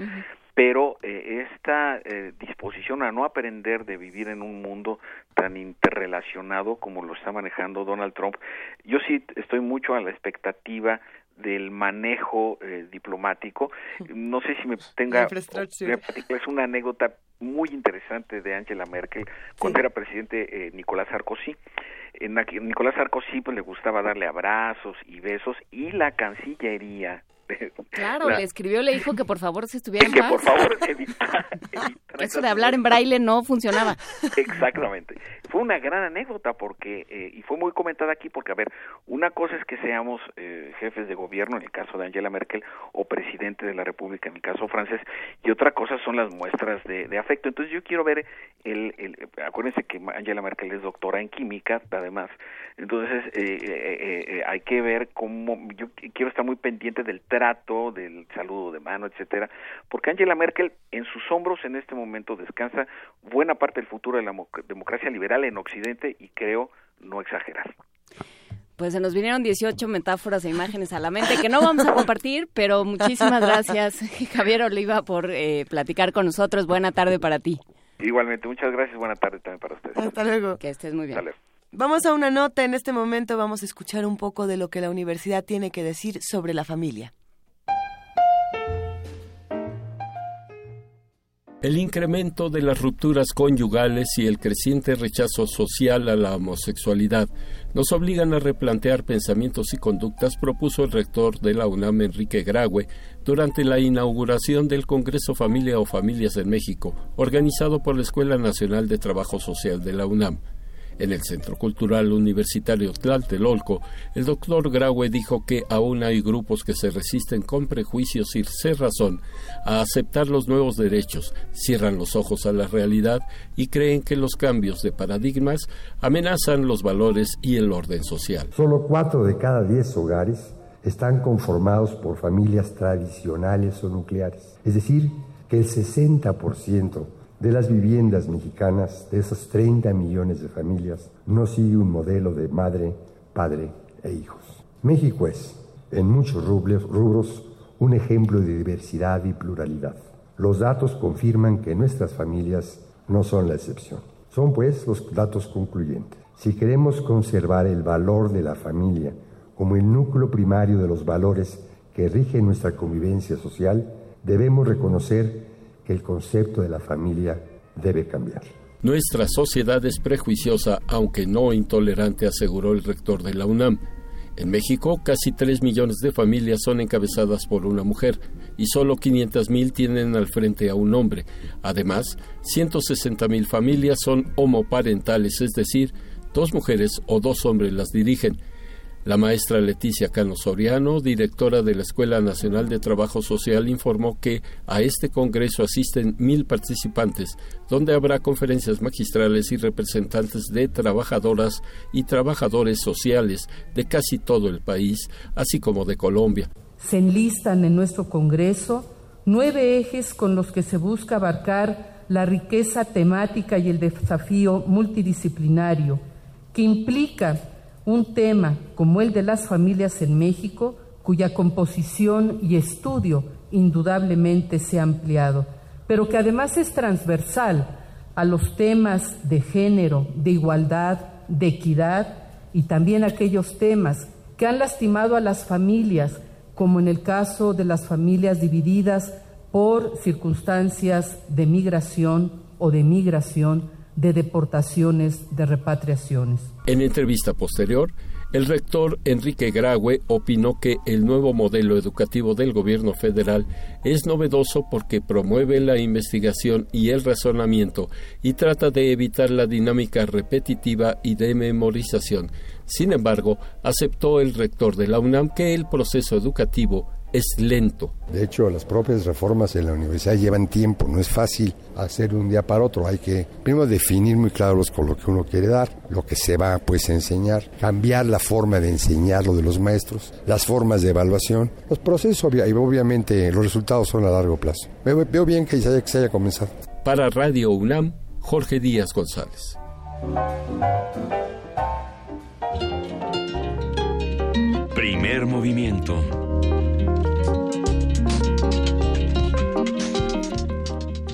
Pero eh, esta eh, disposición a no aprender de vivir en un mundo tan interrelacionado como lo está manejando Donald Trump, yo sí estoy mucho a la expectativa del manejo eh, diplomático. No sé si me [laughs] tenga es una anécdota muy interesante de Angela Merkel cuando era presidente eh, Nicolás Sarkozy. En Nicolás Sarkozy pues le gustaba darle abrazos y besos y la Cancillería Claro, le escribió, le dijo que por favor se estuviera en que por favor [laughs] Eso de hablar en braille no funcionaba. [laughs] Exactamente. Fue una gran anécdota porque, eh, y fue muy comentada aquí porque, a ver, una cosa es que seamos eh, jefes de gobierno, en el caso de Angela Merkel, o presidente de la República, en el caso francés, y otra cosa son las muestras de, afecto. Entonces yo quiero ver, el, el, acuérdense que Angela Merkel es doctora en química, además, entonces eh, hay que ver cómo, yo quiero estar muy pendiente del trato, del saludo de mano, etcétera, porque Angela Merkel en sus hombros en este momento descansa buena parte del futuro de la democracia liberal en Occidente y creo no exagerar. Pues se nos vinieron 18 metáforas e imágenes a la mente que no vamos a compartir, pero muchísimas gracias, [laughs] Javier Oliva, por eh, platicar con nosotros. Buena tarde para ti. Igualmente, muchas gracias. Buena tarde también para ustedes. Hasta luego. Que estés muy bien. Vamos a una nota. En este momento vamos a escuchar un poco de lo que la universidad tiene que decir sobre la familia. El incremento de las rupturas conyugales y el creciente rechazo social a la homosexualidad nos obligan a replantear pensamientos y conductas, propuso el rector de la UNAM, Enrique Graue, durante la inauguración del Congreso Familia o Familias en México, organizado por la Escuela Nacional de Trabajo Social de la UNAM. En el Centro Cultural Universitario Tlatelolco, el doctor Graue dijo que aún hay grupos que se resisten con prejuicios y razón a aceptar los nuevos derechos, cierran los ojos a la realidad y creen que los cambios de paradigmas amenazan los valores y el orden social. Solo cuatro de cada diez hogares están conformados por familias tradicionales o nucleares, es decir, que el 60% de las viviendas mexicanas, de esos 30 millones de familias, no sigue un modelo de madre, padre e hijos. México es, en muchos rubros, un ejemplo de diversidad y pluralidad. Los datos confirman que nuestras familias no son la excepción. Son pues los datos concluyentes. Si queremos conservar el valor de la familia como el núcleo primario de los valores que rigen nuestra convivencia social, debemos reconocer el concepto de la familia debe cambiar. Nuestra sociedad es prejuiciosa, aunque no intolerante, aseguró el rector de la UNAM. En México, casi 3 millones de familias son encabezadas por una mujer y solo 500 mil tienen al frente a un hombre. Además, 160 mil familias son homoparentales, es decir, dos mujeres o dos hombres las dirigen la maestra Leticia Cano Soriano, directora de la Escuela Nacional de Trabajo Social, informó que a este congreso asisten mil participantes, donde habrá conferencias magistrales y representantes de trabajadoras y trabajadores sociales de casi todo el país, así como de Colombia. Se enlistan en nuestro congreso nueve ejes con los que se busca abarcar la riqueza temática y el desafío multidisciplinario que implica un tema como el de las familias en México, cuya composición y estudio indudablemente se ha ampliado, pero que además es transversal a los temas de género, de igualdad, de equidad y también aquellos temas que han lastimado a las familias como en el caso de las familias divididas por circunstancias de migración o de migración, de deportaciones, de repatriaciones. En entrevista posterior, el rector Enrique Graue opinó que el nuevo modelo educativo del gobierno federal es novedoso porque promueve la investigación y el razonamiento y trata de evitar la dinámica repetitiva y de memorización. Sin embargo, aceptó el rector de la UNAM que el proceso educativo es lento. De hecho, las propias reformas en la universidad llevan tiempo, no es fácil hacer un día para otro. Hay que primero definir muy claro con lo que uno quiere dar, lo que se va pues a enseñar, cambiar la forma de enseñarlo de los maestros, las formas de evaluación, los procesos y obviamente los resultados son a largo plazo. Veo, veo bien que se, haya, que se haya comenzado. Para Radio UNAM, Jorge Díaz González. Primer movimiento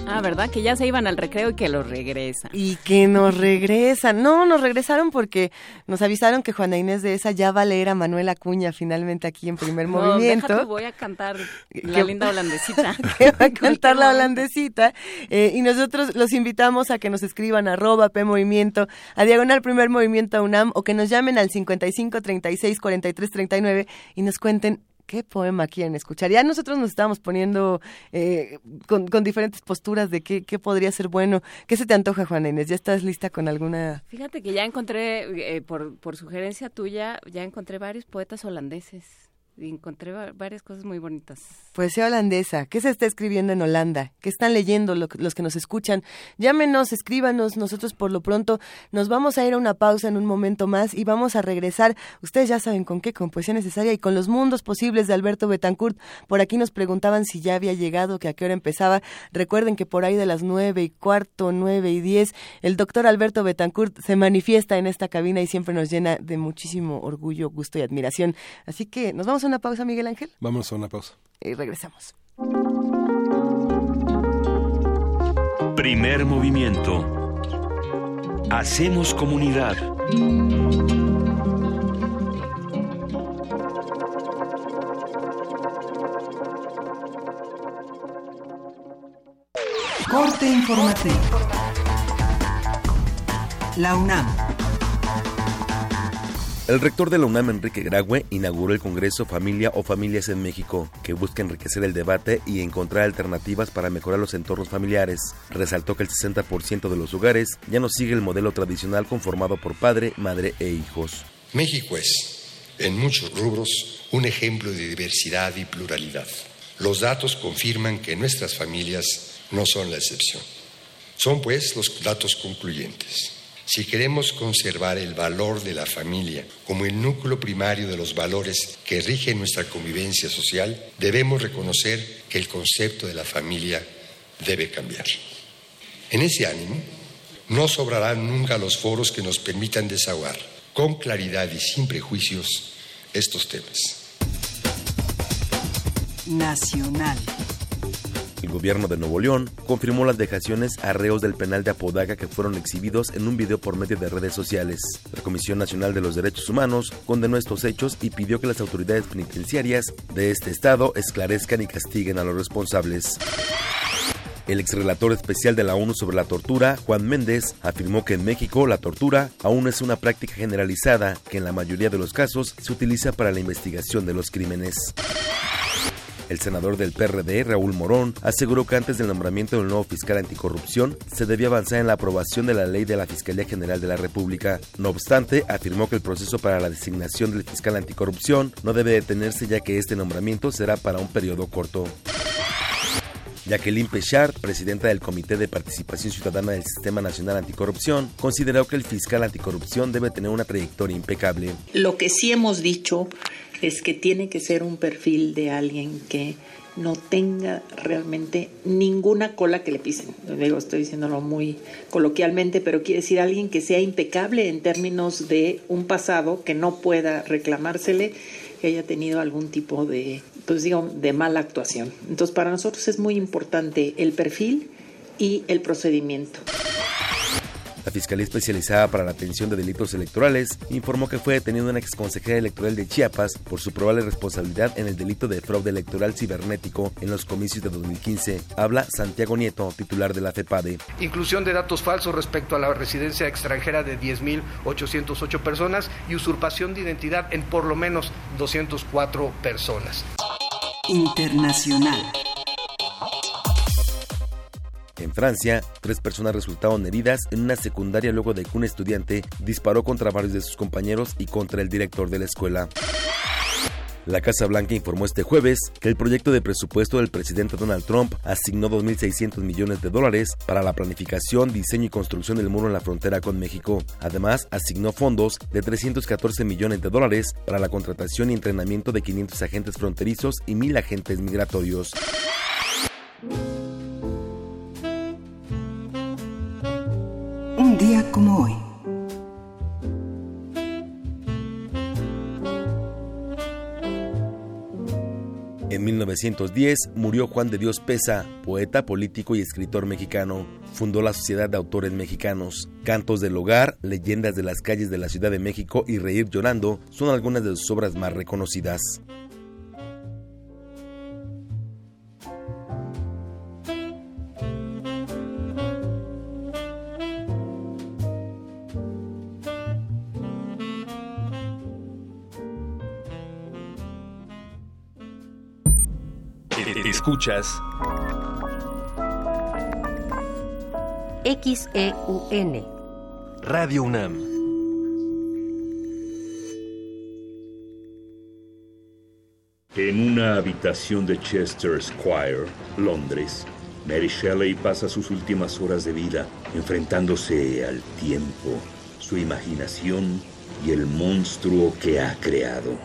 Ah, ¿verdad? Que ya se iban al recreo y que los regresan. Y que nos regresan. No, nos regresaron porque nos avisaron que Juana Inés de esa ya va a leer a Manuel Acuña finalmente aquí en primer [laughs] no, movimiento. voy a cantar [laughs] la linda holandesita. [laughs] que va a cantar la holandesita. Eh, y nosotros los invitamos a que nos escriban arroba P Movimiento, a Diagonal Primer Movimiento UNAM o que nos llamen al 55 36 43 39 y nos cuenten qué poema quieren escuchar. Ya nosotros nos estábamos poniendo eh, con, diferentes posturas de qué, qué, podría ser bueno. ¿Qué se te antoja, Juana Inés? ¿Ya estás lista con alguna...? Fíjate que ya encontré, eh, por, por sugerencia tuya, ya encontré varios poetas holandeses encontré varias cosas muy bonitas. Poesía holandesa. ¿Qué se está escribiendo en Holanda? ¿Qué están leyendo los que nos escuchan? Llámenos, escríbanos. Nosotros por lo pronto nos vamos a ir a una pausa en un momento más y vamos a regresar. Ustedes ya saben con qué, con poesía necesaria y con los mundos posibles de Alberto Betancourt. Por aquí nos preguntaban si ya había llegado, que a qué hora empezaba. Recuerden que por ahí de las nueve y cuarto, nueve y diez, el doctor Alberto Betancourt se manifiesta en esta cabina y siempre nos llena de muchísimo orgullo, gusto y admiración. Así que nos vamos a una pausa, Miguel Ángel? Vamos a una pausa. Y regresamos. Primer movimiento. Hacemos comunidad. Corte informativo. La UNAM el rector de la UNAM, Enrique Graue, inauguró el Congreso Familia o Familias en México, que busca enriquecer el debate y encontrar alternativas para mejorar los entornos familiares. Resaltó que el 60% de los hogares ya no sigue el modelo tradicional conformado por padre, madre e hijos. México es, en muchos rubros, un ejemplo de diversidad y pluralidad. Los datos confirman que nuestras familias no son la excepción. Son pues los datos concluyentes. Si queremos conservar el valor de la familia como el núcleo primario de los valores que rigen nuestra convivencia social, debemos reconocer que el concepto de la familia debe cambiar. En ese ánimo, no sobrarán nunca los foros que nos permitan desahogar con claridad y sin prejuicios estos temas. Nacional. El gobierno de Nuevo León confirmó las dejaciones a reos del penal de Apodaca que fueron exhibidos en un video por medio de redes sociales. La Comisión Nacional de los Derechos Humanos condenó estos hechos y pidió que las autoridades penitenciarias de este estado esclarezcan y castiguen a los responsables. El exrelator especial de la ONU sobre la tortura, Juan Méndez, afirmó que en México la tortura aún es una práctica generalizada que en la mayoría de los casos se utiliza para la investigación de los crímenes. El senador del PRD, Raúl Morón, aseguró que antes del nombramiento del nuevo fiscal anticorrupción se debía avanzar en la aprobación de la ley de la Fiscalía General de la República. No obstante, afirmó que el proceso para la designación del fiscal anticorrupción no debe detenerse ya que este nombramiento será para un periodo corto. Jacqueline Pechard, presidenta del Comité de Participación Ciudadana del Sistema Nacional Anticorrupción, consideró que el fiscal anticorrupción debe tener una trayectoria impecable. Lo que sí hemos dicho es que tiene que ser un perfil de alguien que no tenga realmente ninguna cola que le pisen. Digo, estoy diciéndolo muy coloquialmente, pero quiere decir alguien que sea impecable en términos de un pasado que no pueda reclamársele que haya tenido algún tipo de, pues digo, de mala actuación. Entonces, para nosotros es muy importante el perfil y el procedimiento. La Fiscalía Especializada para la Atención de Delitos Electorales informó que fue detenido una exconsejera electoral de Chiapas por su probable responsabilidad en el delito de fraude electoral cibernético en los comicios de 2015. Habla Santiago Nieto, titular de la FEPADE. Inclusión de datos falsos respecto a la residencia extranjera de 10.808 personas y usurpación de identidad en por lo menos 204 personas. Internacional. En Francia, tres personas resultaron heridas en una secundaria luego de que un estudiante disparó contra varios de sus compañeros y contra el director de la escuela. La Casa Blanca informó este jueves que el proyecto de presupuesto del presidente Donald Trump asignó 2.600 millones de dólares para la planificación, diseño y construcción del muro en la frontera con México. Además, asignó fondos de 314 millones de dólares para la contratación y entrenamiento de 500 agentes fronterizos y 1.000 agentes migratorios. Como hoy. En 1910 murió Juan de Dios Pesa, poeta, político y escritor mexicano. Fundó la Sociedad de Autores Mexicanos. Cantos del Hogar, Leyendas de las calles de la Ciudad de México y Reír llorando son algunas de sus obras más reconocidas. Escuchas XEUN Radio UNAM. En una habitación de Chester Square, Londres, Mary Shelley pasa sus últimas horas de vida enfrentándose al tiempo, su imaginación y el monstruo que ha creado.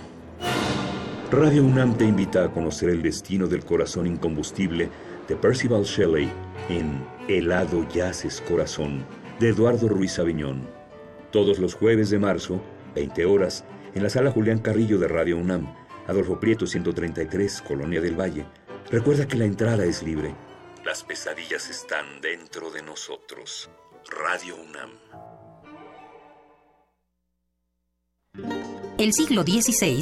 Radio UNAM te invita a conocer el destino del corazón incombustible de Percival Shelley en Helado Yaces Corazón de Eduardo Ruiz Aviñón. Todos los jueves de marzo, 20 horas, en la sala Julián Carrillo de Radio UNAM, Adolfo Prieto 133, Colonia del Valle. Recuerda que la entrada es libre. Las pesadillas están dentro de nosotros. Radio UNAM. El siglo XVI,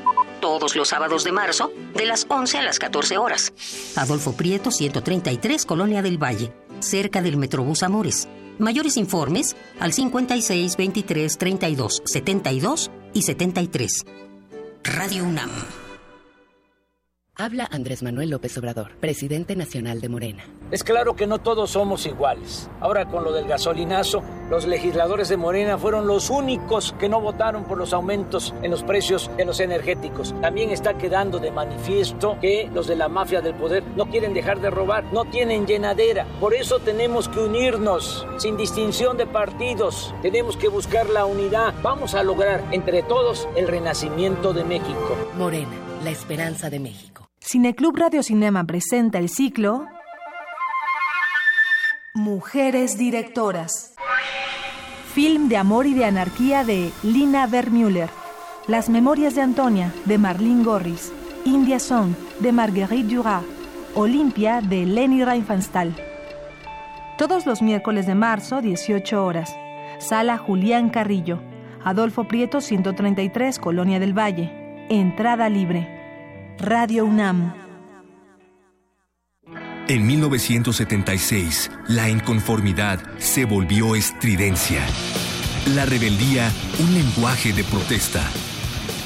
Todos los sábados de marzo, de las 11 a las 14 horas. Adolfo Prieto, 133, Colonia del Valle, cerca del Metrobús Amores. Mayores informes al 56 23 32 72 y 73. Radio UNAM. Habla Andrés Manuel López Obrador, presidente nacional de Morena. Es claro que no todos somos iguales. Ahora con lo del gasolinazo, los legisladores de Morena fueron los únicos que no votaron por los aumentos en los precios de los energéticos. También está quedando de manifiesto que los de la mafia del poder no quieren dejar de robar, no tienen llenadera. Por eso tenemos que unirnos, sin distinción de partidos. Tenemos que buscar la unidad. Vamos a lograr entre todos el renacimiento de México. Morena, la esperanza de México. Cineclub Radio Cinema presenta el ciclo Mujeres Directoras. Film de amor y de anarquía de Lina Vermüller. Las Memorias de Antonia de Marlene Gorris. India Song de Marguerite Duras. Olimpia de Leni Riefenstahl. Todos los miércoles de marzo, 18 horas. Sala Julián Carrillo. Adolfo Prieto, 133, Colonia del Valle. Entrada libre. Radio UNAM. En 1976, la inconformidad se volvió estridencia. La rebeldía, un lenguaje de protesta.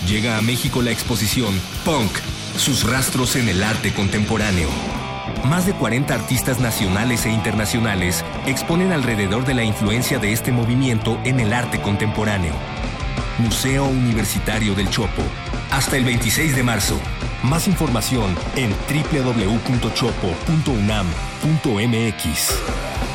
Llega a México la exposición Punk, sus rastros en el arte contemporáneo. Más de 40 artistas nacionales e internacionales exponen alrededor de la influencia de este movimiento en el arte contemporáneo. Museo Universitario del Chopo, hasta el 26 de marzo. Más información en www.chopo.unam.mx.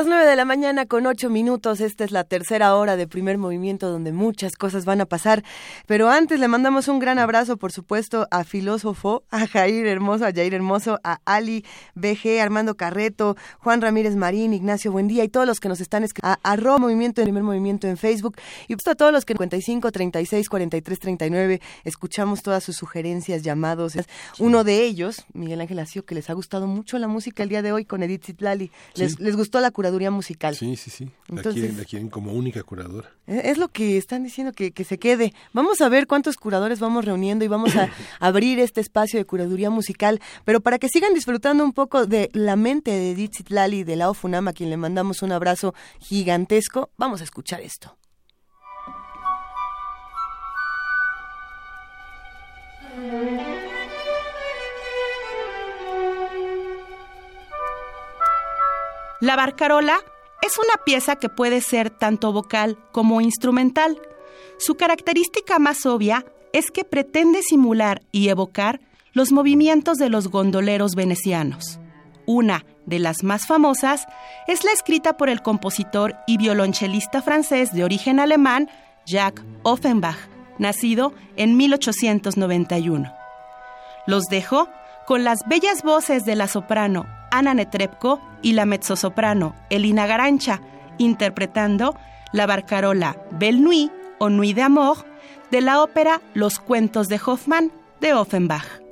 Las nueve de la mañana con ocho minutos. Esta es la tercera hora de primer movimiento donde muchas cosas van a pasar. Pero antes le mandamos un gran abrazo, por supuesto, a Filósofo, a Jair Hermoso, a Jair Hermoso, a Ali BG, Armando Carreto, Juan Ramírez Marín, Ignacio Buendía y todos los que nos están escribiendo. A arroba movimiento, primer movimiento en Facebook. Y pues a todos los que en 55, 36, 43, 39 escuchamos todas sus sugerencias, llamados. Uno de ellos, Miguel Ángel Acio, que les ha gustado mucho la música el día de hoy con Edith Zitlali. Les, Sí. les gustó la curaduría musical. Sí, sí, sí. La, quieren, la quieren como única curadora. Es lo que están diciendo que, que se quede. Vamos a ver cuántos curadores vamos reuniendo y vamos a [coughs] abrir este espacio de curaduría musical. Pero para que sigan disfrutando un poco de la mente de Edith Zitlali de la OFUNAM, a quien le mandamos un abrazo gigantesco, vamos a escuchar esto. La barcarola es una pieza que puede ser tanto vocal como instrumental. Su característica más obvia es que pretende simular y evocar los movimientos de los gondoleros venecianos. Una de las más famosas es la escrita por el compositor y violonchelista francés de origen alemán Jacques Offenbach, nacido en 1891. Los dejo con las bellas voces de la soprano Ana Netrebko y la mezzosoprano Elina Garancha, interpretando la barcarola Belle Nuit o Nuit d'amour de la ópera Los cuentos de Hoffmann de Offenbach.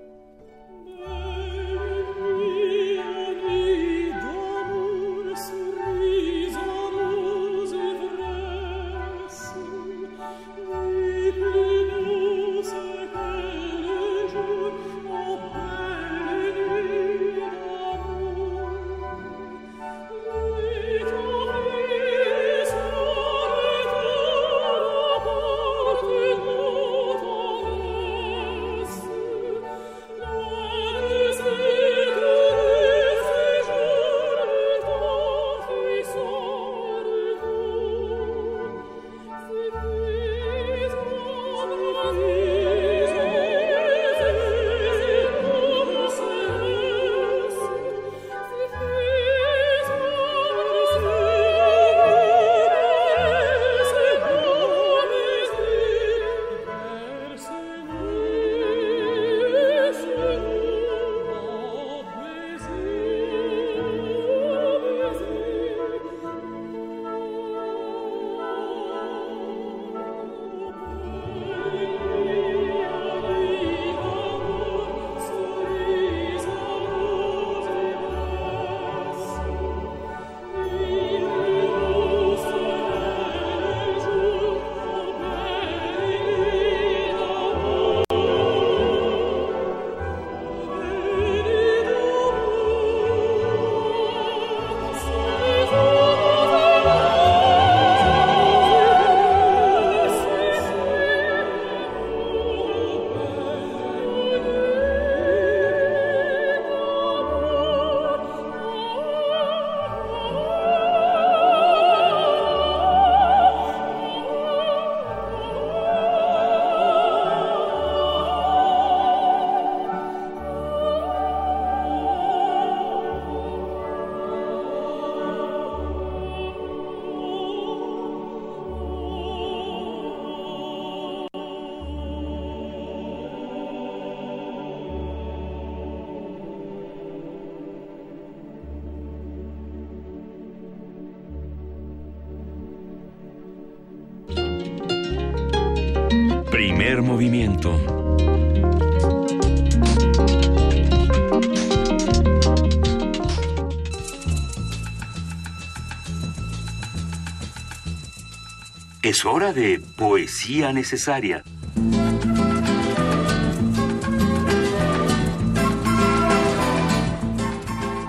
Es hora de poesía necesaria.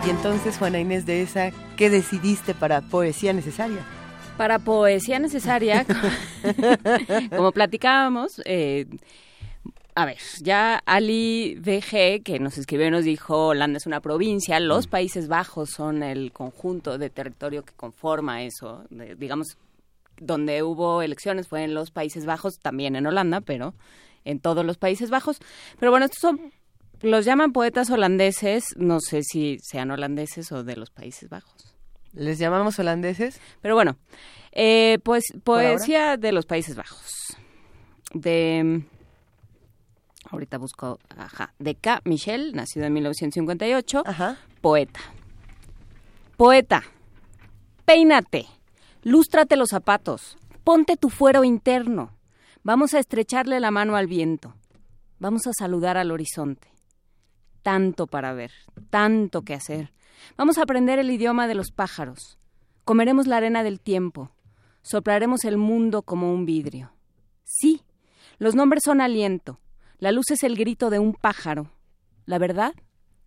Y entonces, Juana Inés de esa, ¿qué decidiste para Poesía Necesaria? Para Poesía Necesaria, [laughs] [laughs] como platicábamos, eh, a ver, ya Ali VG, que nos escribió y nos dijo, Holanda es una provincia, los Mm. Países Bajos son el conjunto de territorio que conforma eso, de- digamos, donde hubo elecciones fue en los Países Bajos, también en Holanda, pero en todos los Países Bajos. Pero bueno, estos son, los llaman poetas holandeses, no sé si sean holandeses o de los Países Bajos. ¿Les llamamos holandeses? Pero bueno, eh, pues poesía de los Países Bajos. De ahorita busco, ajá, de K. Michel, nacido en 1958, poeta. Poeta, peínate, lústrate los zapatos, ponte tu fuero interno, vamos a estrecharle la mano al viento, vamos a saludar al horizonte. Tanto para ver, tanto que hacer. Vamos a aprender el idioma de los pájaros, comeremos la arena del tiempo, soplaremos el mundo como un vidrio. Sí, los nombres son aliento, la luz es el grito de un pájaro, la verdad,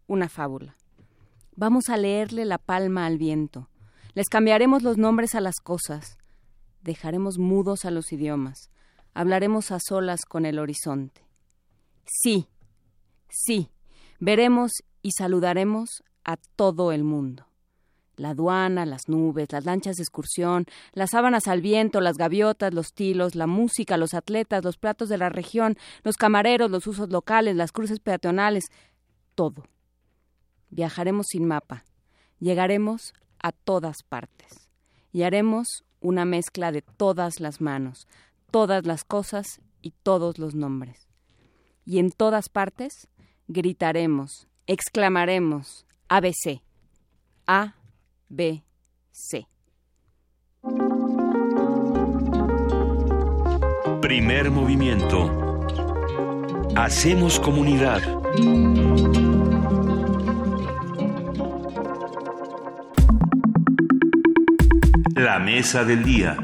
una fábula. Vamos a leerle la palma al viento, les cambiaremos los nombres a las cosas, dejaremos mudos a los idiomas, hablaremos a solas con el horizonte. Sí, sí, veremos y saludaremos a todo el mundo. La aduana, las nubes, las lanchas de excursión, las sábanas al viento, las gaviotas, los tilos, la música, los atletas, los platos de la región, los camareros, los usos locales, las cruces peatonales, todo. Viajaremos sin mapa, llegaremos a todas partes y haremos una mezcla de todas las manos, todas las cosas y todos los nombres. Y en todas partes gritaremos, exclamaremos, ABC, A, B, C. Primer movimiento. Hacemos comunidad. La mesa del día.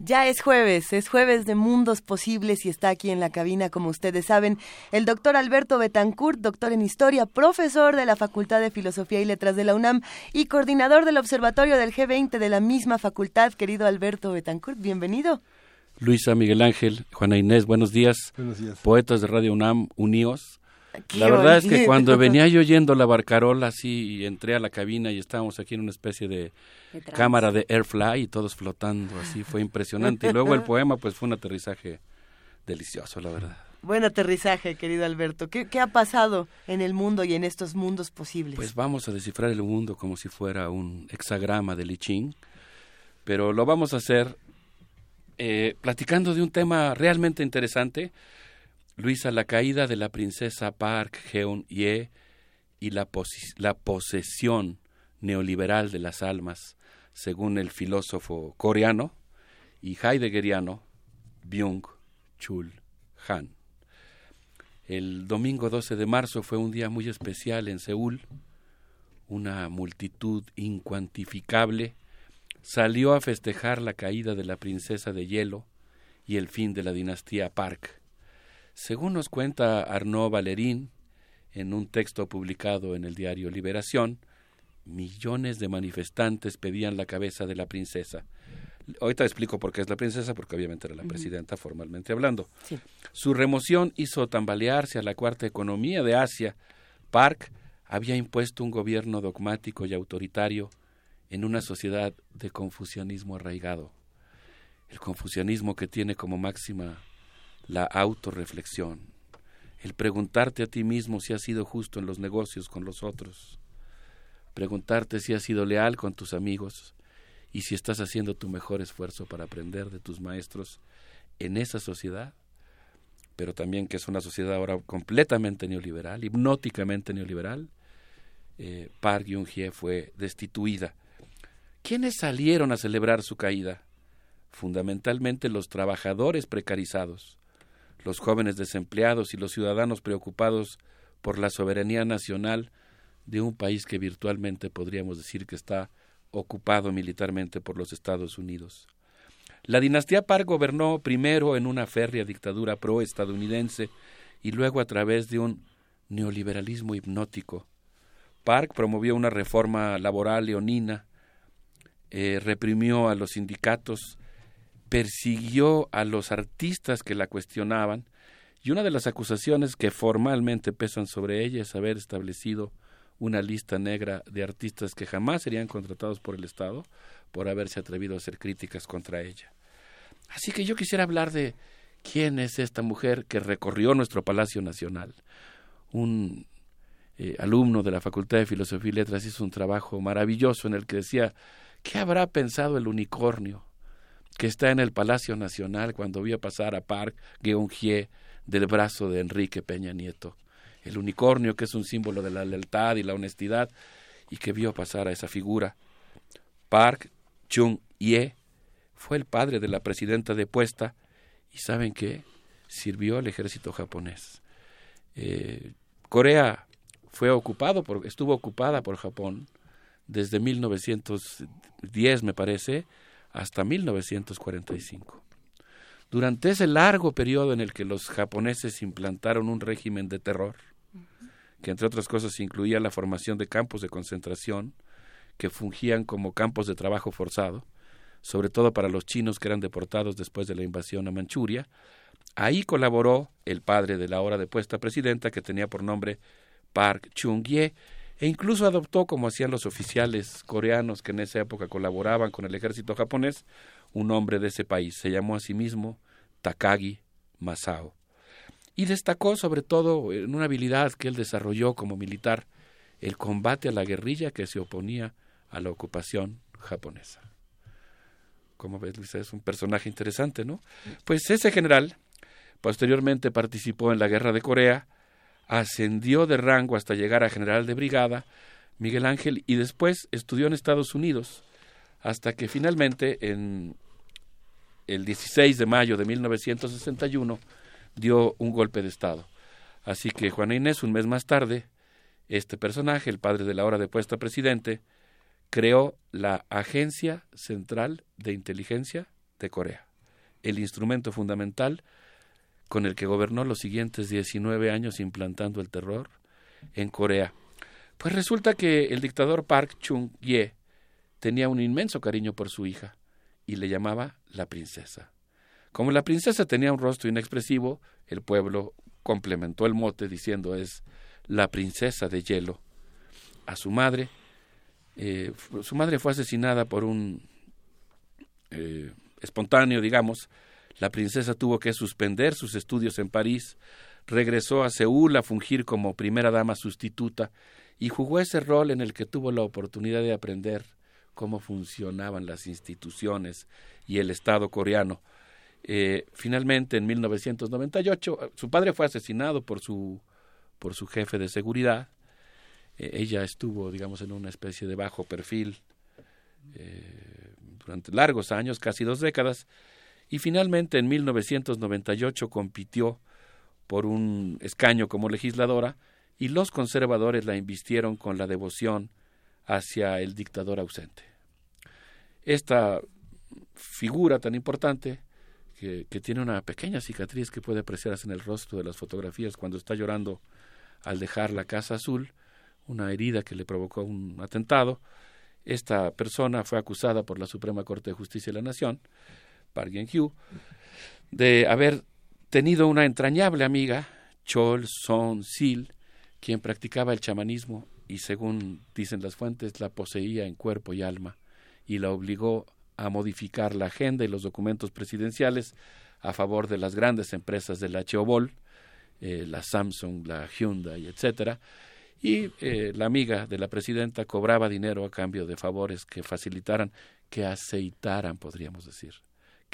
Ya es jueves, es jueves de mundos posibles y está aquí en la cabina, como ustedes saben, el doctor Alberto Betancourt, doctor en historia, profesor de la Facultad de Filosofía y Letras de la UNAM y coordinador del Observatorio del G20 de la misma facultad. Querido Alberto Betancourt, bienvenido. Luisa, Miguel Ángel, Juana Inés, buenos días. Buenos días. Poetas de Radio UNAM, uníos. La verdad es que cuando [laughs] venía yo oyendo la barcarola así y entré a la cabina y estábamos aquí en una especie de cámara de airfly y todos flotando así, fue impresionante. Y luego el [laughs] poema pues fue un aterrizaje delicioso, la verdad. Buen aterrizaje, querido Alberto. ¿Qué, qué ha pasado en el mundo y en estos mundos posibles? Pues vamos a descifrar el mundo como si fuera un hexagrama de Lichín, pero lo vamos a hacer eh, platicando de un tema realmente interesante. Luisa, la caída de la princesa Park Geun-hye y la, la posesión neoliberal de las almas, según el filósofo coreano y heideggeriano Byung-Chul Han. El domingo 12 de marzo fue un día muy especial en Seúl. Una multitud incuantificable salió a festejar la caída de la princesa de hielo y el fin de la dinastía Park. Según nos cuenta Arnaud Valerín en un texto publicado en el diario Liberación, millones de manifestantes pedían la cabeza de la princesa. Ahorita explico por qué es la princesa, porque obviamente era la presidenta formalmente hablando. Sí. Su remoción hizo tambalearse a la cuarta economía de Asia. Park había impuesto un gobierno dogmático y autoritario en una sociedad de confucianismo arraigado. El confucianismo que tiene como máxima la autorreflexión, el preguntarte a ti mismo si has sido justo en los negocios con los otros, preguntarte si has sido leal con tus amigos y si estás haciendo tu mejor esfuerzo para aprender de tus maestros en esa sociedad, pero también que es una sociedad ahora completamente neoliberal, hipnóticamente neoliberal, eh, Park Geun-hye fue destituida. ¿Quiénes salieron a celebrar su caída? fundamentalmente los trabajadores precarizados, los jóvenes desempleados y los ciudadanos preocupados por la soberanía nacional de un país que virtualmente podríamos decir que está ocupado militarmente por los Estados Unidos. La dinastía Park gobernó primero en una férrea dictadura pro-estadounidense y luego a través de un neoliberalismo hipnótico. Park promovió una reforma laboral leonina, eh, reprimió a los sindicatos, persiguió a los artistas que la cuestionaban y una de las acusaciones que formalmente pesan sobre ella es haber establecido una lista negra de artistas que jamás serían contratados por el Estado por haberse atrevido a hacer críticas contra ella. Así que yo quisiera hablar de quién es esta mujer que recorrió nuestro Palacio Nacional. Un eh, alumno de la Facultad de Filosofía y Letras hizo un trabajo maravilloso en el que decía, ¿qué habrá pensado el unicornio que está en el Palacio Nacional cuando vio pasar a Park Geun-hye del brazo de Enrique Peña Nieto? El unicornio que es un símbolo de la lealtad y la honestidad y que vio pasar a esa figura. Park Chung-hye fue el padre de la presidenta depuesta y saben qué sirvió al ejército japonés. Eh, Corea fue ocupado por, estuvo ocupada por Japón desde 1910 me parece hasta 1945. Durante ese largo periodo en el que los japoneses implantaron un régimen de terror, que entre otras cosas incluía la formación de campos de concentración que fungían como campos de trabajo forzado, sobre todo para los chinos que eran deportados después de la invasión a Manchuria. Ahí colaboró el padre de la ahora depuesta presidenta, que tenía por nombre Park Chung-hye, e incluso adoptó, como hacían los oficiales coreanos que en esa época colaboraban con el ejército japonés, un nombre de ese país. Se llamó a sí mismo Takagi Masao. Y destacó sobre todo en una habilidad que él desarrolló como militar, el combate a la guerrilla que se oponía a la ocupación japonesa como ves, Luisa, es un personaje interesante, ¿no? Pues ese general posteriormente participó en la Guerra de Corea, ascendió de rango hasta llegar a general de brigada, Miguel Ángel, y después estudió en Estados Unidos, hasta que finalmente en el 16 de mayo de 1961 dio un golpe de Estado. Así que Juana Inés, un mes más tarde, este personaje, el padre de la hora de puesta presidente, creó la Agencia Central de Inteligencia de Corea, el instrumento fundamental con el que gobernó los siguientes 19 años implantando el terror en Corea. Pues resulta que el dictador Park Chung-hye tenía un inmenso cariño por su hija y le llamaba la princesa. Como la princesa tenía un rostro inexpresivo, el pueblo complementó el mote diciendo es la princesa de hielo. A su madre eh, su madre fue asesinada por un eh, espontáneo, digamos. La princesa tuvo que suspender sus estudios en París, regresó a Seúl a fungir como primera dama sustituta y jugó ese rol en el que tuvo la oportunidad de aprender cómo funcionaban las instituciones y el Estado coreano. Eh, finalmente, en 1998, su padre fue asesinado por su, por su jefe de seguridad eh, ella estuvo, digamos, en una especie de bajo perfil eh, durante largos años, casi dos décadas, y finalmente en 1998 compitió por un escaño como legisladora y los conservadores la invistieron con la devoción hacia el dictador ausente. Esta figura tan importante, que, que, tiene una pequeña cicatriz que puede apreciarse en el rostro de las fotografías cuando está llorando al dejar la Casa Azul, una herida que le provocó un atentado. Esta persona fue acusada por la Suprema Corte de Justicia de la Nación, Park Geun-hye, de haber tenido una entrañable amiga, Chol Son-sil, quien practicaba el chamanismo y, según dicen las fuentes, la poseía en cuerpo y alma y la obligó a modificar la agenda y los documentos presidenciales a favor de las grandes empresas de la eh, la Samsung, la Hyundai, etcétera, y eh, la amiga de la presidenta cobraba dinero a cambio de favores que facilitaran, que aceitaran, podríamos decir,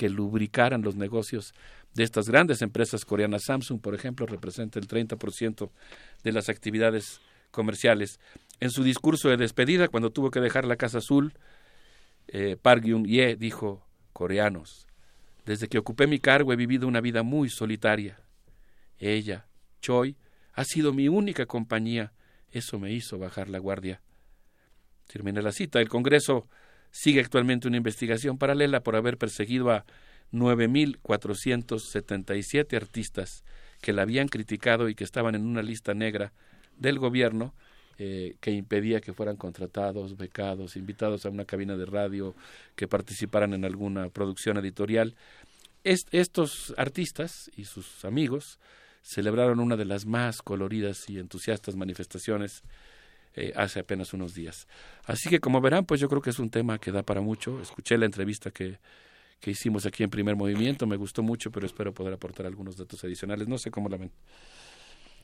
que lubricaran los negocios de estas grandes empresas coreanas. Samsung, por ejemplo, representa el 30% de las actividades comerciales. En su discurso de despedida, cuando tuvo que dejar la Casa Azul, eh, Park Geun-hye dijo, coreanos, Desde que ocupé mi cargo he vivido una vida muy solitaria. Ella, Choi, ha sido mi única compañía. Eso me hizo bajar la guardia. Terminé la cita. El Congreso sigue actualmente una investigación paralela por haber perseguido a 9.477 artistas que la habían criticado y que estaban en una lista negra del gobierno eh, que impedía que fueran contratados, becados, invitados a una cabina de radio, que participaran en alguna producción editorial. estos artistas y sus amigos celebraron una de las más coloridas y entusiastas manifestaciones eh, hace apenas unos días. Así que como verán, pues yo creo que es un tema que da para mucho. Escuché la entrevista que, que hicimos aquí en primer movimiento, me gustó mucho, pero espero poder aportar algunos datos adicionales. No sé cómo la ven.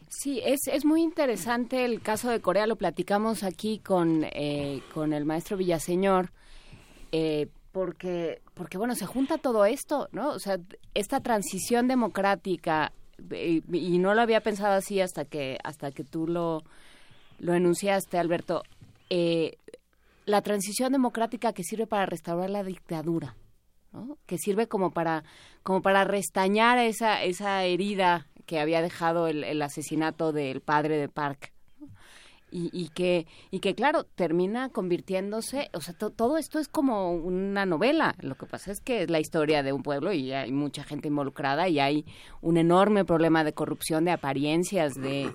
Sí, es, es muy interesante el caso de Corea, lo platicamos aquí con, eh, con el maestro Villaseñor, eh, porque, porque, bueno, se junta todo esto, ¿no? O sea, esta transición democrática, eh, y no lo había pensado así hasta que, hasta que tú lo, lo enunciaste, Alberto, la transición democrática que sirve para restaurar la dictadura, ¿no? que sirve como para, como para restañar esa, esa herida que había dejado el, asesinato del padre de Park. Y, y, que y que claro termina convirtiéndose o sea todo esto es como una novela lo que pasa es que es la historia de un pueblo y hay mucha gente involucrada y hay un enorme problema de corrupción de apariencias de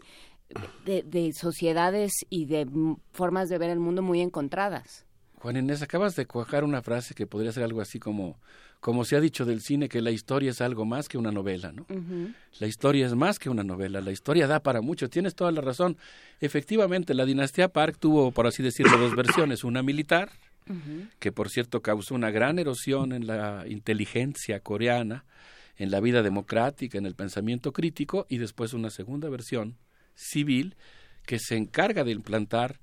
de, de sociedades y de formas de ver el mundo muy encontradas Juan Inés acabas de cuajar una frase que podría ser algo así como como se ha dicho del cine, que la historia es algo más que una novela, ¿no? La historia es más que una novela, la historia da para mucho, tienes toda la razón. Efectivamente, la dinastía Park tuvo, por así decirlo, dos versiones, una militar, que por cierto causó una gran erosión en la inteligencia coreana, en la vida democrática, en el pensamiento crítico, y después una segunda versión civil, que se encarga de implantar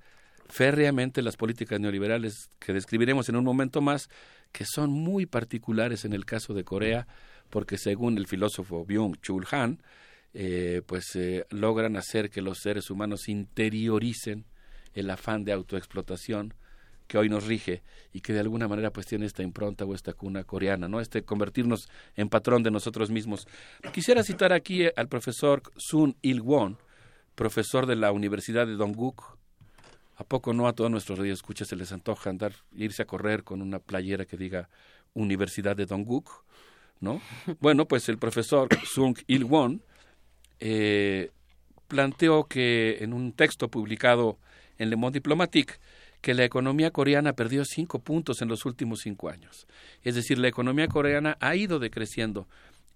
férreamente las políticas neoliberales que describiremos en un momento más, que son muy particulares en el caso de Corea, porque según el filósofo Byung-Chul Han, eh, pues eh, logran hacer que los seres humanos interioricen el afán de autoexplotación que hoy nos rige y que de alguna manera pues tiene esta impronta o esta cuna coreana, ¿no? Este convertirnos en patrón de nosotros mismos. Quisiera citar aquí al profesor Sun Il-won, profesor de la Universidad de Dongguk, ¿A poco no a todos nuestros radioescuchas se les antoja andar, irse a correr con una playera que diga Universidad de Dongguk? ¿No? [laughs] Bueno, pues el profesor Sung Il-won eh, planteó que en un texto publicado en Le Monde Diplomatique que la economía coreana perdió cinco puntos en los últimos cinco años. Es decir, la economía coreana ha ido decreciendo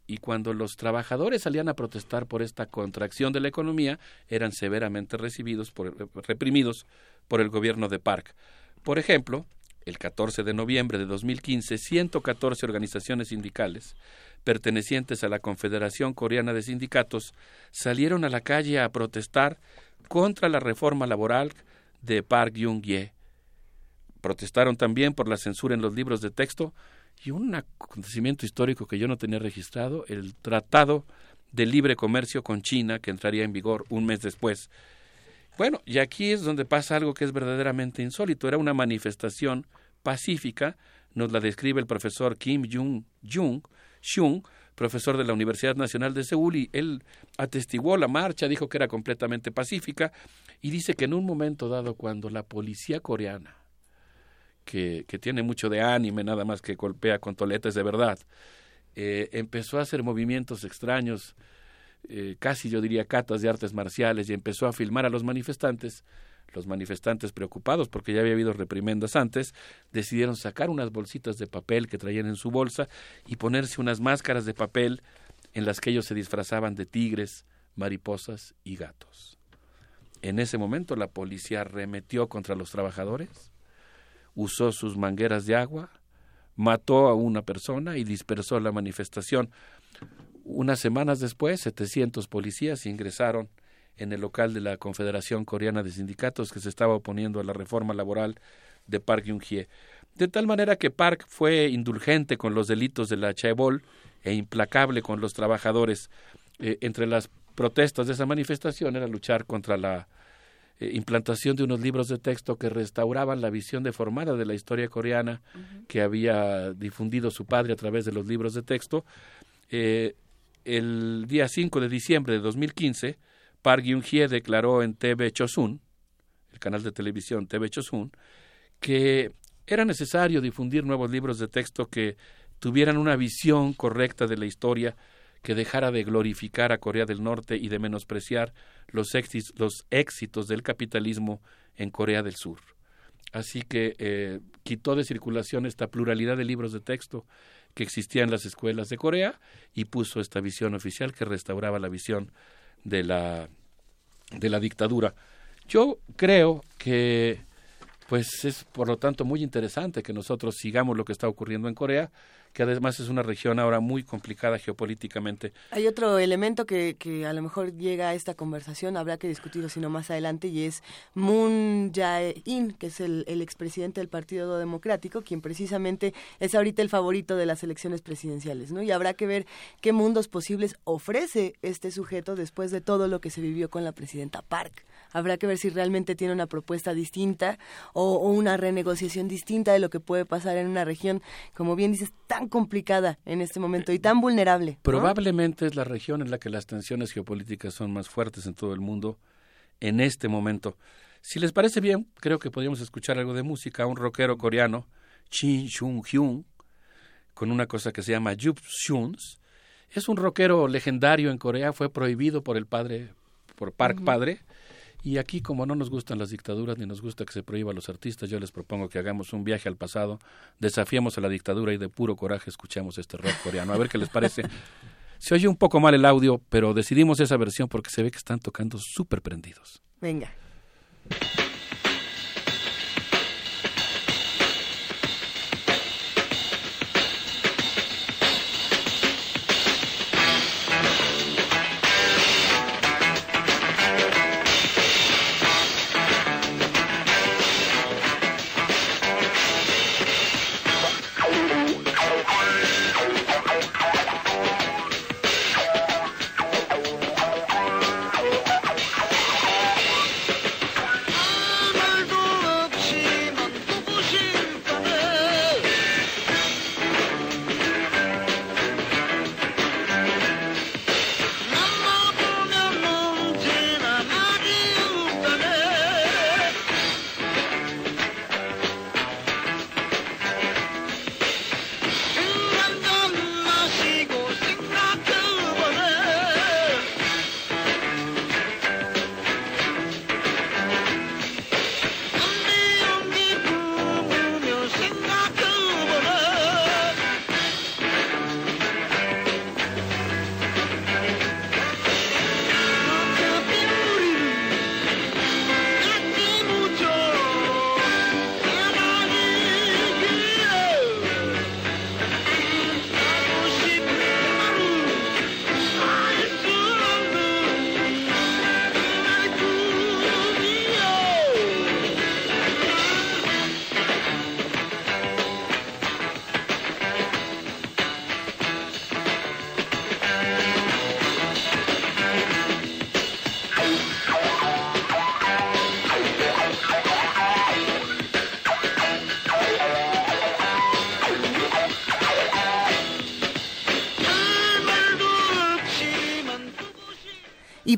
y cuando los trabajadores salían a protestar por esta contracción de la economía, eran severamente recibidos por, reprimidos por el gobierno de Park. Por ejemplo, el 14 de noviembre de 2015, 114 organizaciones sindicales pertenecientes a la Confederación Coreana de Sindicatos salieron a la calle a protestar contra la reforma laboral de Park Geun-hye. Protestaron también por la censura en los libros de texto y un acontecimiento histórico que yo no tenía registrado, el Tratado de Libre Comercio con China, que entraría en vigor un mes después. Bueno, y aquí es donde pasa algo que es verdaderamente insólito. Era una manifestación pacífica, nos la describe el profesor Kim Jung Jung profesor de la Universidad Nacional de Seúl, y él atestiguó la marcha, dijo que era completamente pacífica, y dice que en un momento dado, cuando la policía coreana que, tiene mucho de anime, nada más que golpea con toletes de verdad, eh, empezó a hacer movimientos extraños, eh, casi yo diría catas de artes marciales, y empezó a filmar a los manifestantes. Los manifestantes preocupados porque ya había habido reprimendas antes, decidieron sacar unas bolsitas de papel que traían en su bolsa y ponerse unas máscaras de papel en las que ellos se disfrazaban de tigres, mariposas y gatos. En ese momento la policía arremetió contra los trabajadores, usó sus mangueras de agua, mató a una persona y dispersó la manifestación. Unas semanas después, 700 policías ingresaron en el local de la Confederación Coreana de Sindicatos que se estaba oponiendo a la reforma laboral de Park Geun-hye. De tal manera que Park fue indulgente con los delitos de la chaebol e implacable con los trabajadores. Eh, entre las protestas de esa manifestación era luchar contra la eh, implantación de unos libros de texto que restauraban la visión deformada de la historia coreana que había difundido su padre a través de los libros de texto. Eh, el día 5 de diciembre de 2015, Park Geun-hye declaró en TV Chosun, el canal de televisión TV Chosun, que era necesario difundir nuevos libros de texto que tuvieran una visión correcta de la historia que dejara de glorificar a Corea del Norte y de menospreciar los, éxitos, los éxitos del capitalismo en Corea del Sur. Así que eh, quitó de circulación esta pluralidad de libros de texto que existía en las escuelas de Corea y puso esta visión oficial que restauraba la visión de la, de la dictadura. Yo creo que pues es por lo tanto muy interesante que nosotros sigamos lo que está ocurriendo en Corea que además es una región ahora muy complicada geopolíticamente. Hay otro elemento que, que a lo mejor llega a esta conversación, habrá que discutirlo sino más adelante, y es Moon Jae-in, que es el, el expresidente del Partido Democrático, quien precisamente es ahorita el favorito de las elecciones presidenciales, ¿no? Y habrá que ver qué mundos posibles ofrece este sujeto después de todo lo que se vivió con la presidenta Park habrá que ver si realmente tiene una propuesta distinta o, una renegociación distinta de lo que puede pasar en una región, como bien dices, tan complicada en este momento y tan vulnerable. Probablemente es la región en la que las tensiones geopolíticas son más fuertes en todo el mundo en este momento. Si les parece bien, creo que podríamos escuchar algo de música, un rockero coreano, Shin Shun Hyun, con una cosa que se llama Yup Shuns. Es un rockero legendario en Corea, fue prohibido por el padre, por Park Padre, y aquí, como no nos gustan las dictaduras ni nos gusta que se prohíba a los artistas, yo les propongo que hagamos un viaje al pasado, desafiemos a la dictadura y de puro coraje escuchemos este rock coreano. A ver qué les parece. [laughs] Se oye un poco mal el audio, pero decidimos esa versión porque se ve que están tocando súper prendidos. Venga.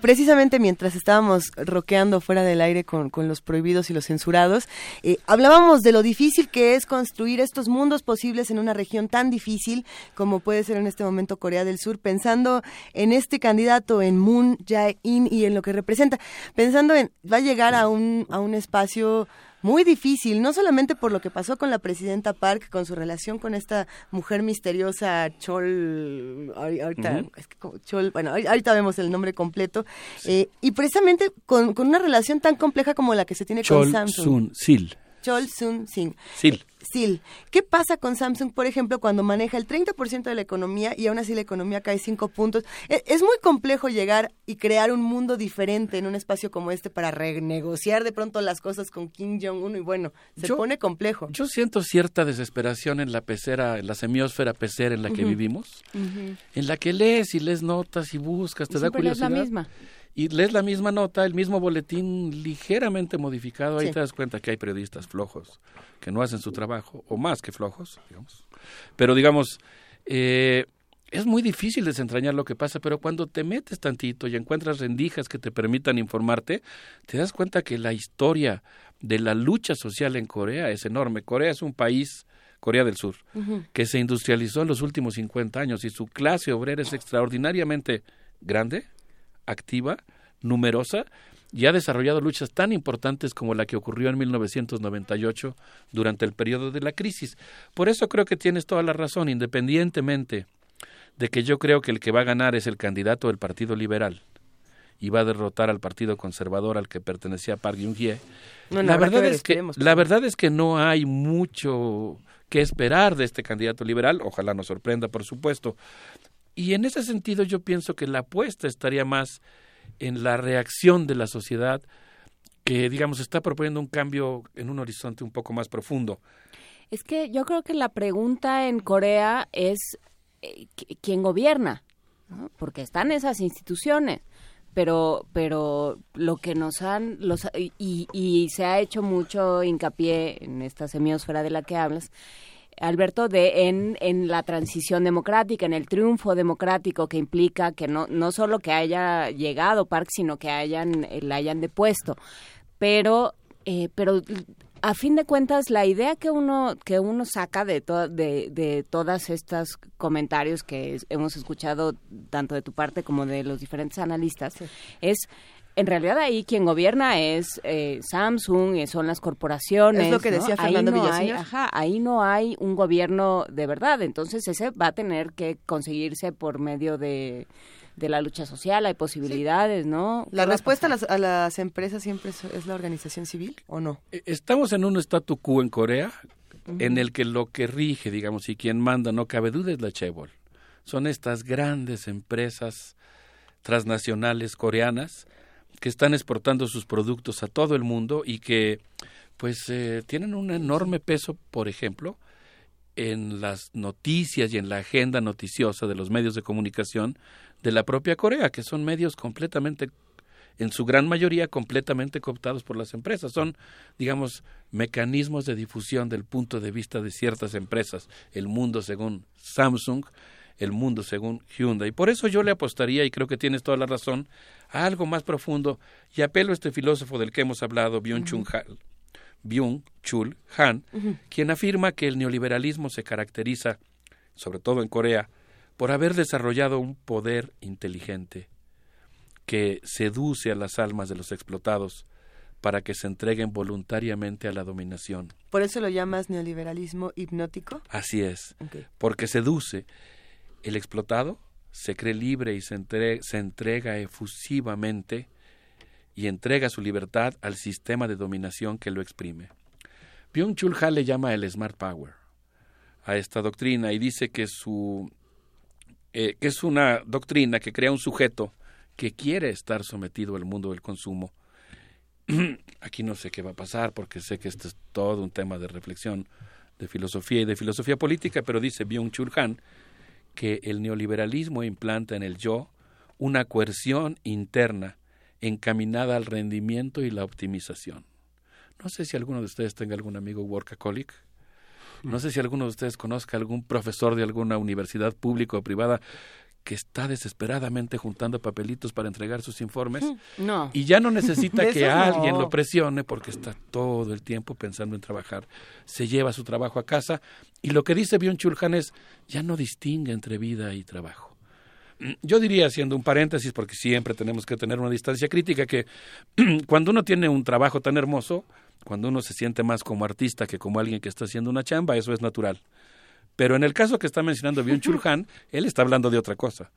Precisamente mientras estábamos roqueando fuera del aire con, los prohibidos y los censurados, eh, hablábamos de lo difícil que es construir estos mundos posibles en una región tan difícil como puede ser en este momento Corea del Sur, pensando en este candidato, en Moon Jae-in y en lo que representa, pensando en, va a llegar a un, a un espacio muy difícil, no solamente por lo que pasó con la presidenta Park, con su relación con esta mujer misteriosa Chol, ahorita, Chol, bueno, ahorita vemos el nombre completo, eh, y precisamente con, una relación tan compleja como la que se tiene con Samsung. Sun Sil. Chol Sun. Sil. Sil. ¿Qué pasa con Samsung, por ejemplo, cuando maneja el 30% de la economía y aún así la economía cae 5 puntos? E, es, muy complejo llegar y crear un mundo diferente en un espacio como este para renegociar de pronto las cosas con Kim Jong-un y bueno, se pone complejo. Yo siento cierta desesperación en la pecera, en la semiosfera pecera en la que vivimos, en la que lees y lees notas y buscas, te da curiosidad. Es la misma y lees la misma nota, el mismo boletín ligeramente modificado, ahí Sí. te das cuenta que hay periodistas flojos, que no hacen su trabajo, o más que flojos, digamos. Pero digamos, eh, es muy difícil desentrañar lo que pasa, pero cuando te metes tantito y encuentras rendijas que te permitan informarte, te das cuenta que la historia de la lucha social en Corea es enorme. Corea es un país, Corea del Sur, que se industrializó en los últimos 50 años y su clase obrera es extraordinariamente grande, activa, numerosa y ha desarrollado luchas tan importantes como la que ocurrió en 1998 durante el periodo de la crisis. Por eso creo que tienes toda la razón, independientemente de que yo creo que el que va a ganar es el candidato del Partido Liberal y va a derrotar al Partido Conservador al que pertenecía Park Geun-hye. La verdad ver, es que la verdad es que no hay mucho que esperar de este candidato liberal, ojalá nos sorprenda, por supuesto. Y en ese sentido yo pienso que la apuesta estaría más en la reacción de la sociedad que, digamos, está proponiendo un cambio en un horizonte un poco más profundo. Es que yo creo que la pregunta en Corea es eh, qui- quién gobierna, porque están esas instituciones, pero pero lo que nos han los y, y se ha hecho mucho hincapié en esta semiosfera de la que hablas. Alberto, de en, en la transición democrática, en el triunfo democrático que implica que no, no solo que haya llegado Park, sino que hayan, eh, la hayan depuesto. Pero, eh, pero a fin de cuentas, la idea que uno, que uno saca de, to- de, de todas estos comentarios que hemos escuchado, tanto de tu parte como de los diferentes analistas, es en realidad ahí quien gobierna es eh, Samsung, eh, son las corporaciones. Es lo que ¿no? decía Ahí Fernando no hay- Villaseñor. ajá, ahí no hay un gobierno de verdad, entonces ese va a tener que conseguirse por medio de, de la lucha social, hay posibilidades, ¿no? ¿La ¿Qué va a respuesta a las, a las empresas siempre es, es la organización civil o no? E- Estamos en un statu quo en Corea en el que lo que rige, digamos, y quien manda, no cabe duda, es la Chebol. Son estas grandes empresas transnacionales coreanas que están exportando sus productos a todo el mundo y que pues eh, tienen un enorme peso, por ejemplo, en las noticias y en la agenda noticiosa de los medios de comunicación de la propia Corea, que son medios completamente, en su gran mayoría, completamente cooptados por las empresas. Son, digamos, mecanismos de difusión del punto de vista de ciertas empresas. El mundo según Samsung, el mundo según Hyundai. Por eso yo le apostaría, y creo que tienes toda la razón, a algo más profundo, y apelo a este filósofo del que hemos hablado, Byung-Chul Han, Byung-Chul Han, quien afirma que el neoliberalismo se caracteriza, sobre todo en Corea, por haber desarrollado un poder inteligente que seduce a las almas de los explotados para que se entreguen voluntariamente a la dominación. ¿Por eso lo llamas neoliberalismo hipnótico? Así es, porque seduce. El explotado se cree libre y se, entre- se entrega efusivamente y entrega su libertad al sistema de dominación que lo exprime. Byung-Chul Han le llama el Smart Power a esta doctrina y dice que eh, que es una doctrina que crea un sujeto que quiere estar sometido al mundo del consumo. [clears throat] Aquí no sé qué va a pasar porque sé que este es todo un tema de reflexión de filosofía y de filosofía política, pero dice Byung-Chul Han que el neoliberalismo implanta en el yo una coerción interna encaminada al rendimiento y la optimización. No sé si alguno de ustedes tenga algún amigo workaholic. No sé si alguno de ustedes conozca algún profesor de alguna universidad pública o privada que está desesperadamente juntando papelitos para entregar sus informes No. y ya no necesita [laughs] que no. alguien lo presione porque está todo el tiempo pensando en trabajar. Se lleva su trabajo a casa y lo que dice Byung-Chul Han es ya no distingue entre vida y trabajo. Mm, Yo diría, haciendo un paréntesis, porque siempre tenemos que tener una distancia crítica, que [clears throat] cuando uno tiene un trabajo tan hermoso, cuando uno se siente más como artista que como alguien que está haciendo una chamba, eso es natural. Pero en el caso que está mencionando Byung-Chul Han, él está hablando de otra cosa.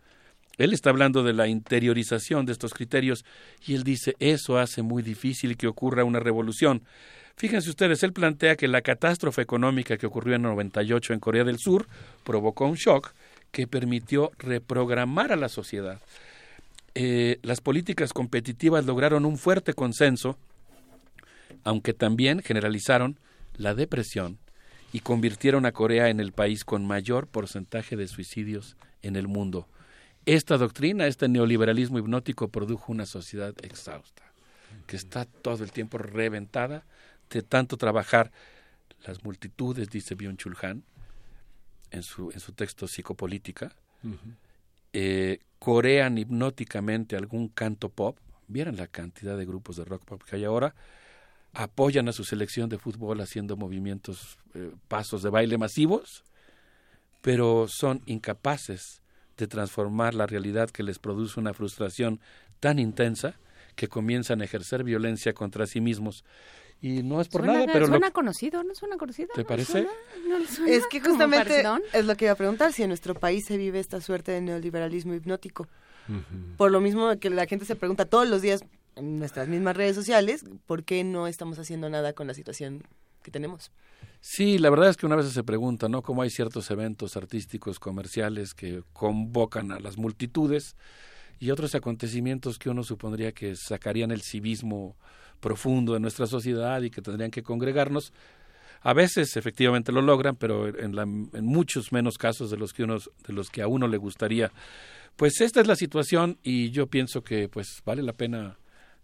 Él está hablando de la interiorización de estos criterios y él dice, eso hace muy difícil que ocurra una revolución. Fíjense ustedes, él plantea que la catástrofe económica que ocurrió en 98 en Corea del Sur provocó un shock que permitió reprogramar a la sociedad. Eh, las políticas competitivas lograron un fuerte consenso, aunque también generalizaron la depresión y convirtieron a Corea en el país con mayor porcentaje de suicidios en el mundo. esta doctrina, este neoliberalismo hipnótico produjo una sociedad exhausta, que está todo el tiempo reventada de tanto trabajar. Las multitudes, dice Byung-Chul Han en su, en su texto Psicopolítica, eh, corean hipnóticamente algún canto pop, vieran la cantidad de grupos de rock pop que hay ahora, apoyan a su selección de fútbol haciendo movimientos, eh, pasos de baile masivos, pero son incapaces de transformar la realidad que les produce una frustración tan intensa que comienzan a ejercer violencia contra sí mismos. Y no es por Suena- nada, pero lo- ¿Suena conocido? ¿No suena conocido? ¿Te ¿No parece? suena? ¿No suena Es que justamente es lo que iba a preguntar, si en nuestro país se vive esta suerte de neoliberalismo hipnótico. Por lo mismo que la gente se pregunta todos los días en nuestras mismas redes sociales, ¿por qué no estamos haciendo nada con la situación que tenemos? Sí, la verdad es que una vez se pregunta, ¿no? Cómo hay ciertos eventos artísticos, comerciales que convocan a las multitudes y otros acontecimientos que uno supondría que sacarían el civismo profundo de nuestra sociedad y que tendrían que congregarnos. A veces efectivamente lo logran, pero en, la- en muchos menos casos de los que uno, de los que a uno le gustaría. Pues esta es la situación y yo pienso que pues vale la pena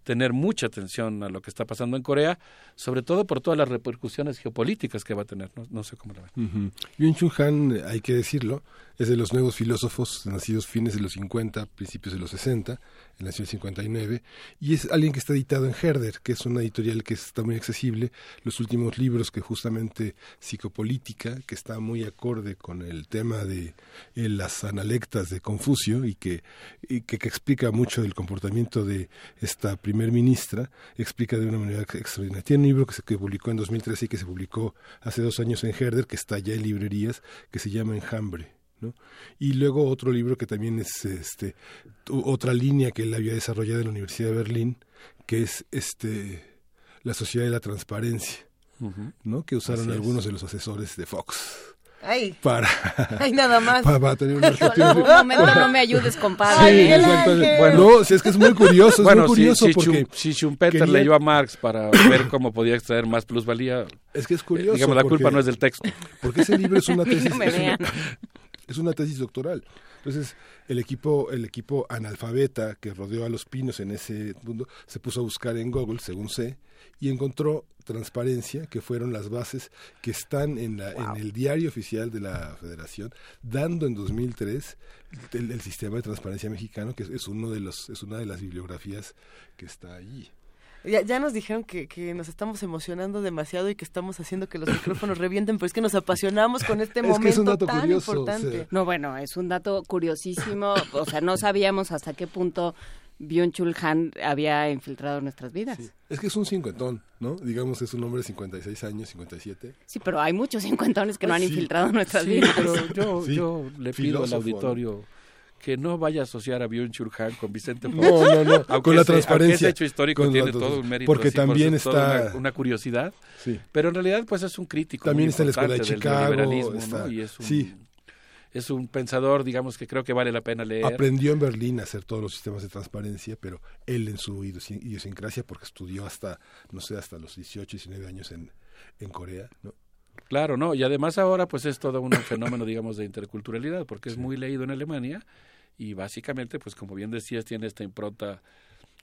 tener mucha atención a lo que está pasando en Corea, sobre todo por todas las repercusiones geopolíticas que va a tener. No, no sé cómo la ven. Ujú. Byung-Chul Han, hay que decirlo, es de los nuevos filósofos nacidos fines de los 50, principios de los 60, él nació en el 59, y es alguien que está editado en Herder, que es una editorial que está muy accesible. Los últimos libros que justamente psicopolítica, que está muy acorde con el tema de eh, las analectas de Confucio y que, y que, que explica mucho del comportamiento de esta primer ministra, explica de una manera extraordinaria. Tiene un libro que se que publicó en 2013 y que se publicó hace dos años en Herder, que está ya en librerías, que se llama Enjambre. ¿no? Y luego otro libro que también es este otra línea que él había desarrollado en la Universidad de Berlín, que es este la sociedad de la transparencia. ¿no? Que usaron Así es. algunos de los asesores de Fox Ay, para ay nada más. para, para tener una [laughs] perspectiva- un momento, no me ayudes, compadre. Sí. Ángel. Bueno, no, si es que es muy curioso, es bueno, muy curioso si, si, porque si Schumpeter quería- leyó a Marx para ver cómo podía extraer más plusvalía, es que es eh, curioso. digamos, la culpa porque- no es del texto. Porque ese libro es una [laughs] no tesis, me es, una, vean. es una tesis doctoral. Entonces, el equipo, el equipo analfabeta que rodeó a los pinos en ese mundo se puso a buscar en Google, según sé, y encontró transparencia, que fueron las bases que están en, la, en el diario oficial de la Federación, dando en 2003 el, el sistema de transparencia mexicano, que es, es uno de los, es una de las bibliografías que está allí. Ya, ya nos dijeron que, que nos estamos emocionando demasiado y que estamos haciendo que los micrófonos revienten, pero es que nos apasionamos con este [laughs] Es que es momento un dato tan curioso, importante. o sea, No, bueno, es un dato curiosísimo. O sea, no sabíamos hasta qué punto Byung-Chul Han había infiltrado nuestras vidas. Sí. Es que es un cincuentón, ¿no? Digamos, es un hombre de 56 años, 57. pero hay muchos cincuentones que no han Sí. infiltrado nuestras Sí, vidas. pero [laughs] yo, Sí, yo le pido al auditorio que no vaya a asociar a Byung-Chul Han con Vicente Fox. No, no, no, Aunque con la ese- aunque transparencia. ese hecho histórico Con tiene la- todo un mérito. porque así, por también toda está- Una, una curiosidad. Sí. Pero en realidad, pues es un crítico. También muy está en la Escuela de del Chicago, está- ¿no? Y es un, sí. Es un pensador, digamos, que creo que vale la pena leer. Aprendió en Berlín a hacer todos los sistemas de transparencia, pero él en su idiosincrasia, idiosincrasia, porque estudió hasta, no sé, hasta los 18, 19 años en, en Corea, ¿no? Claro, ¿no? Y además ahora pues es todo un [coughs] fenómeno, digamos, de interculturalidad, porque es muy leído en Alemania y básicamente, pues como bien decías, tiene esta impronta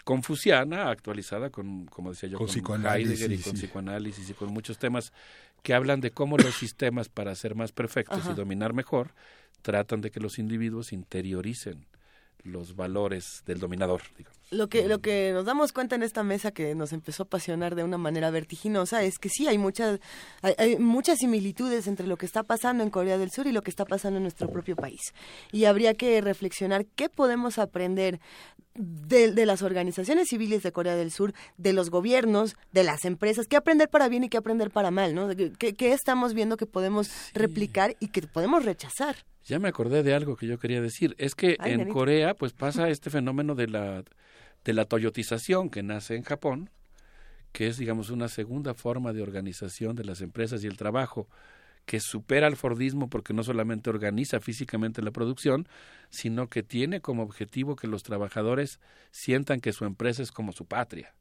confuciana actualizada con, como decía yo, Con con, psicoanálisis, Heidegger y con sí. psicoanálisis y con muchos temas que hablan de cómo los sistemas para ser más perfectos Ajá. y dominar mejor tratan de que los individuos interioricen los valores del dominador, digamos. Lo que, lo que nos damos cuenta en esta mesa que nos empezó a apasionar de una manera vertiginosa es que sí hay muchas, hay, hay muchas similitudes entre lo que está pasando en Corea del Sur y lo que está pasando en nuestro propio país. Y habría que reflexionar qué podemos aprender de, de las organizaciones civiles de Corea del Sur, de los gobiernos, de las empresas, qué aprender para bien y qué aprender para mal, ¿no? ¿Qué, qué estamos viendo que podemos replicar y que podemos rechazar? Ya me acordé de algo que yo quería decir. Es que Ay, en. Corea pues pasa este fenómeno de la, de la toyotización que nace en Japón, que es digamos una segunda forma de organización de las empresas y el trabajo que supera al Fordismo porque no solamente organiza físicamente la producción, sino que tiene como objetivo que los trabajadores sientan que su empresa es como su patria.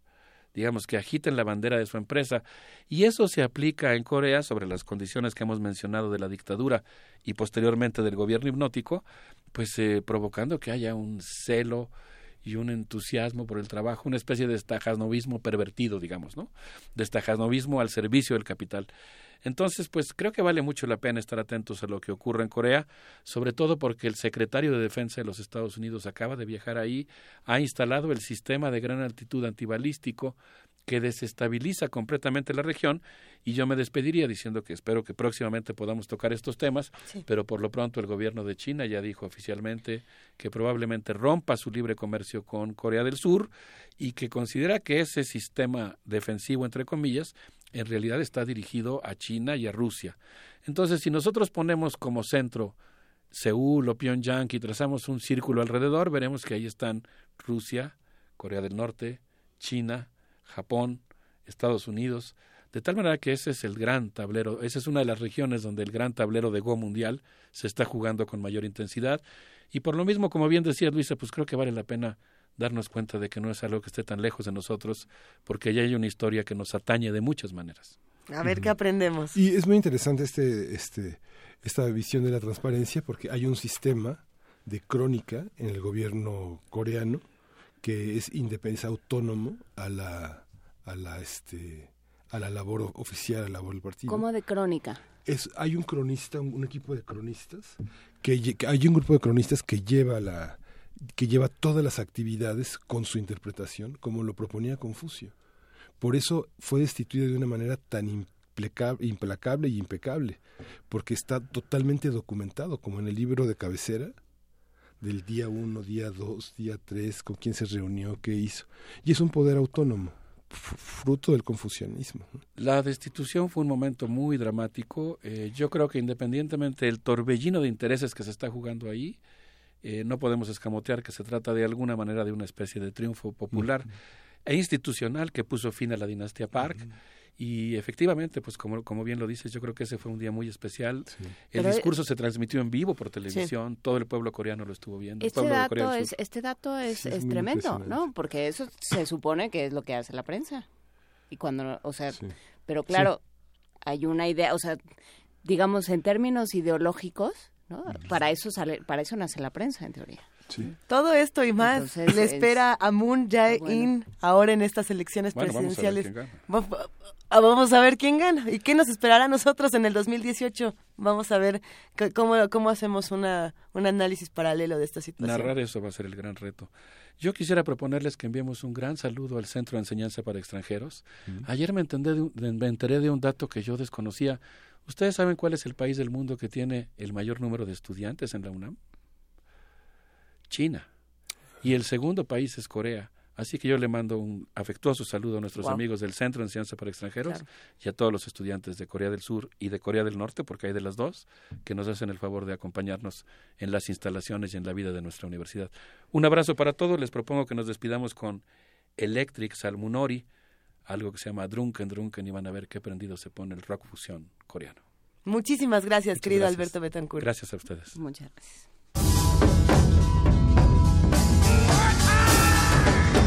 digamos, que agiten la bandera de su empresa. Y eso se aplica en Corea sobre las condiciones que hemos mencionado de la dictadura y posteriormente del gobierno hipnótico, pues eh, provocando que haya un celo y un entusiasmo por el trabajo, una especie de estajanovismo pervertido, digamos, ¿no? De estajanovismo al servicio del capital. Entonces, pues creo que vale mucho la pena estar atentos a lo que ocurre en Corea, sobre todo porque el secretario de Defensa de los Estados Unidos acaba de viajar ahí, ha instalado el sistema de gran altitud antibalístico que desestabiliza completamente la región y yo me despediría diciendo que espero que próximamente podamos tocar estos temas, pero por lo pronto el gobierno de China ya dijo oficialmente que probablemente rompa su libre comercio con Corea del Sur y que considera que ese sistema defensivo, entre comillas, en realidad está dirigido a China y a Rusia. Entonces, si nosotros ponemos como centro Seúl o Pyongyang y trazamos un círculo alrededor, veremos que ahí están Rusia, Corea del Norte, China, Japón, Estados Unidos, de tal manera que ese es el gran tablero, esa es una de las regiones donde el gran tablero de Go mundial se está jugando con mayor intensidad. Y por lo mismo, como bien decía Luisa, pues creo que vale la pena darnos cuenta de que no es algo que esté tan lejos de nosotros, porque ya hay una historia que nos atañe de muchas maneras. A ver qué aprendemos. Y es muy interesante este, este, esta visión de la transparencia, porque hay un sistema de crónica en el gobierno coreano que es independiente, autónomo a la, a la, este, a la labor oficial, a la labor del partido. ¿Cómo de crónica? Es, hay un cronista, un, equipo de cronistas, que, que, hay un grupo de cronistas que lleva la que lleva todas las actividades con su interpretación, como lo proponía Confucio. Por eso fue destituido de una manera tan implacable y impecable, porque está totalmente documentado, como en el libro de cabecera, del día uno, día dos, día tres, con quién se reunió, qué hizo. Y es un poder autónomo, fruto del confucianismo. La destitución fue un momento muy dramático. Eh, yo creo que independientemente del torbellino de intereses que se está jugando ahí, eh, no podemos escamotear que se trata de alguna manera de una especie de triunfo popular e institucional que puso fin a la dinastía Park. Y efectivamente, pues como, como bien lo dices, yo creo que ese fue un día muy especial. El discurso se transmitió en vivo por televisión, todo el pueblo coreano lo estuvo viendo. Este, dato es, este dato es, es, tremendo, ¿no? Porque eso se supone que es lo que hace la prensa. Y cuando, o sea, pero claro, hay una idea, o sea, digamos en términos ideológicos, ¿no? Para eso sale, para eso nace la prensa, en teoría. Todo esto y más le espera a Moon Jae-in ahora en estas elecciones presidenciales. Ah, vamos a, ver quién gana. ¿Y qué nos esperará a nosotros en el 2018? Vamos a ver cómo, cómo hacemos una, un análisis paralelo de esta situación. Narrar eso va a ser el gran reto. Yo quisiera proponerles que enviemos un gran saludo al Centro de Enseñanza para Extranjeros. Ayer me, me enteré de un dato que yo desconocía. ¿Ustedes saben cuál es el país del mundo que tiene el mayor número de estudiantes en la UNAM? China. Y el segundo país es Corea. Así que yo le mando un afectuoso saludo a nuestros amigos del Centro de Enseñanza para Extranjeros y a todos los estudiantes de Corea del Sur y de Corea del Norte, porque hay de las dos, que nos hacen el favor de acompañarnos en las instalaciones y en la vida de nuestra universidad. Un abrazo para todos. Les propongo que nos despidamos con Electric Salmunori, algo que se llama Drunken Drunken, y van a ver qué prendido se pone el rock fusión coreano. Muchísimas gracias, querido Alberto Betancourt. Gracias a ustedes. Muchas gracias. Qué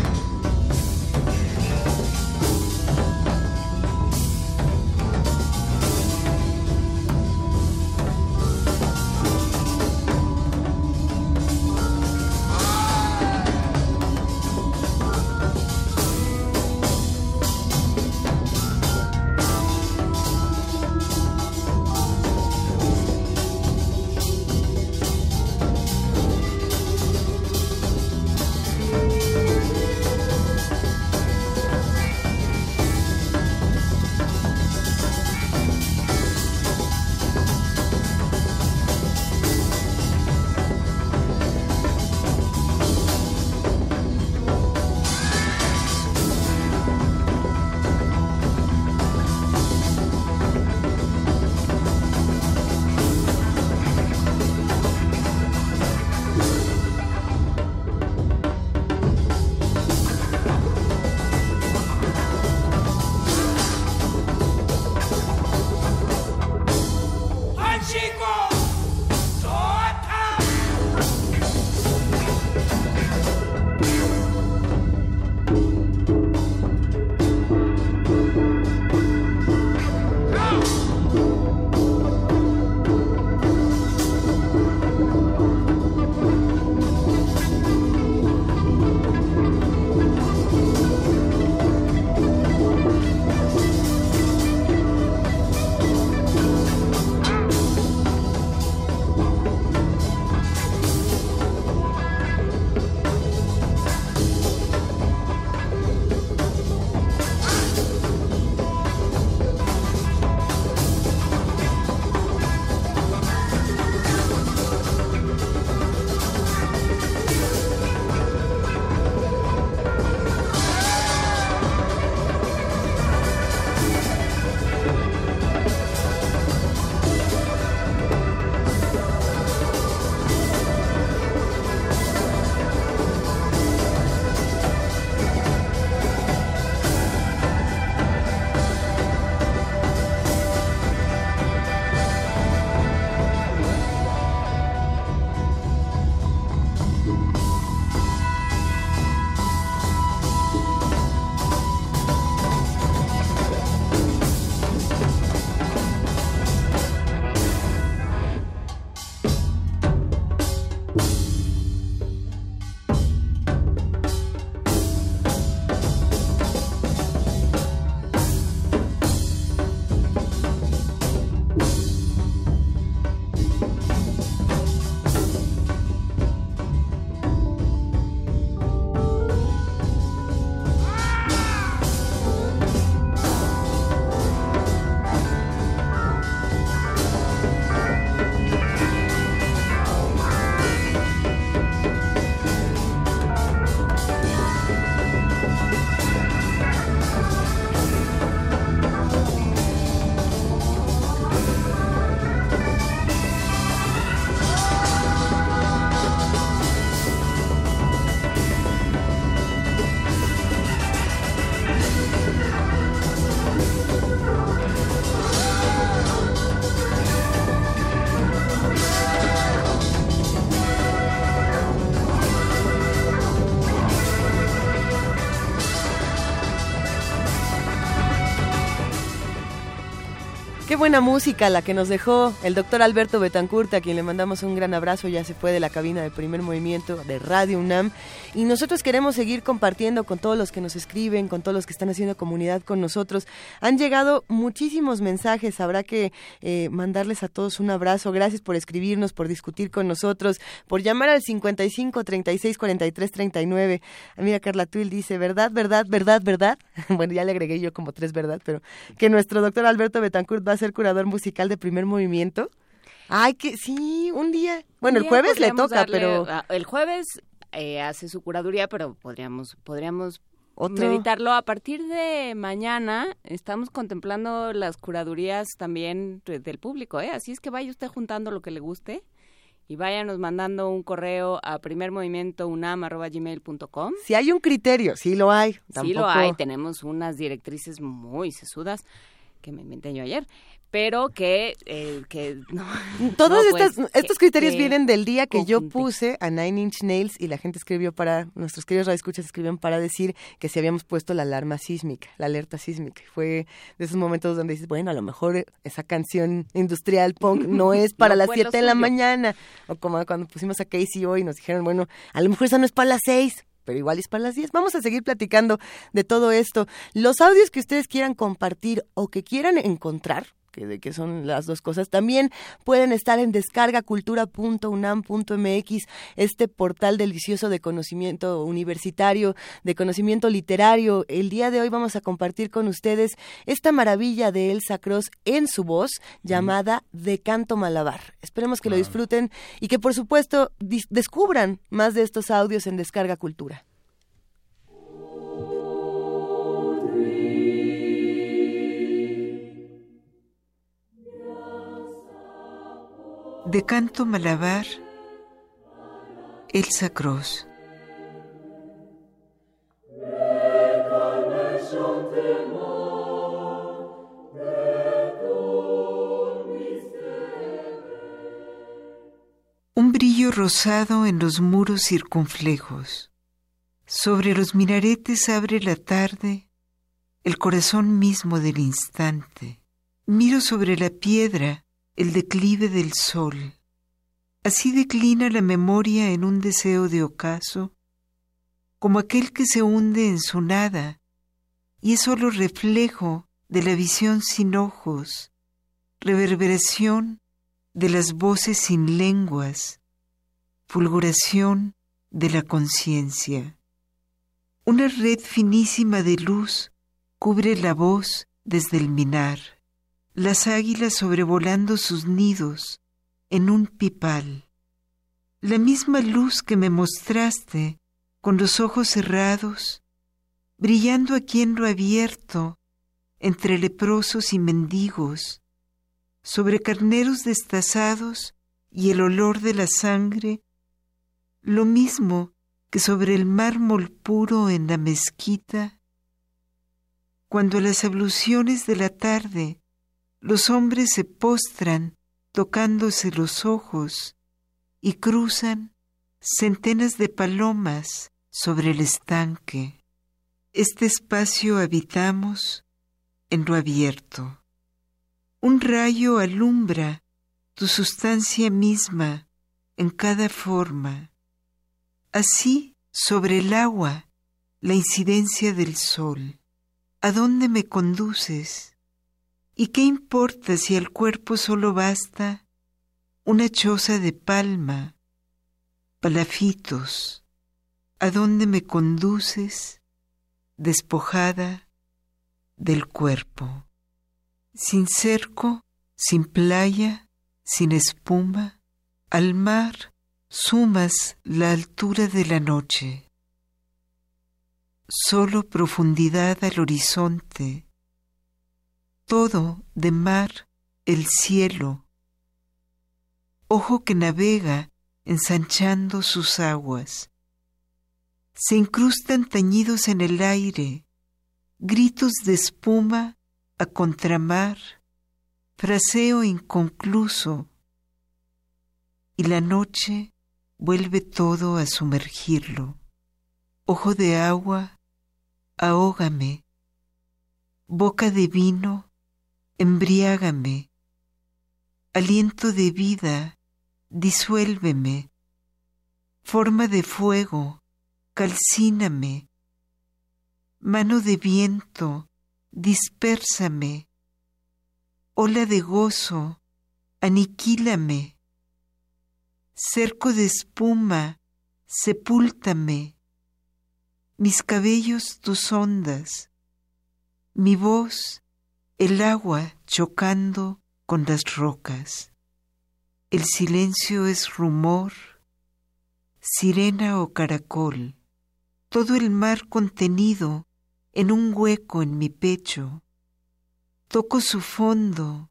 buena música la que nos dejó el doctor Alberto Betancourt, a quien le mandamos un gran abrazo, ya se fue de la cabina de primer movimiento de Radio UNAM. Y nosotros queremos seguir compartiendo con todos los que nos escriben, con todos los que están haciendo comunidad con nosotros. Han llegado muchísimos mensajes, habrá que eh, mandarles a todos un abrazo. Gracias por escribirnos, por discutir con nosotros, por llamar al 55 36 43 39. Mira, Carla Tuil dice, ¿verdad, verdad, verdad, verdad? [laughs] bueno, ya le agregué yo como tres verdad, pero que nuestro doctor Alberto Betancourt va a ser curador musical de primer movimiento. Ay, que sí, un día. Bueno, el jueves le toca, pero... El jueves eh, hace su curaduría, pero podríamos, podríamos meditarlo. A partir de mañana estamos contemplando las curadurías también del público, ¿eh? Así es que vaya usted juntando lo que le guste y váyanos mandando un correo a primermovimientounam.gmail.com. Si hay un criterio, sí lo hay. Sí lo hay, tenemos unas directrices muy sesudas que me inventé yo ayer, pero que, eh, que no. [laughs] Todos pues, estos criterios vienen del día que yo puse a Nine Inch Nails y la gente escribió para, nuestros queridos radioescuchas escribieron para decir que si habíamos puesto la alarma sísmica, la alerta sísmica. Fue de esos momentos donde dices, bueno, a lo mejor esa canción industrial punk [laughs] no es para las 7 de la mañana. O como cuando pusimos a Casey hoy nos dijeron, bueno, a lo mejor esa no es para las 6 pero igual es para las 10. Vamos a seguir platicando de todo esto. Los audios que ustedes quieran compartir o que quieran encontrar, que de que son las dos cosas, también pueden estar en descargacultura.unam.mx, este portal delicioso de conocimiento universitario, de conocimiento literario. El día de hoy vamos a compartir con ustedes esta maravilla de Elsa Cross en su voz llamada De Canto Malabar. Esperemos que lo disfruten y que por supuesto descubran más de estos audios en Descarga Cultura. De canto malabar, Elsa Cross. Un brillo rosado en los muros circunflejos. Sobre los minaretes abre la tarde el corazón mismo del instante. Miro sobre la piedra el declive del sol. Así declina la memoria en un deseo de ocaso, como aquel que se hunde en su nada y es sólo reflejo de la visión sin ojos, reverberación de las voces sin lenguas, fulguración de la conciencia. Una red finísima de luz cubre la voz desde el minar las águilas sobrevolando sus nidos en un pipal. La misma luz que me mostraste con los ojos cerrados, brillando aquí en lo abierto, entre leprosos y mendigos, sobre carneros destazados y el olor de la sangre, lo mismo que sobre el mármol puro en la mezquita, cuando las abluciones de la tarde los hombres se postran tocándose los ojos y cruzan centenas de palomas sobre el estanque. Este espacio habitamos en lo abierto. Un rayo alumbra tu sustancia misma en cada forma. Así, sobre el agua, la incidencia del sol. ¿A dónde me conduces? ¿Y qué importa si al cuerpo solo basta una choza de palma, palafitos? ¿A dónde me conduces, despojada del cuerpo? Sin cerco, sin playa, sin espuma, al mar sumas la altura de la noche. Solo profundidad al horizonte, todo de mar el cielo, ojo que navega ensanchando sus aguas. Se incrustan tañidos en el aire, gritos de espuma a contramar, fraseo inconcluso, y la noche vuelve todo a sumergirlo. Ojo de agua, ahógame, boca de vino, embriágame, aliento de vida, disuélveme, forma de fuego, calcíname, mano de viento, dispérsame, ola de gozo, aniquílame, cerco de espuma, sepúltame, mis cabellos tus ondas, mi voz, el agua chocando con las rocas. El silencio es rumor, sirena o caracol, todo el mar contenido en un hueco en mi pecho. Toco su fondo,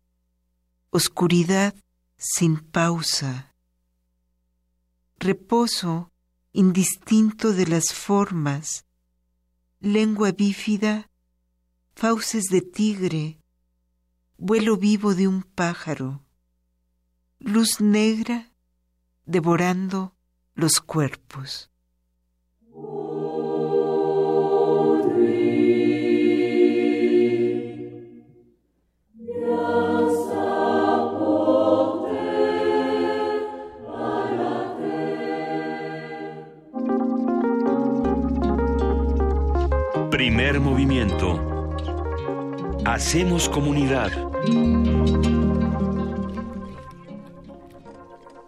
oscuridad sin pausa reposo indistinto de las formas, lengua bífida, fauces de tigre, vuelo vivo de un pájaro, luz negra devorando los cuerpos. Primer movimiento. Hacemos comunidad.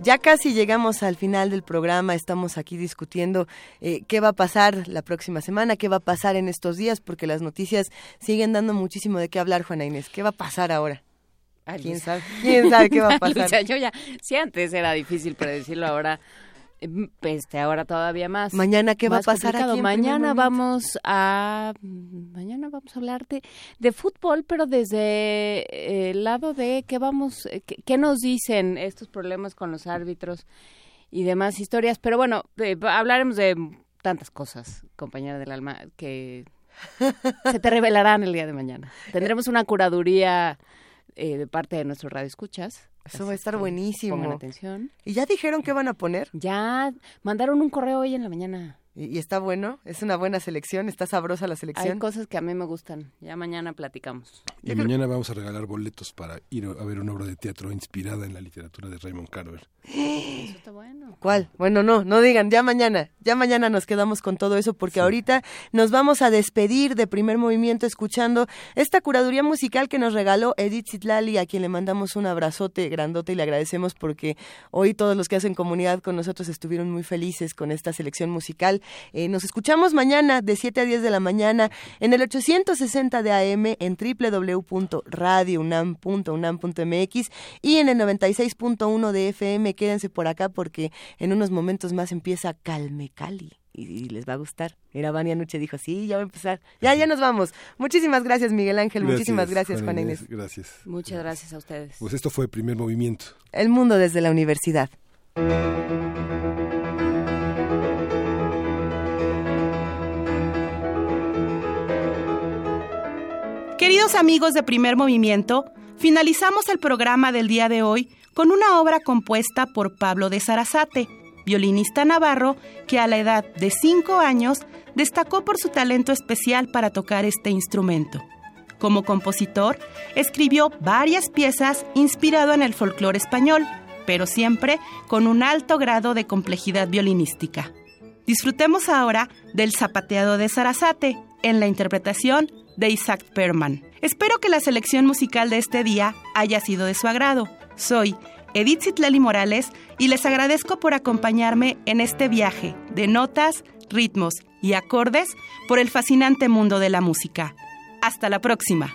Ya casi llegamos al final del programa, estamos aquí discutiendo eh, qué va a pasar la próxima semana, qué va a pasar en estos días, porque las noticias siguen dando muchísimo de qué hablar, Juana Inés. ¿Qué va a pasar ahora? ¿Quién sabe? ¿Quién sabe qué va a [laughs] pasar? yo ya, si antes era difícil predecirlo, ahora este ahora todavía más. Mañana qué va a pasar aquí Mañana vamos a mañana vamos a hablar de, fútbol, pero desde el lado de qué vamos eh, qué, nos dicen estos problemas con los árbitros y demás historias, pero bueno, hablaremos de tantas cosas, compañera del alma, que [laughs] se te revelarán el día de mañana. Tendremos una curaduría eh, de parte de nuestros radioescuchas eso va a estar buenísimo. Pongan atención. ¿Y ya dijeron qué van a poner? Ya mandaron un correo hoy en la mañana. ¿Y, está bueno? ¿Es una buena selección? ¿Está sabrosa la selección? Hay cosas que a mí me gustan. Ya mañana platicamos. Y mañana vamos a regalar boletos para ir a ver una obra de teatro inspirada en la literatura de Raymond Carver. Eso está bueno. ¿Cuál? Bueno, no, no digan, ya mañana. Ya mañana nos quedamos con todo eso porque ahorita nos vamos a despedir de primer movimiento escuchando esta curaduría musical que nos regaló Edith Zitlali, a quien le mandamos un abrazote grandote y le agradecemos porque hoy todos los que hacen comunidad con nosotros estuvieron muy felices con esta selección musical eh, nos escuchamos mañana de 7 a 10 de la mañana en el 860 de AM en www.radiounam.unam.mx y en el 96.1 de FM. Quédense por acá porque en unos momentos más empieza Calme Cali y, les va a gustar. Mira, Vania Nuche dijo, sí, ya va a empezar. Ya, ya nos vamos. Muchísimas gracias, Miguel Ángel. Muchísimas gracias, Juan Inés. Gracias. Muchas gracias a ustedes. Pues esto fue el primer movimiento. El mundo desde la universidad. Queridos amigos de Primer Movimiento, finalizamos el programa del día de hoy con una obra compuesta por Pablo de Sarasate, violinista navarro que a la edad de 5 años destacó por su talento especial para tocar este instrumento. Como compositor, escribió varias piezas inspirado en el folclore español, pero siempre con un alto grado de complejidad violinística. Disfrutemos ahora del zapateado de Sarasate en la interpretación de Isaac Perman. Espero que la selección musical de este día haya sido de su agrado. Soy Edith Zitlali Morales y les agradezco por acompañarme en este viaje de notas, ritmos y acordes por el fascinante mundo de la música. Hasta la próxima.